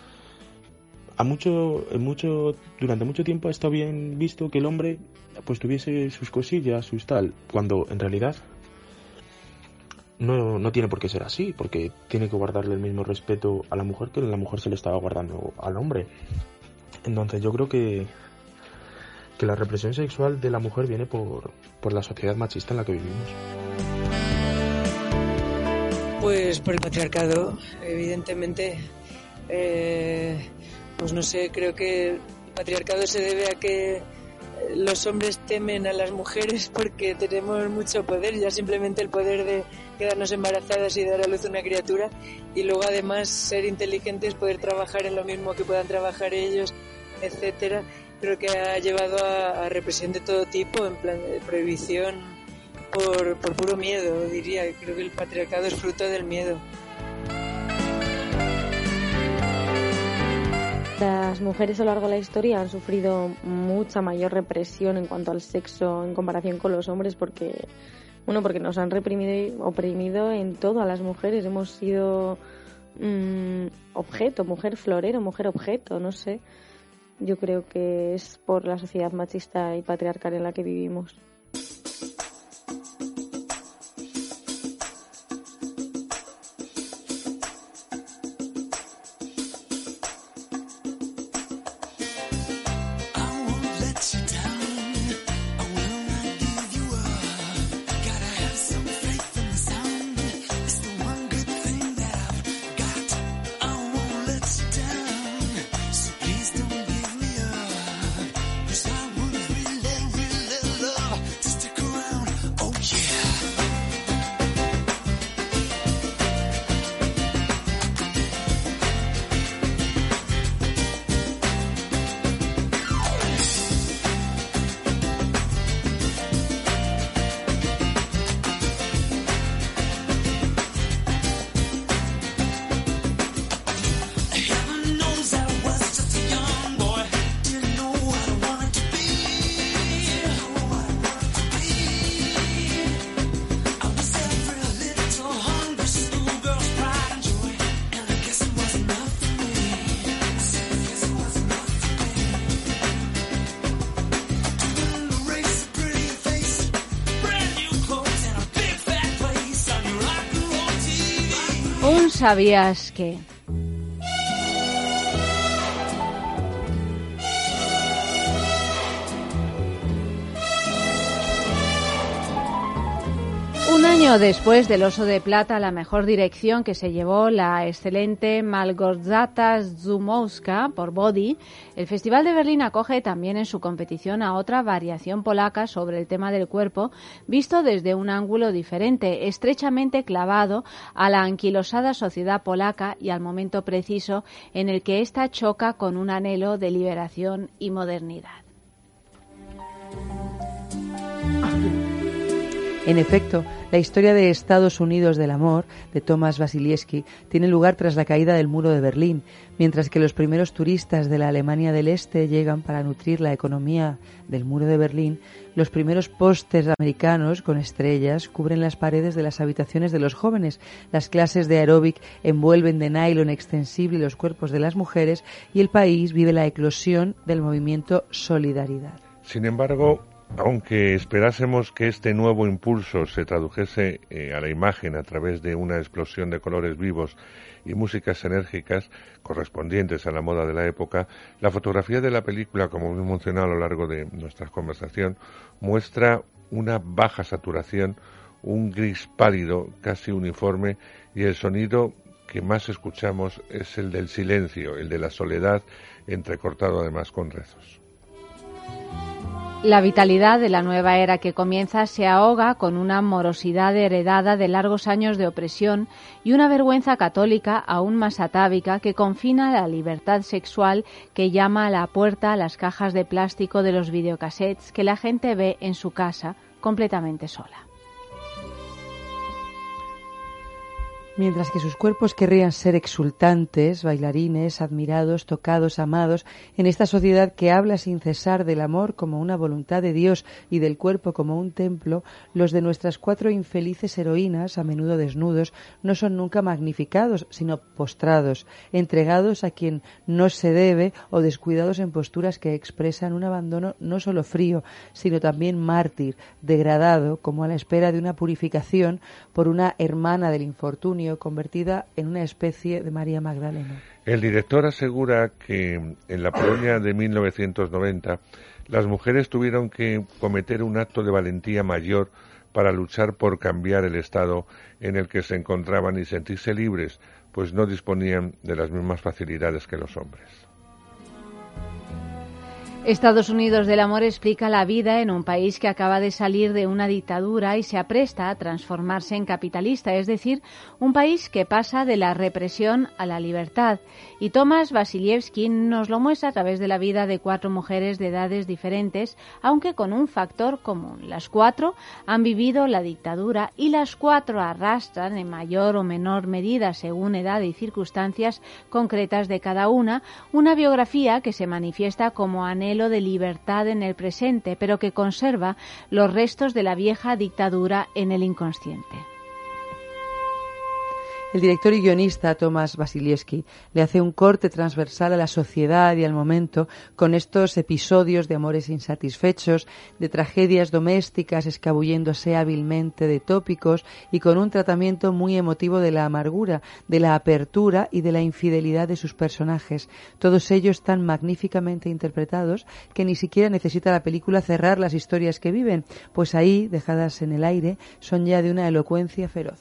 a mucho, mucho, durante mucho tiempo ha estado bien visto que el hombre pues tuviese sus cosillas, sus tal, cuando en realidad no, no tiene por qué ser así, porque tiene que guardarle el mismo respeto a la mujer que la mujer se le estaba guardando al hombre. Entonces yo creo que, que la represión sexual de la mujer viene por, por la sociedad machista en la que vivimos. Pues por el patriarcado, evidentemente. Eh, pues no sé, creo que el patriarcado se debe a que los hombres temen a las mujeres porque tenemos mucho poder, ya simplemente el poder de quedarnos embarazadas y dar a luz una criatura y luego además ser inteligentes, poder trabajar en lo mismo que puedan trabajar ellos, etcétera. Creo que ha llevado a, represión de todo tipo, en plan de prohibición por, por puro miedo, diría. Creo que el patriarcado es fruto del miedo. Las mujeres a lo largo de la historia han sufrido mucha mayor represión en cuanto al sexo en comparación con los hombres porque, bueno, porque nos han reprimido oprimido en todo a las mujeres. Hemos sido mm, objeto, mujer florero, mujer objeto, no sé. Yo creo que es por la sociedad machista y patriarcal en la que vivimos. Sabías que. Después del Oso de Plata, la mejor dirección que se llevó la excelente Malgorzata Zumowska por Body, el Festival de Berlín acoge también en su competición a otra variación polaca sobre el tema del cuerpo, visto desde un ángulo diferente, estrechamente clavado a la anquilosada sociedad polaca y al momento preciso en el que ésta choca con un anhelo de liberación y modernidad. <laughs> En efecto, la historia de Estados Unidos del amor, de Thomas Wasilewski, tiene lugar tras la caída del muro de Berlín, mientras que los primeros turistas de la Alemania del Este llegan para nutrir la economía del muro de Berlín, los primeros pósters americanos con estrellas cubren las paredes de las habitaciones de los jóvenes, las clases de aeróbic envuelven de nylon extensible los cuerpos de las mujeres y el país vive la eclosión del movimiento Solidaridad. Sin embargo, aunque esperásemos que este nuevo impulso se tradujese eh, a la imagen a través de una explosión de colores vivos y músicas enérgicas correspondientes a la moda de la época, la fotografía de la película, como hemos mencionado a lo largo de nuestra conversación, muestra una baja saturación, un gris pálido, casi uniforme, y el sonido que más escuchamos es el del silencio, el de la soledad, entrecortado además con rezos. La vitalidad de la nueva era que comienza se ahoga con una morosidad heredada de largos años de opresión y una vergüenza católica aún más atávica que confina la libertad sexual que llama a la puerta a las cajas de plástico de los videocassettes que la gente ve en su casa completamente sola. Mientras que sus cuerpos querrían ser exultantes, bailarines, admirados, tocados, amados, en esta sociedad que habla sin cesar del amor como una voluntad de Dios y del cuerpo como un templo, los de nuestras cuatro infelices heroínas, a menudo desnudos, no son nunca magnificados, sino postrados, entregados a quien no se debe o descuidados en posturas que expresan un abandono no solo frío, sino también mártir, degradado, como a la espera de una purificación por una hermana del infortunio convertida en una especie de María Magdalena. El director asegura que en la Polonia de 1990 las mujeres tuvieron que cometer un acto de valentía mayor para luchar por cambiar el estado en el que se encontraban y sentirse libres, pues no disponían de las mismas facilidades que los hombres. Estados Unidos del Amor explica la vida en un país que acaba de salir de una dictadura y se apresta a transformarse en capitalista, es decir, un país que pasa de la represión a la libertad. Y Tomás Vasilievski nos lo muestra a través de la vida de cuatro mujeres de edades diferentes, aunque con un factor común. Las cuatro han vivido la dictadura y las cuatro arrastran en mayor o menor medida, según edad y circunstancias concretas de cada una, una biografía que se manifiesta como anhelo de libertad en el presente, pero que conserva los restos de la vieja dictadura en el inconsciente. El director y guionista Tomás Basilieski le hace un corte transversal a la sociedad y al momento con estos episodios de amores insatisfechos, de tragedias domésticas escabulléndose hábilmente de tópicos y con un tratamiento muy emotivo de la amargura, de la apertura y de la infidelidad de sus personajes. Todos ellos tan magníficamente interpretados que ni siquiera necesita la película cerrar las historias que viven, pues ahí, dejadas en el aire, son ya de una elocuencia feroz.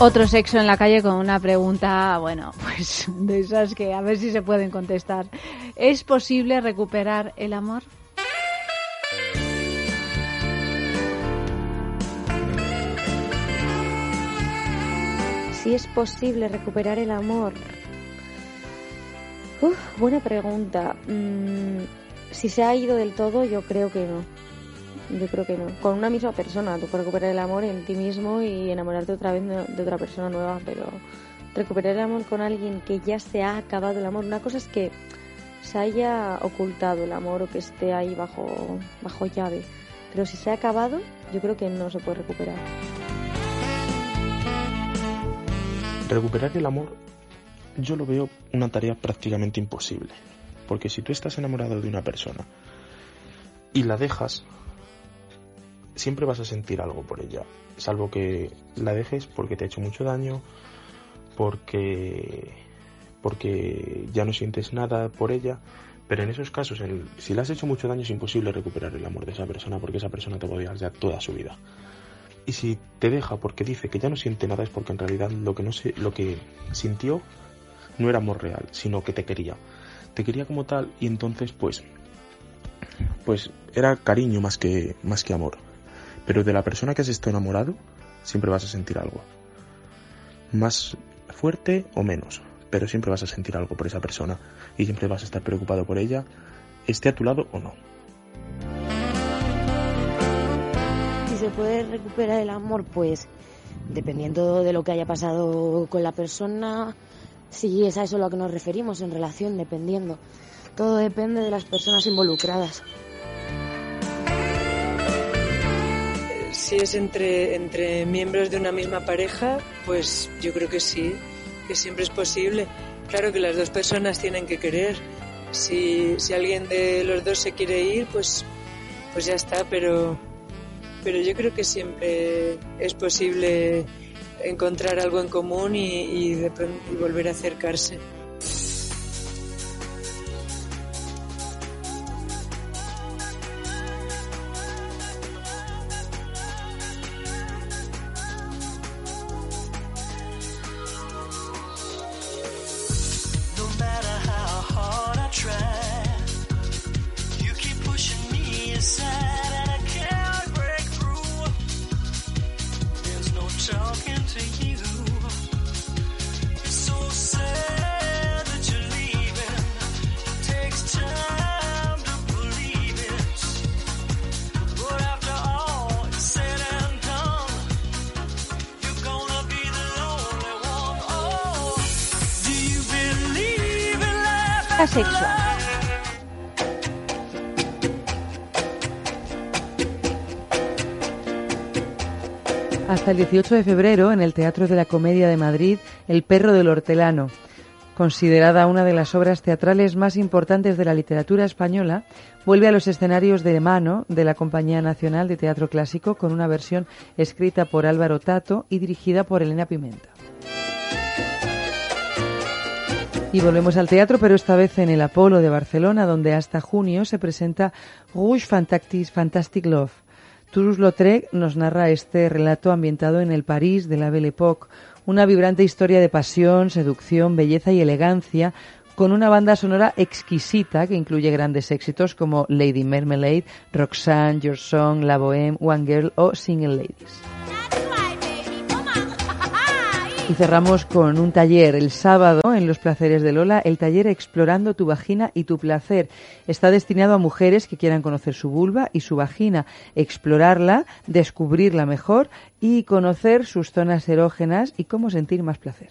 Otro sexo en la calle con una pregunta, bueno, <laughs> pues de esas que a ver si se pueden contestar. ¿Es posible recuperar el amor? Si es posible recuperar el amor. Uf, buena pregunta. Mm, si se ha ido del todo, yo creo que no. Yo creo que no. Con una misma persona, tú puedes recuperar el amor en ti mismo y enamorarte otra vez de otra persona nueva, pero recuperar el amor con alguien que ya se ha acabado el amor. Una cosa es que se haya ocultado el amor o que esté ahí bajo, bajo llave. Pero si se ha acabado, yo creo que no se puede recuperar. Recuperar el amor yo lo veo una tarea prácticamente imposible. Porque si tú estás enamorado de una persona y la dejas, siempre vas a sentir algo por ella. Salvo que la dejes porque te ha hecho mucho daño, porque, porque ya no sientes nada por ella. Pero en esos casos, el- si le has hecho mucho daño, es imposible recuperar el amor de esa persona porque esa persona te va a odiar ya toda su vida. Y si te deja porque dice que ya no siente nada es porque en realidad lo que no se, lo que sintió no era amor real, sino que te quería. Te quería como tal y entonces pues pues era cariño más que más que amor. Pero de la persona que has estado enamorado siempre vas a sentir algo. Más fuerte o menos, pero siempre vas a sentir algo por esa persona y siempre vas a estar preocupado por ella esté a tu lado o no. Si se puede recuperar el amor, pues dependiendo de lo que haya pasado con la persona, si es a eso a lo que nos referimos en relación, dependiendo. Todo depende de las personas involucradas. Si es entre, entre miembros de una misma pareja, pues yo creo que sí, que siempre es posible. Claro que las dos personas tienen que querer. Si, si alguien de los dos se quiere ir, pues, pues ya está, pero, pero yo creo que siempre es posible encontrar algo en común y, y, de y volver a acercarse. El 18 de febrero, en el Teatro de la Comedia de Madrid, El perro del hortelano, considerada una de las obras teatrales más importantes de la literatura española, vuelve a los escenarios de mano de la Compañía Nacional de Teatro Clásico con una versión escrita por Álvaro Tato y dirigida por Elena Pimenta. Y volvemos al teatro, pero esta vez en el Apolo de Barcelona, donde hasta junio se presenta Rouge Fantastic, Love. Toulouse-Lautrec nos narra este relato ambientado en el París de la Belle Époque, una vibrante historia de pasión, seducción, belleza y elegancia, con una banda sonora exquisita que incluye grandes éxitos como Lady Marmalade, Roxanne, Your Song, La Bohème, One Girl o Single Ladies. Y cerramos con un taller el sábado en Los Placeres de Lola, el taller Explorando tu vagina y tu placer. Está destinado a mujeres que quieran conocer su vulva y su vagina, explorarla, descubrirla mejor y conocer sus zonas erógenas y cómo sentir más placer.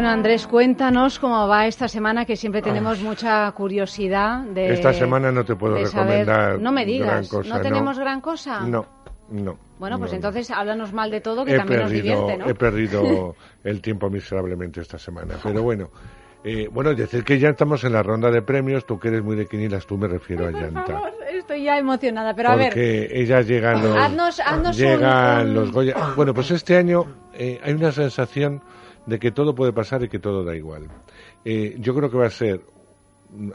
Bueno, Andrés, cuéntanos cómo va esta semana, que siempre tenemos mucha curiosidad de. Esta semana no te puedo saber- recomendar No me digas, gran cosa, ¿no tenemos gran cosa? No, no. Bueno, pues no. entonces háblanos mal de todo, que he también nos divierte, ¿no? he perdido <laughs> el tiempo miserablemente esta semana. Pero bueno, eh, bueno, decir que ya estamos en la ronda de premios. Tú que eres muy de quinilas, tú me refiero a Yanta. Estoy ya emocionada, pero a ver. porque ellas llegan los, Haznos- haznos un- llegan un- los Goya. Bueno, pues este año eh, hay una sensación de que todo puede pasar y que todo da igual. Eh, yo creo que va a ser,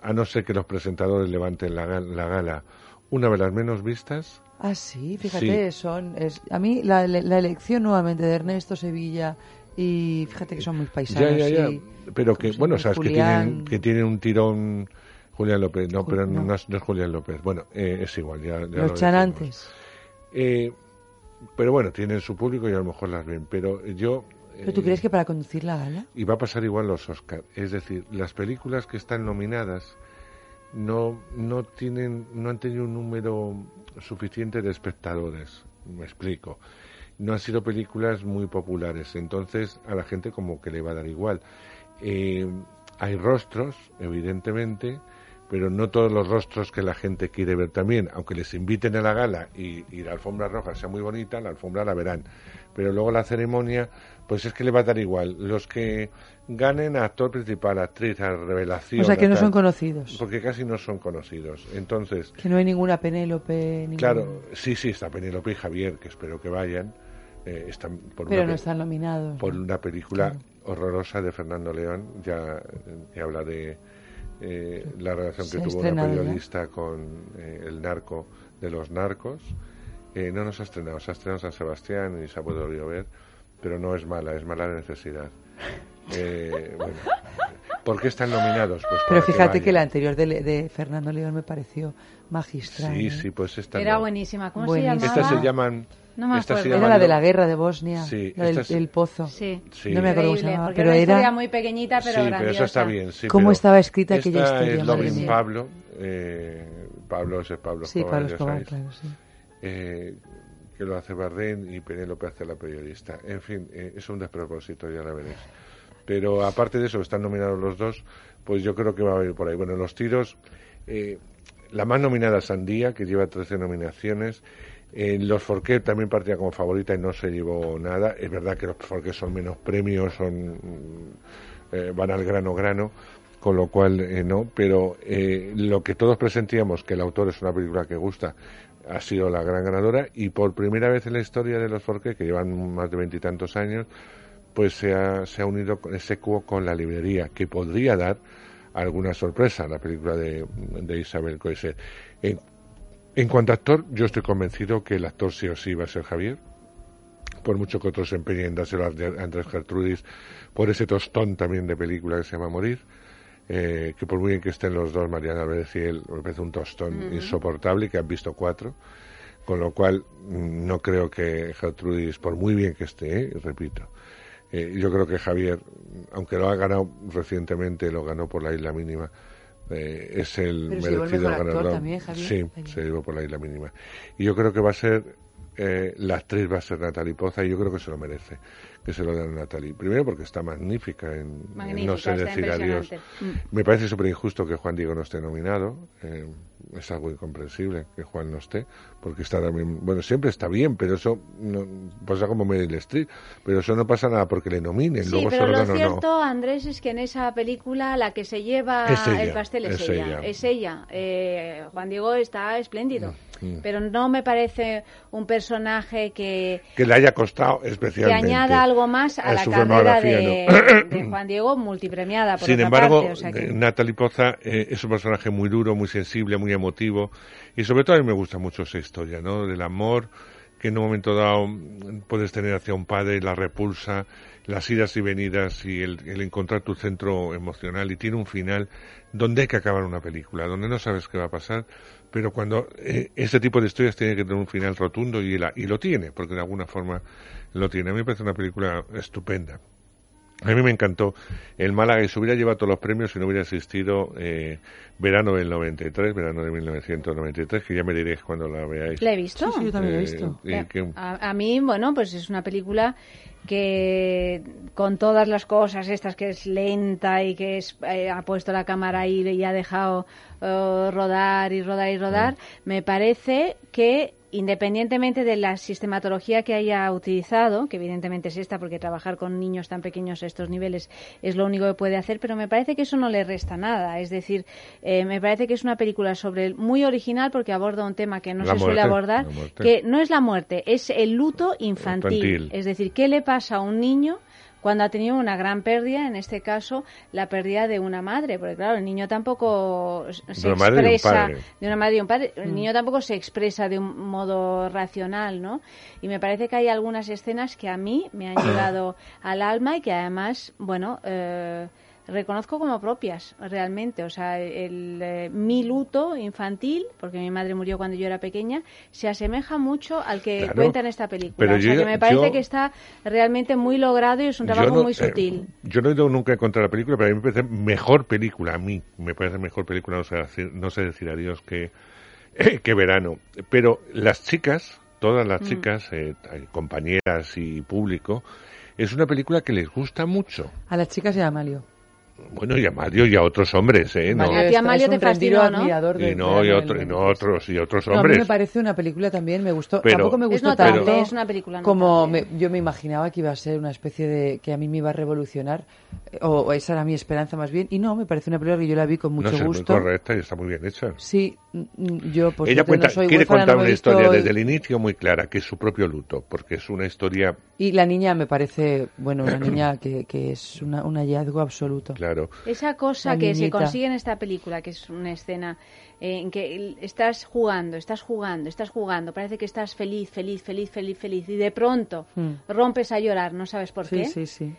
a no ser que los presentadores levanten la, la gala, una de las menos vistas. Ah, sí, fíjate, Sí. son. Es, a mí la, la elección nuevamente de Ernesto Sevilla y fíjate que son muy paisanos. Ya, ya, ya. y- Pero que, se bueno, llama? sabes que Julián. tienen, que tienen un tirón. Julián López, no, pero no, no. es, no es Julián López. Bueno, eh, es igual, ya, ya lo Los decimos. chanantes. Eh, pero bueno, tienen su público y a lo mejor las ven. Pero yo. ¿Pero tú eh, crees que para conducir la gala? Y va a pasar igual los Oscar. Es decir, las películas que están nominadas no, no, tienen, no han tenido un número suficiente de espectadores. Me explico. No han sido películas muy populares. Entonces a la gente como que le va a dar igual. Eh, hay rostros, evidentemente, pero no todos los rostros que la gente quiere ver también. Aunque les inviten a la gala y, y la alfombra roja sea muy bonita, la alfombra la verán. Pero luego la ceremonia, pues es que le va a dar igual. Los que ganen a actor principal, actriz, a revelación. O sea, que no tal, son conocidos. Porque casi no son conocidos. Entonces, Que no hay ninguna Penélope. ningún- claro, sí, sí, está Penélope y Javier, que espero que vayan. Eh, están por Pero una no están nominados. por una película horrorosa de Fernando León, ya que habla de eh, la relación que tuvo una ya. periodista con eh, el narco de los narcos. Eh, no nos ha estrenado, se ha estrenado en San Sebastián y se ha podido ver, pero no es mala, es mala necesidad. Eh, bueno, ¿Por qué están nominados? Pues Pero fíjate que, vayan. la anterior de, de Fernando León me pareció magistral. Sí, ¿eh? sí, pues esta Era no. buenísima. ¿Cómo Buenísima. se llamaba? Estas se llaman... No me acuerdo. Era la de la guerra de Bosnia, Sí, la del, del pozo. Sí. Sí. No me acuerdo cómo se llamaba, pero era una historia muy pequeñita, pero sí, pero grandiosa. eso está bien. Sí, ¿Cómo estaba escrita aquella esta historia? Es mía. Pablo, eh, Pablo ese Pablo Sí, Pablo Escobar, claro, sí. eh, que lo hace Bardem y Penélope hace la periodista. En fin, eh, es un despropósito, ya la veréis. Pero aparte de eso, están nominados los dos, pues yo creo que va a ir por ahí. Bueno, los tiros, eh, la más nominada es Sandía, que lleva 13 nominaciones. Eh, los Forqué también partía como favorita y no se llevó nada. Es verdad que los Forqué son menos premios, son mm, eh, van al grano grano, con lo cual eh, no. Pero eh, lo que todos presentíamos, que el autor es una película que gusta, ha sido la gran ganadora y por primera vez en la historia de los Forqué, que llevan más de veintitantos años, pues se ha, se ha unido con ese cuo con la librería, que podría dar alguna sorpresa la película de, de Isabel Coiset. En, en cuanto a actor, yo estoy convencido que el actor sí o sí va a ser Javier, por mucho que otros se empeñen en dárselo a Andrés- Gertrudis, por ese tostón también de película que se llama Morir, eh, que por muy bien que estén los dos, Mariana Álvarez y él, me parece un tostón insoportable, que han visto cuatro, con lo cual mm, no creo que Gertrudis, por muy bien que esté, eh, repito, eh, yo creo que Javier, aunque lo ha ganado recientemente, lo ganó por la isla mínima, eh, es el Pero se llevó el merecido actor ganador. también, Javier. Sí, se llevó por la isla mínima. Y yo creo que va a ser, eh, la actriz va a ser Natalie Poza y yo creo que se lo merece, que se lo den a Natalie. Primero porque está magnífica en, en No sé decir adiós. Me parece súper injusto que Juan Diego no esté nominado. eh, es algo incomprensible que Juan no esté, porque está también, bueno, siempre está bien, pero eso no, pasa como Meryl Streep, pero eso no pasa nada porque le nominen, Sí, luego pero lo dan no. cierto, Andrés, es que en esa película la que se lleva ella, el pastel es, es ella. ella. Es ella. Eh, Juan Diego está espléndido. Mm. Pero no me parece un personaje que, Que le haya costado que especialmente. añada algo más a, a la carrera de, ¿no? de Juan Diego, multipremiada. Por Sin otra embargo, parte, o sea que- eh, Natalie Poza eh, es un personaje muy duro, muy sensible, muy emotivo y sobre todo a mí me gusta mucho esa historia, ¿no? Del amor que en un momento dado mm, puedes tener hacia un padre, la repulsa, las idas y venidas y el, el encontrar tu centro emocional y tiene un final donde hay que acabar una película, donde no sabes qué va a pasar, pero cuando eh, ese tipo de historias tiene que tener un final rotundo y, la- y lo tiene, porque de alguna forma lo tiene. A mí me parece una película estupenda. A mí me encantó el Málaga y se hubiera llevado todos los premios si no hubiera existido eh, Verano del 93, Verano de 1993, que ya me diréis cuando la veáis. ¿La he visto? Sí, sí, yo también la he Eh, visto. que- A, a mí, bueno, pues es una película que con todas las cosas estas que es lenta y que es, eh, ha puesto la cámara ahí y ha dejado eh, rodar y rodar y rodar, Mm. me parece que independientemente de la sistematología que haya utilizado, que evidentemente es esta porque trabajar con niños tan pequeños a estos niveles es lo único que puede hacer, pero me parece que eso no le resta nada. Es decir, eh, me parece que es una película sobre muy original porque aborda un tema que no La se suele abordar, que no es la muerte, es el luto infantil. Infantil. Es decir, ¿qué le pasa a un niño cuando ha tenido una gran pérdida, en este caso la pérdida de una madre? Porque claro, el niño tampoco se una madre y un expresa padre. de una madre y un padre. El Mm. niño tampoco se expresa de un modo racional, ¿no? Y me parece que hay algunas escenas que a mí me han <coughs> llegado al alma y que además, bueno, eh, reconozco como propias realmente. O sea, el, eh, mi luto infantil, porque mi madre murió cuando yo era pequeña, se asemeja mucho al que Claro, cuenta en esta película. pero o sea, yo- que me parece yo- que está realmente muy logrado y es un trabajo no- muy eh, sutil. yo no he ido nunca en contra de la película, pero a mí me parece mejor película, a mí me parece mejor película, no sé decir, no sé decir adiós que, <laughs> que verano. Pero las chicas, todas las Mm. chicas, eh, compañeras y público, es una película que les gusta mucho. A las chicas y a Amalio. Bueno, y a Mario y a otros hombres, ¿eh? No, Mario A es- es un te fascinó, ¿no? admirador de y no, y, otro- y no otros, y otros No, a mí hombres. me parece una película también, me gustó. Pero- Tampoco me Es gustó notable, tanto es una película como me- yo me imaginaba que iba a ser una especie de que a mí me iba a revolucionar, o, o esa era mi esperanza más bien, y no, me parece una película que yo la vi con mucho no sé, muy gusto. correcta y está muy bien hecha. Sí, yo pues Ella no cuenta, soy quiere huérfana, contar no una historia desde el inicio muy clara, que es su propio luto, porque es una historia, Y la niña me parece, bueno, una niña que, que es una, un hallazgo absoluto. claro, Esa cosa La que se consigue en esta película, que es una escena eh, en que estás jugando, estás jugando, estás jugando, parece que estás feliz, feliz, feliz, feliz, feliz, y de pronto Mm. rompes a llorar, no sabes por Sí, qué. sí, sí.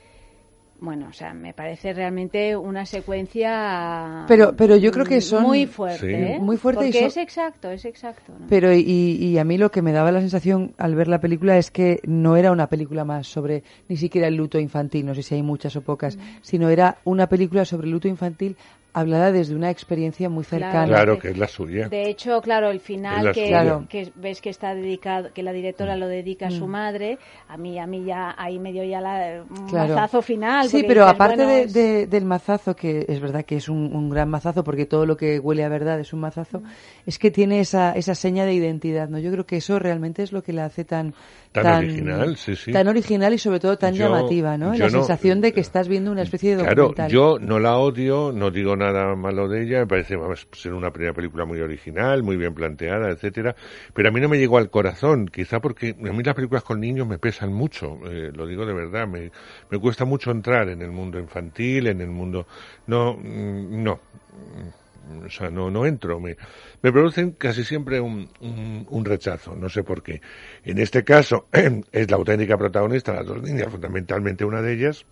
Bueno, o sea, me parece realmente una secuencia Pero- pero yo creo que son- muy fuerte, Sí. ¿eh? Muy fuerte y porque son- es exacto, es exacto. ¿no? Pero y, y a mí lo que me daba la sensación al ver la película es que no era una película más sobre ni siquiera el luto infantil, no sé si hay muchas o pocas, sino era una película sobre el luto infantil hablada desde una experiencia muy cercana. claro que es la suya. De hecho, claro, el final que. Claro. ves que está dedicado, que la directora lo dedica a su Mm. madre, a mí, a mí ya ahí me dio ya la, un Claro. mazazo final. Sí, pero dices, aparte bueno, de- es- de- del mazazo, que es verdad que es un, un gran mazazo, porque todo lo que huele a verdad es un mazazo, es que tiene esa, esa seña de identidad, ¿no? Yo creo que eso realmente es lo que la hace tan... Tan original, sí, sí. Tan original y sobre todo tan Yo- llamativa, ¿no? La no- sensación de que estás viendo una especie de Claro, documental. yo no la odio, no digo nada malo de ella, me parece ser una primera película muy original, muy bien planteada, etcétera, pero a mí no me llegó al corazón, quizá porque a mí las películas con niños me pesan mucho, eh, lo digo de verdad, me, me cuesta mucho entrar en el mundo infantil, en el mundo, no, mm, no, mm, o sea, no, no entro, me, me producen casi siempre un, un, un rechazo, no sé por qué. En este caso, <clears throat> es la auténtica protagonista, las dos niñas, fundamentalmente una de ellas,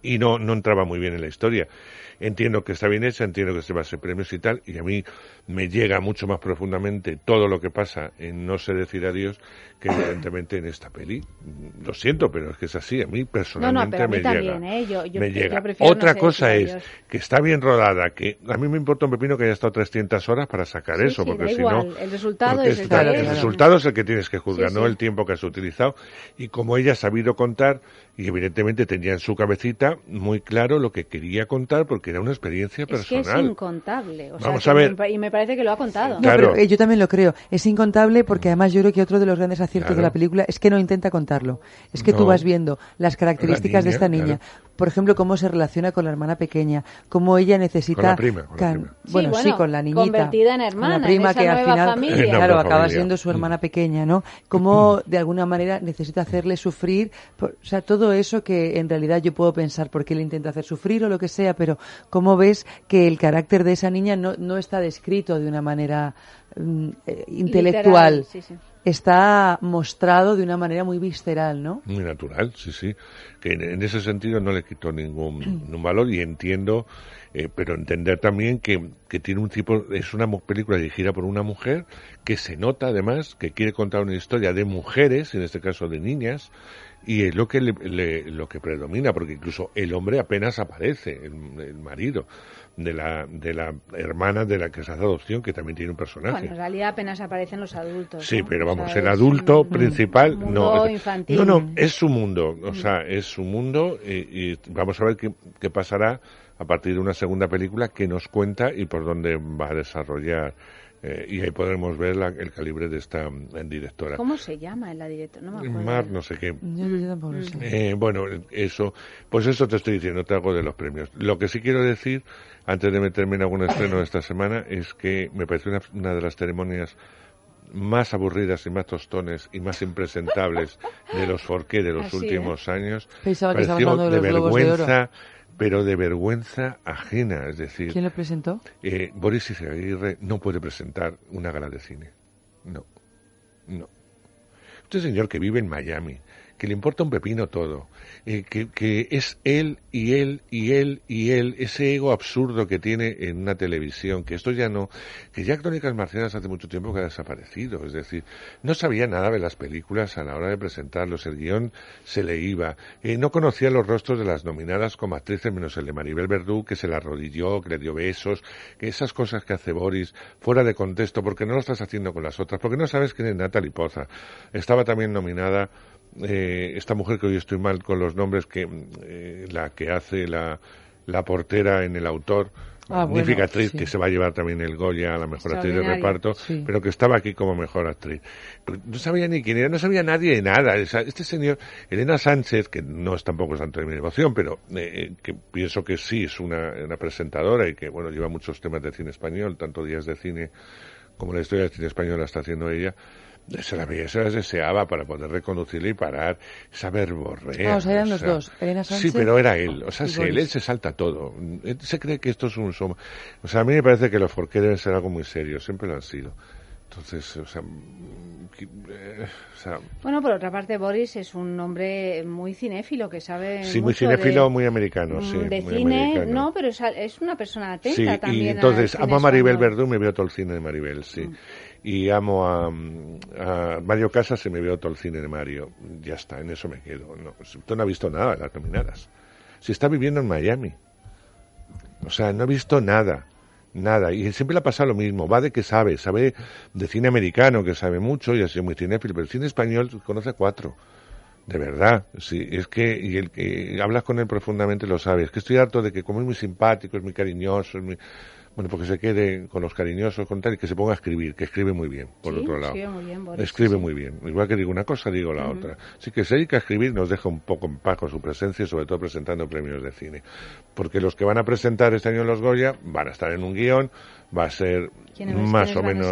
y no, no entraba muy bien en la historia. Entiendo que está bien hecha, entiendo que se va a hacer premios y tal, y a mí me llega mucho más profundamente todo lo que pasa en No sé decir adiós que <clears throat> evidentemente en esta peli. Lo siento, pero es que es así, a mí personalmente no, pero a mí me también, llega. ¿eh? Yo, yo, me yo llega. Otra no cosa es adiós. que está bien rodada, que a mí me importa un pepino que haya estado 300 horas para sacar Sí, eso, sí, porque si igual, no... el resultado es el está- resultado es el que tienes que juzgar, Sí, no el tiempo que has utilizado. Y como ella ha sabido contar, y evidentemente tenía en su cabecita muy claro lo que quería contar, porque era una experiencia Es que es personal. incontable. O sea, Vamos que a ver. me y me parece que lo ha contado. No, Claro. pero eh, yo también lo creo. Es incontable porque además yo creo que otro de los grandes aciertos Claro. de la película es que no intenta contarlo. Es que tú No. vas viendo las características de niña, esta niña. claro. Por ejemplo, cómo se relaciona con la hermana pequeña, cómo ella necesita... Con la prima, con la can- prima. Sí, Bueno, sí, con la niñita. convertida en Con hermana, la prima en esa que al nueva final, familia. Claro, acaba familia. siendo su hermana pequeña, ¿no? Cómo de alguna manera necesita hacerle sufrir, por- o sea, todo eso que en realidad yo puedo pensar por qué le intenta hacer sufrir o lo que sea, pero cómo ves que el carácter de esa niña no, no está descrito de una manera mm, eh, intelectual. Literal, sí, sí. Está mostrado de una manera muy visceral, ¿no? Muy natural, sí, sí. Que en, en ese sentido no le quito ningún, ningún valor y entiendo Eh, pero entender también que, que tiene un tipo, es una película dirigida por una mujer que se nota además que quiere contar una historia de mujeres, en este caso de niñas, y es lo que le- le- lo que predomina, porque incluso el hombre apenas aparece, el, el marido de la, de la hermana de la que se hace adopción, que también tiene un personaje. Bueno, en realidad apenas aparecen los adultos. Sí, ¿no? pero O vamos, sea, el adulto un principal mundo no. infantil. No, no, es su mundo, o Mm. sea, es su mundo y, y vamos a ver qué, qué pasará a partir de una segunda película que nos cuenta y por dónde va a desarrollar. eh, y ahí podremos ver la- el calibre de esta mm, directora. ¿Cómo se llama la directora? No me acuerdo. Mar, no sé qué. Yo, yo tampoco sé. Eh, bueno, eso, pues eso te estoy diciendo, te hago de los premios. Lo que sí quiero decir, antes de meterme en algún estreno de esta semana, es que me parece una, una de las ceremonias más aburridas y más tostones y más impresentables de los Forqué de los Así, últimos años. Pensaba que Pareció hablando de de Oro. vergüenza, pero de vergüenza ajena, es decir, ¿Quién lo presentó? eh, Boris Izaguirre no puede presentar una gala de cine. No. No. Este señor que vive en Miami, que le importa un pepino todo, eh, que, que es él y él y él y él, ese ego absurdo que tiene en una televisión, que esto ya no, que ya Crónicas Marcianas hace mucho tiempo que ha desaparecido, es decir, no sabía nada de las películas a la hora de presentarlos, el guion se le iba, eh, no conocía los rostros de las nominadas como actrices, menos el de Maribel Verdú, que se la arrodilló, que le dio besos, que esas cosas que hace Boris fuera de contexto, porque no lo estás haciendo con las otras, porque no sabes quién es Natalie Poza. Estaba también nominada eh, esta mujer que hoy estoy mal con los nombres, que eh, la que hace la, la portera en el autor, Ah, magnífica bueno, actriz sí. que se va a llevar también el Goya a la mejor actriz de reparto, sí. pero que estaba aquí como mejor actriz. No sabía ni quién era, no sabía nadie de nada. Este señor, Elena Sánchez, que no es tampoco santo de mi devoción, pero eh, que pienso que sí es una, una presentadora y que, bueno, lleva muchos temas de cine español, tanto días de cine como la historia del cine español la está haciendo ella. Se la veía, se las deseaba para poder reconducirle y parar esa verborrea. Ah, o sea, eran o los sea, dos, Elena Sí, Sánchez pero era él. O sea, sí, él, Boris. él se salta todo. Él se cree que esto es un soma. O sea, a mí me parece que los Forqué deben ser algo muy serio. Siempre lo han sido. Entonces, o sea, eh, o sea, Bueno, por otra parte, Boris es un hombre muy cinéfilo que sabe. sí, muy mucho cinéfilo, de- muy americano, mm, sí. De muy cine, americano. no, pero es, es una persona atenta Sí, también. y entonces amo a Maribel. Verdú, me veo todo el cine de Maribel, sí. Mm. Y amo a, a Mario Casas y me veo todo el cine de Mario. Ya está, en eso me quedo. No, usted no ha visto nada de las nominadas. Si está viviendo en Miami. O sea, no ha visto nada. Nada. Y siempre le ha pasado lo mismo. Va de que sabe. Sabe de cine americano, que sabe mucho y ha sido muy cinéfilo. Pero el cine español conoce cuatro. De verdad, sí, es que, y el que hablas con él profundamente lo sabe, es que estoy harto de que como es muy simpático, es muy cariñoso, es muy, bueno, porque se quede con los cariñosos, con tal, y que se ponga a escribir, que escribe muy bien, por Sí, otro lado. escribe muy bien, Boris, Escribe sí. muy bien. Igual que digo una cosa, digo la otra. Así que se dedica a escribir, nos deja un poco en paz con su presencia y sobre todo presentando premios de cine. Porque los que van a presentar este año los Goya van a estar en un guion, va a ser ¿Quiénes- más o menos...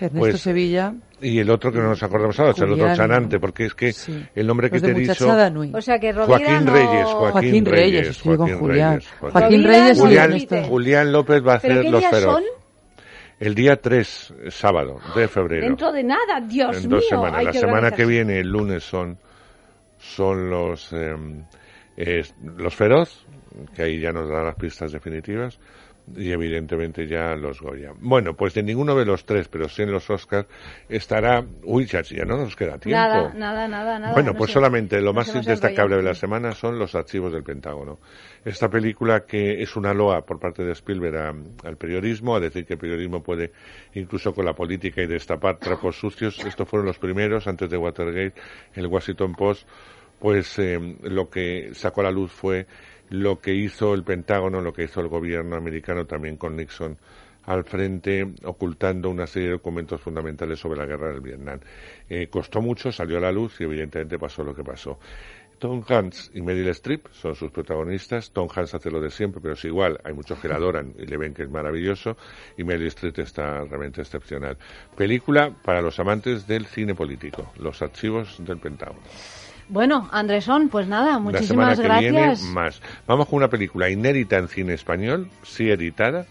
Ernesto pues, Sevilla. y el otro que no nos acordamos ahora, es el otro Julián. chanante, porque es que el nombre que te he dicho... Muchachada Nui. O sea, que Rovira Joaquín no- Reyes, Joaquín, Joaquín Reyes, Reyes, con Joaquín Julián. Reyes, Joaquín Reyes y Julián. Julián López va a ¿Pero hacer los feroz. son? El día 3, sábado, de febrero. Dentro de nada, Dios en mío. dos semanas. hay La que semana que viene, el lunes, son, son los, eh, es- los feroz, que ahí ya nos dan las pistas definitivas, y evidentemente ya los Goya. Bueno, pues de ninguno de los tres, pero sí en los Oscars, estará... Uy, ya, ya no nos queda tiempo. Nada, nada, nada, nada. Bueno, no pues sé. solamente lo más destacable de la semana son los archivos del Pentágono. Esta película que es una loa por parte de Spielberg a- al periodismo, a decir que el periodismo puede incluso con la política y destapar trapos sucios. Estos fueron los primeros antes de Watergate. El Washington Post, pues eh, lo que sacó a la luz fue lo que hizo el Pentágono, lo que hizo el gobierno americano también con Nixon al frente, ocultando una serie de documentos fundamentales sobre la guerra del Vietnam. Eh, costó mucho, salió a la luz y evidentemente pasó lo que pasó. Tom Hanks y Meryl Streep son sus protagonistas. Tom Hanks hace lo de siempre, pero es igual. Hay muchos que la adoran y le ven que es maravilloso. Y Meryl Streep está realmente excepcional. Película para los amantes del cine político. Los archivos del Pentágono. Bueno, Andresón, pues nada, La semana muchísimas que gracias. viene, más. Vamos con una película inédita en cine español, sí editada,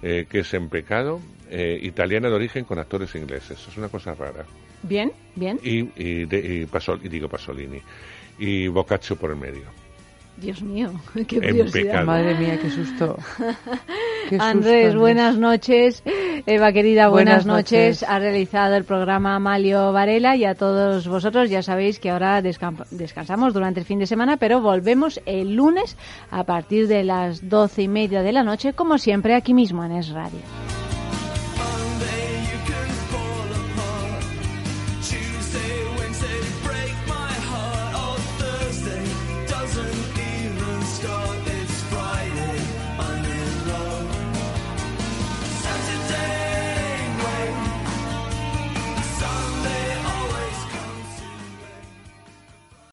eh, que es En Pecado, eh, italiana de origen con actores ingleses. Es una cosa rara. Bien, bien. Y, y, de- y Pasol- y digo Pasolini. Y Boccaccio por el medio. Dios mío, <laughs> qué curiosidad. pecado. Madre mía, qué susto. <laughs> Qué Andrés, buenas noches. Eva, querida, buenas, Buenas noches. noches. Ha realizado el programa Amalio Varela y a todos vosotros ya sabéis que ahora descansamos durante el fin de semana, pero volvemos el lunes a partir de las doce y media de la noche, como siempre, aquí mismo en Es Radio.